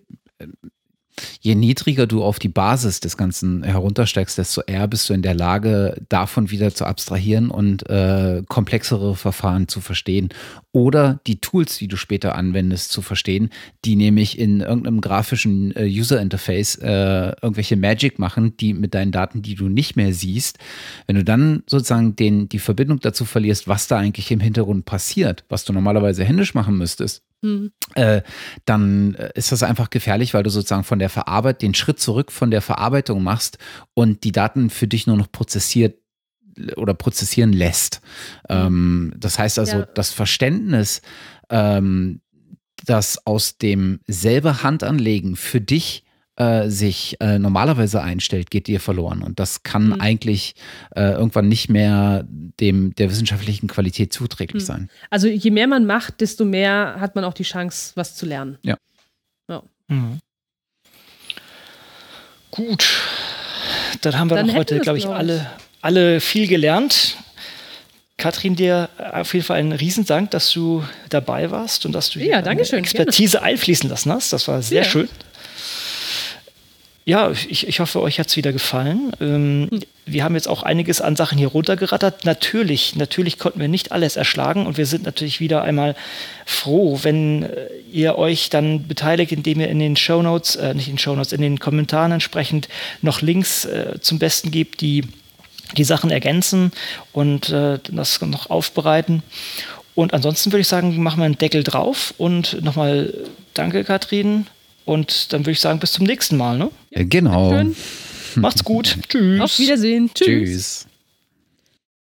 je niedriger du auf die Basis des Ganzen heruntersteigst, desto eher bist du in der Lage, davon wieder zu abstrahieren und äh, komplexere Verfahren zu verstehen oder die Tools, die du später anwendest, zu verstehen, die nämlich in irgendeinem grafischen äh, User Interface äh, irgendwelche Magic machen, die mit deinen Daten, die du nicht mehr siehst, wenn du dann sozusagen den, die Verbindung dazu verlierst, was da eigentlich im Hintergrund passiert, was du normalerweise händisch machen müsstest, hm. Äh, dann äh, ist das einfach gefährlich, weil du sozusagen von der Verarbeitung, den Schritt zurück von der Verarbeitung machst und die Daten für dich nur noch prozessiert oder prozessieren lässt. Hm. Ähm, das heißt also, ja. das Verständnis, ähm, das aus dem selber Handanlegen für dich äh, sich äh, normalerweise einstellt, geht dir verloren. Und das kann mhm. eigentlich äh, irgendwann nicht mehr dem der wissenschaftlichen Qualität zuträglich mhm. sein. Also je mehr man macht, desto mehr hat man auch die Chance, was zu lernen. Ja. ja. Mhm. Gut. Dann haben wir Dann heute, glaube ich, alle, alle viel gelernt. Katrin, dir auf jeden Fall einen Riesendank, dass du dabei warst und dass du ja, Expertise gerne. einfließen lassen hast. Das war sehr ja. schön. Ja, ich, ich hoffe, euch hat es wieder gefallen. Ähm, hm. wir haben jetzt auch einiges an Sachen hier runtergerattert. Natürlich, natürlich konnten wir nicht alles erschlagen und wir sind natürlich wieder einmal froh, wenn äh, ihr euch dann beteiligt, indem ihr in den Shownotes, äh, nicht in den Shownotes, in den Kommentaren entsprechend noch Links äh, zum Besten gebt, die die Sachen ergänzen und äh, das noch aufbereiten. Und ansonsten würde ich sagen, machen wir einen Deckel drauf und nochmal danke, Katrin und dann würde ich sagen, bis zum nächsten Mal. Ne? Ja, genau. Macht's gut. [laughs] Tschüss. Auf Wiedersehen. Tschüss. Tschüss.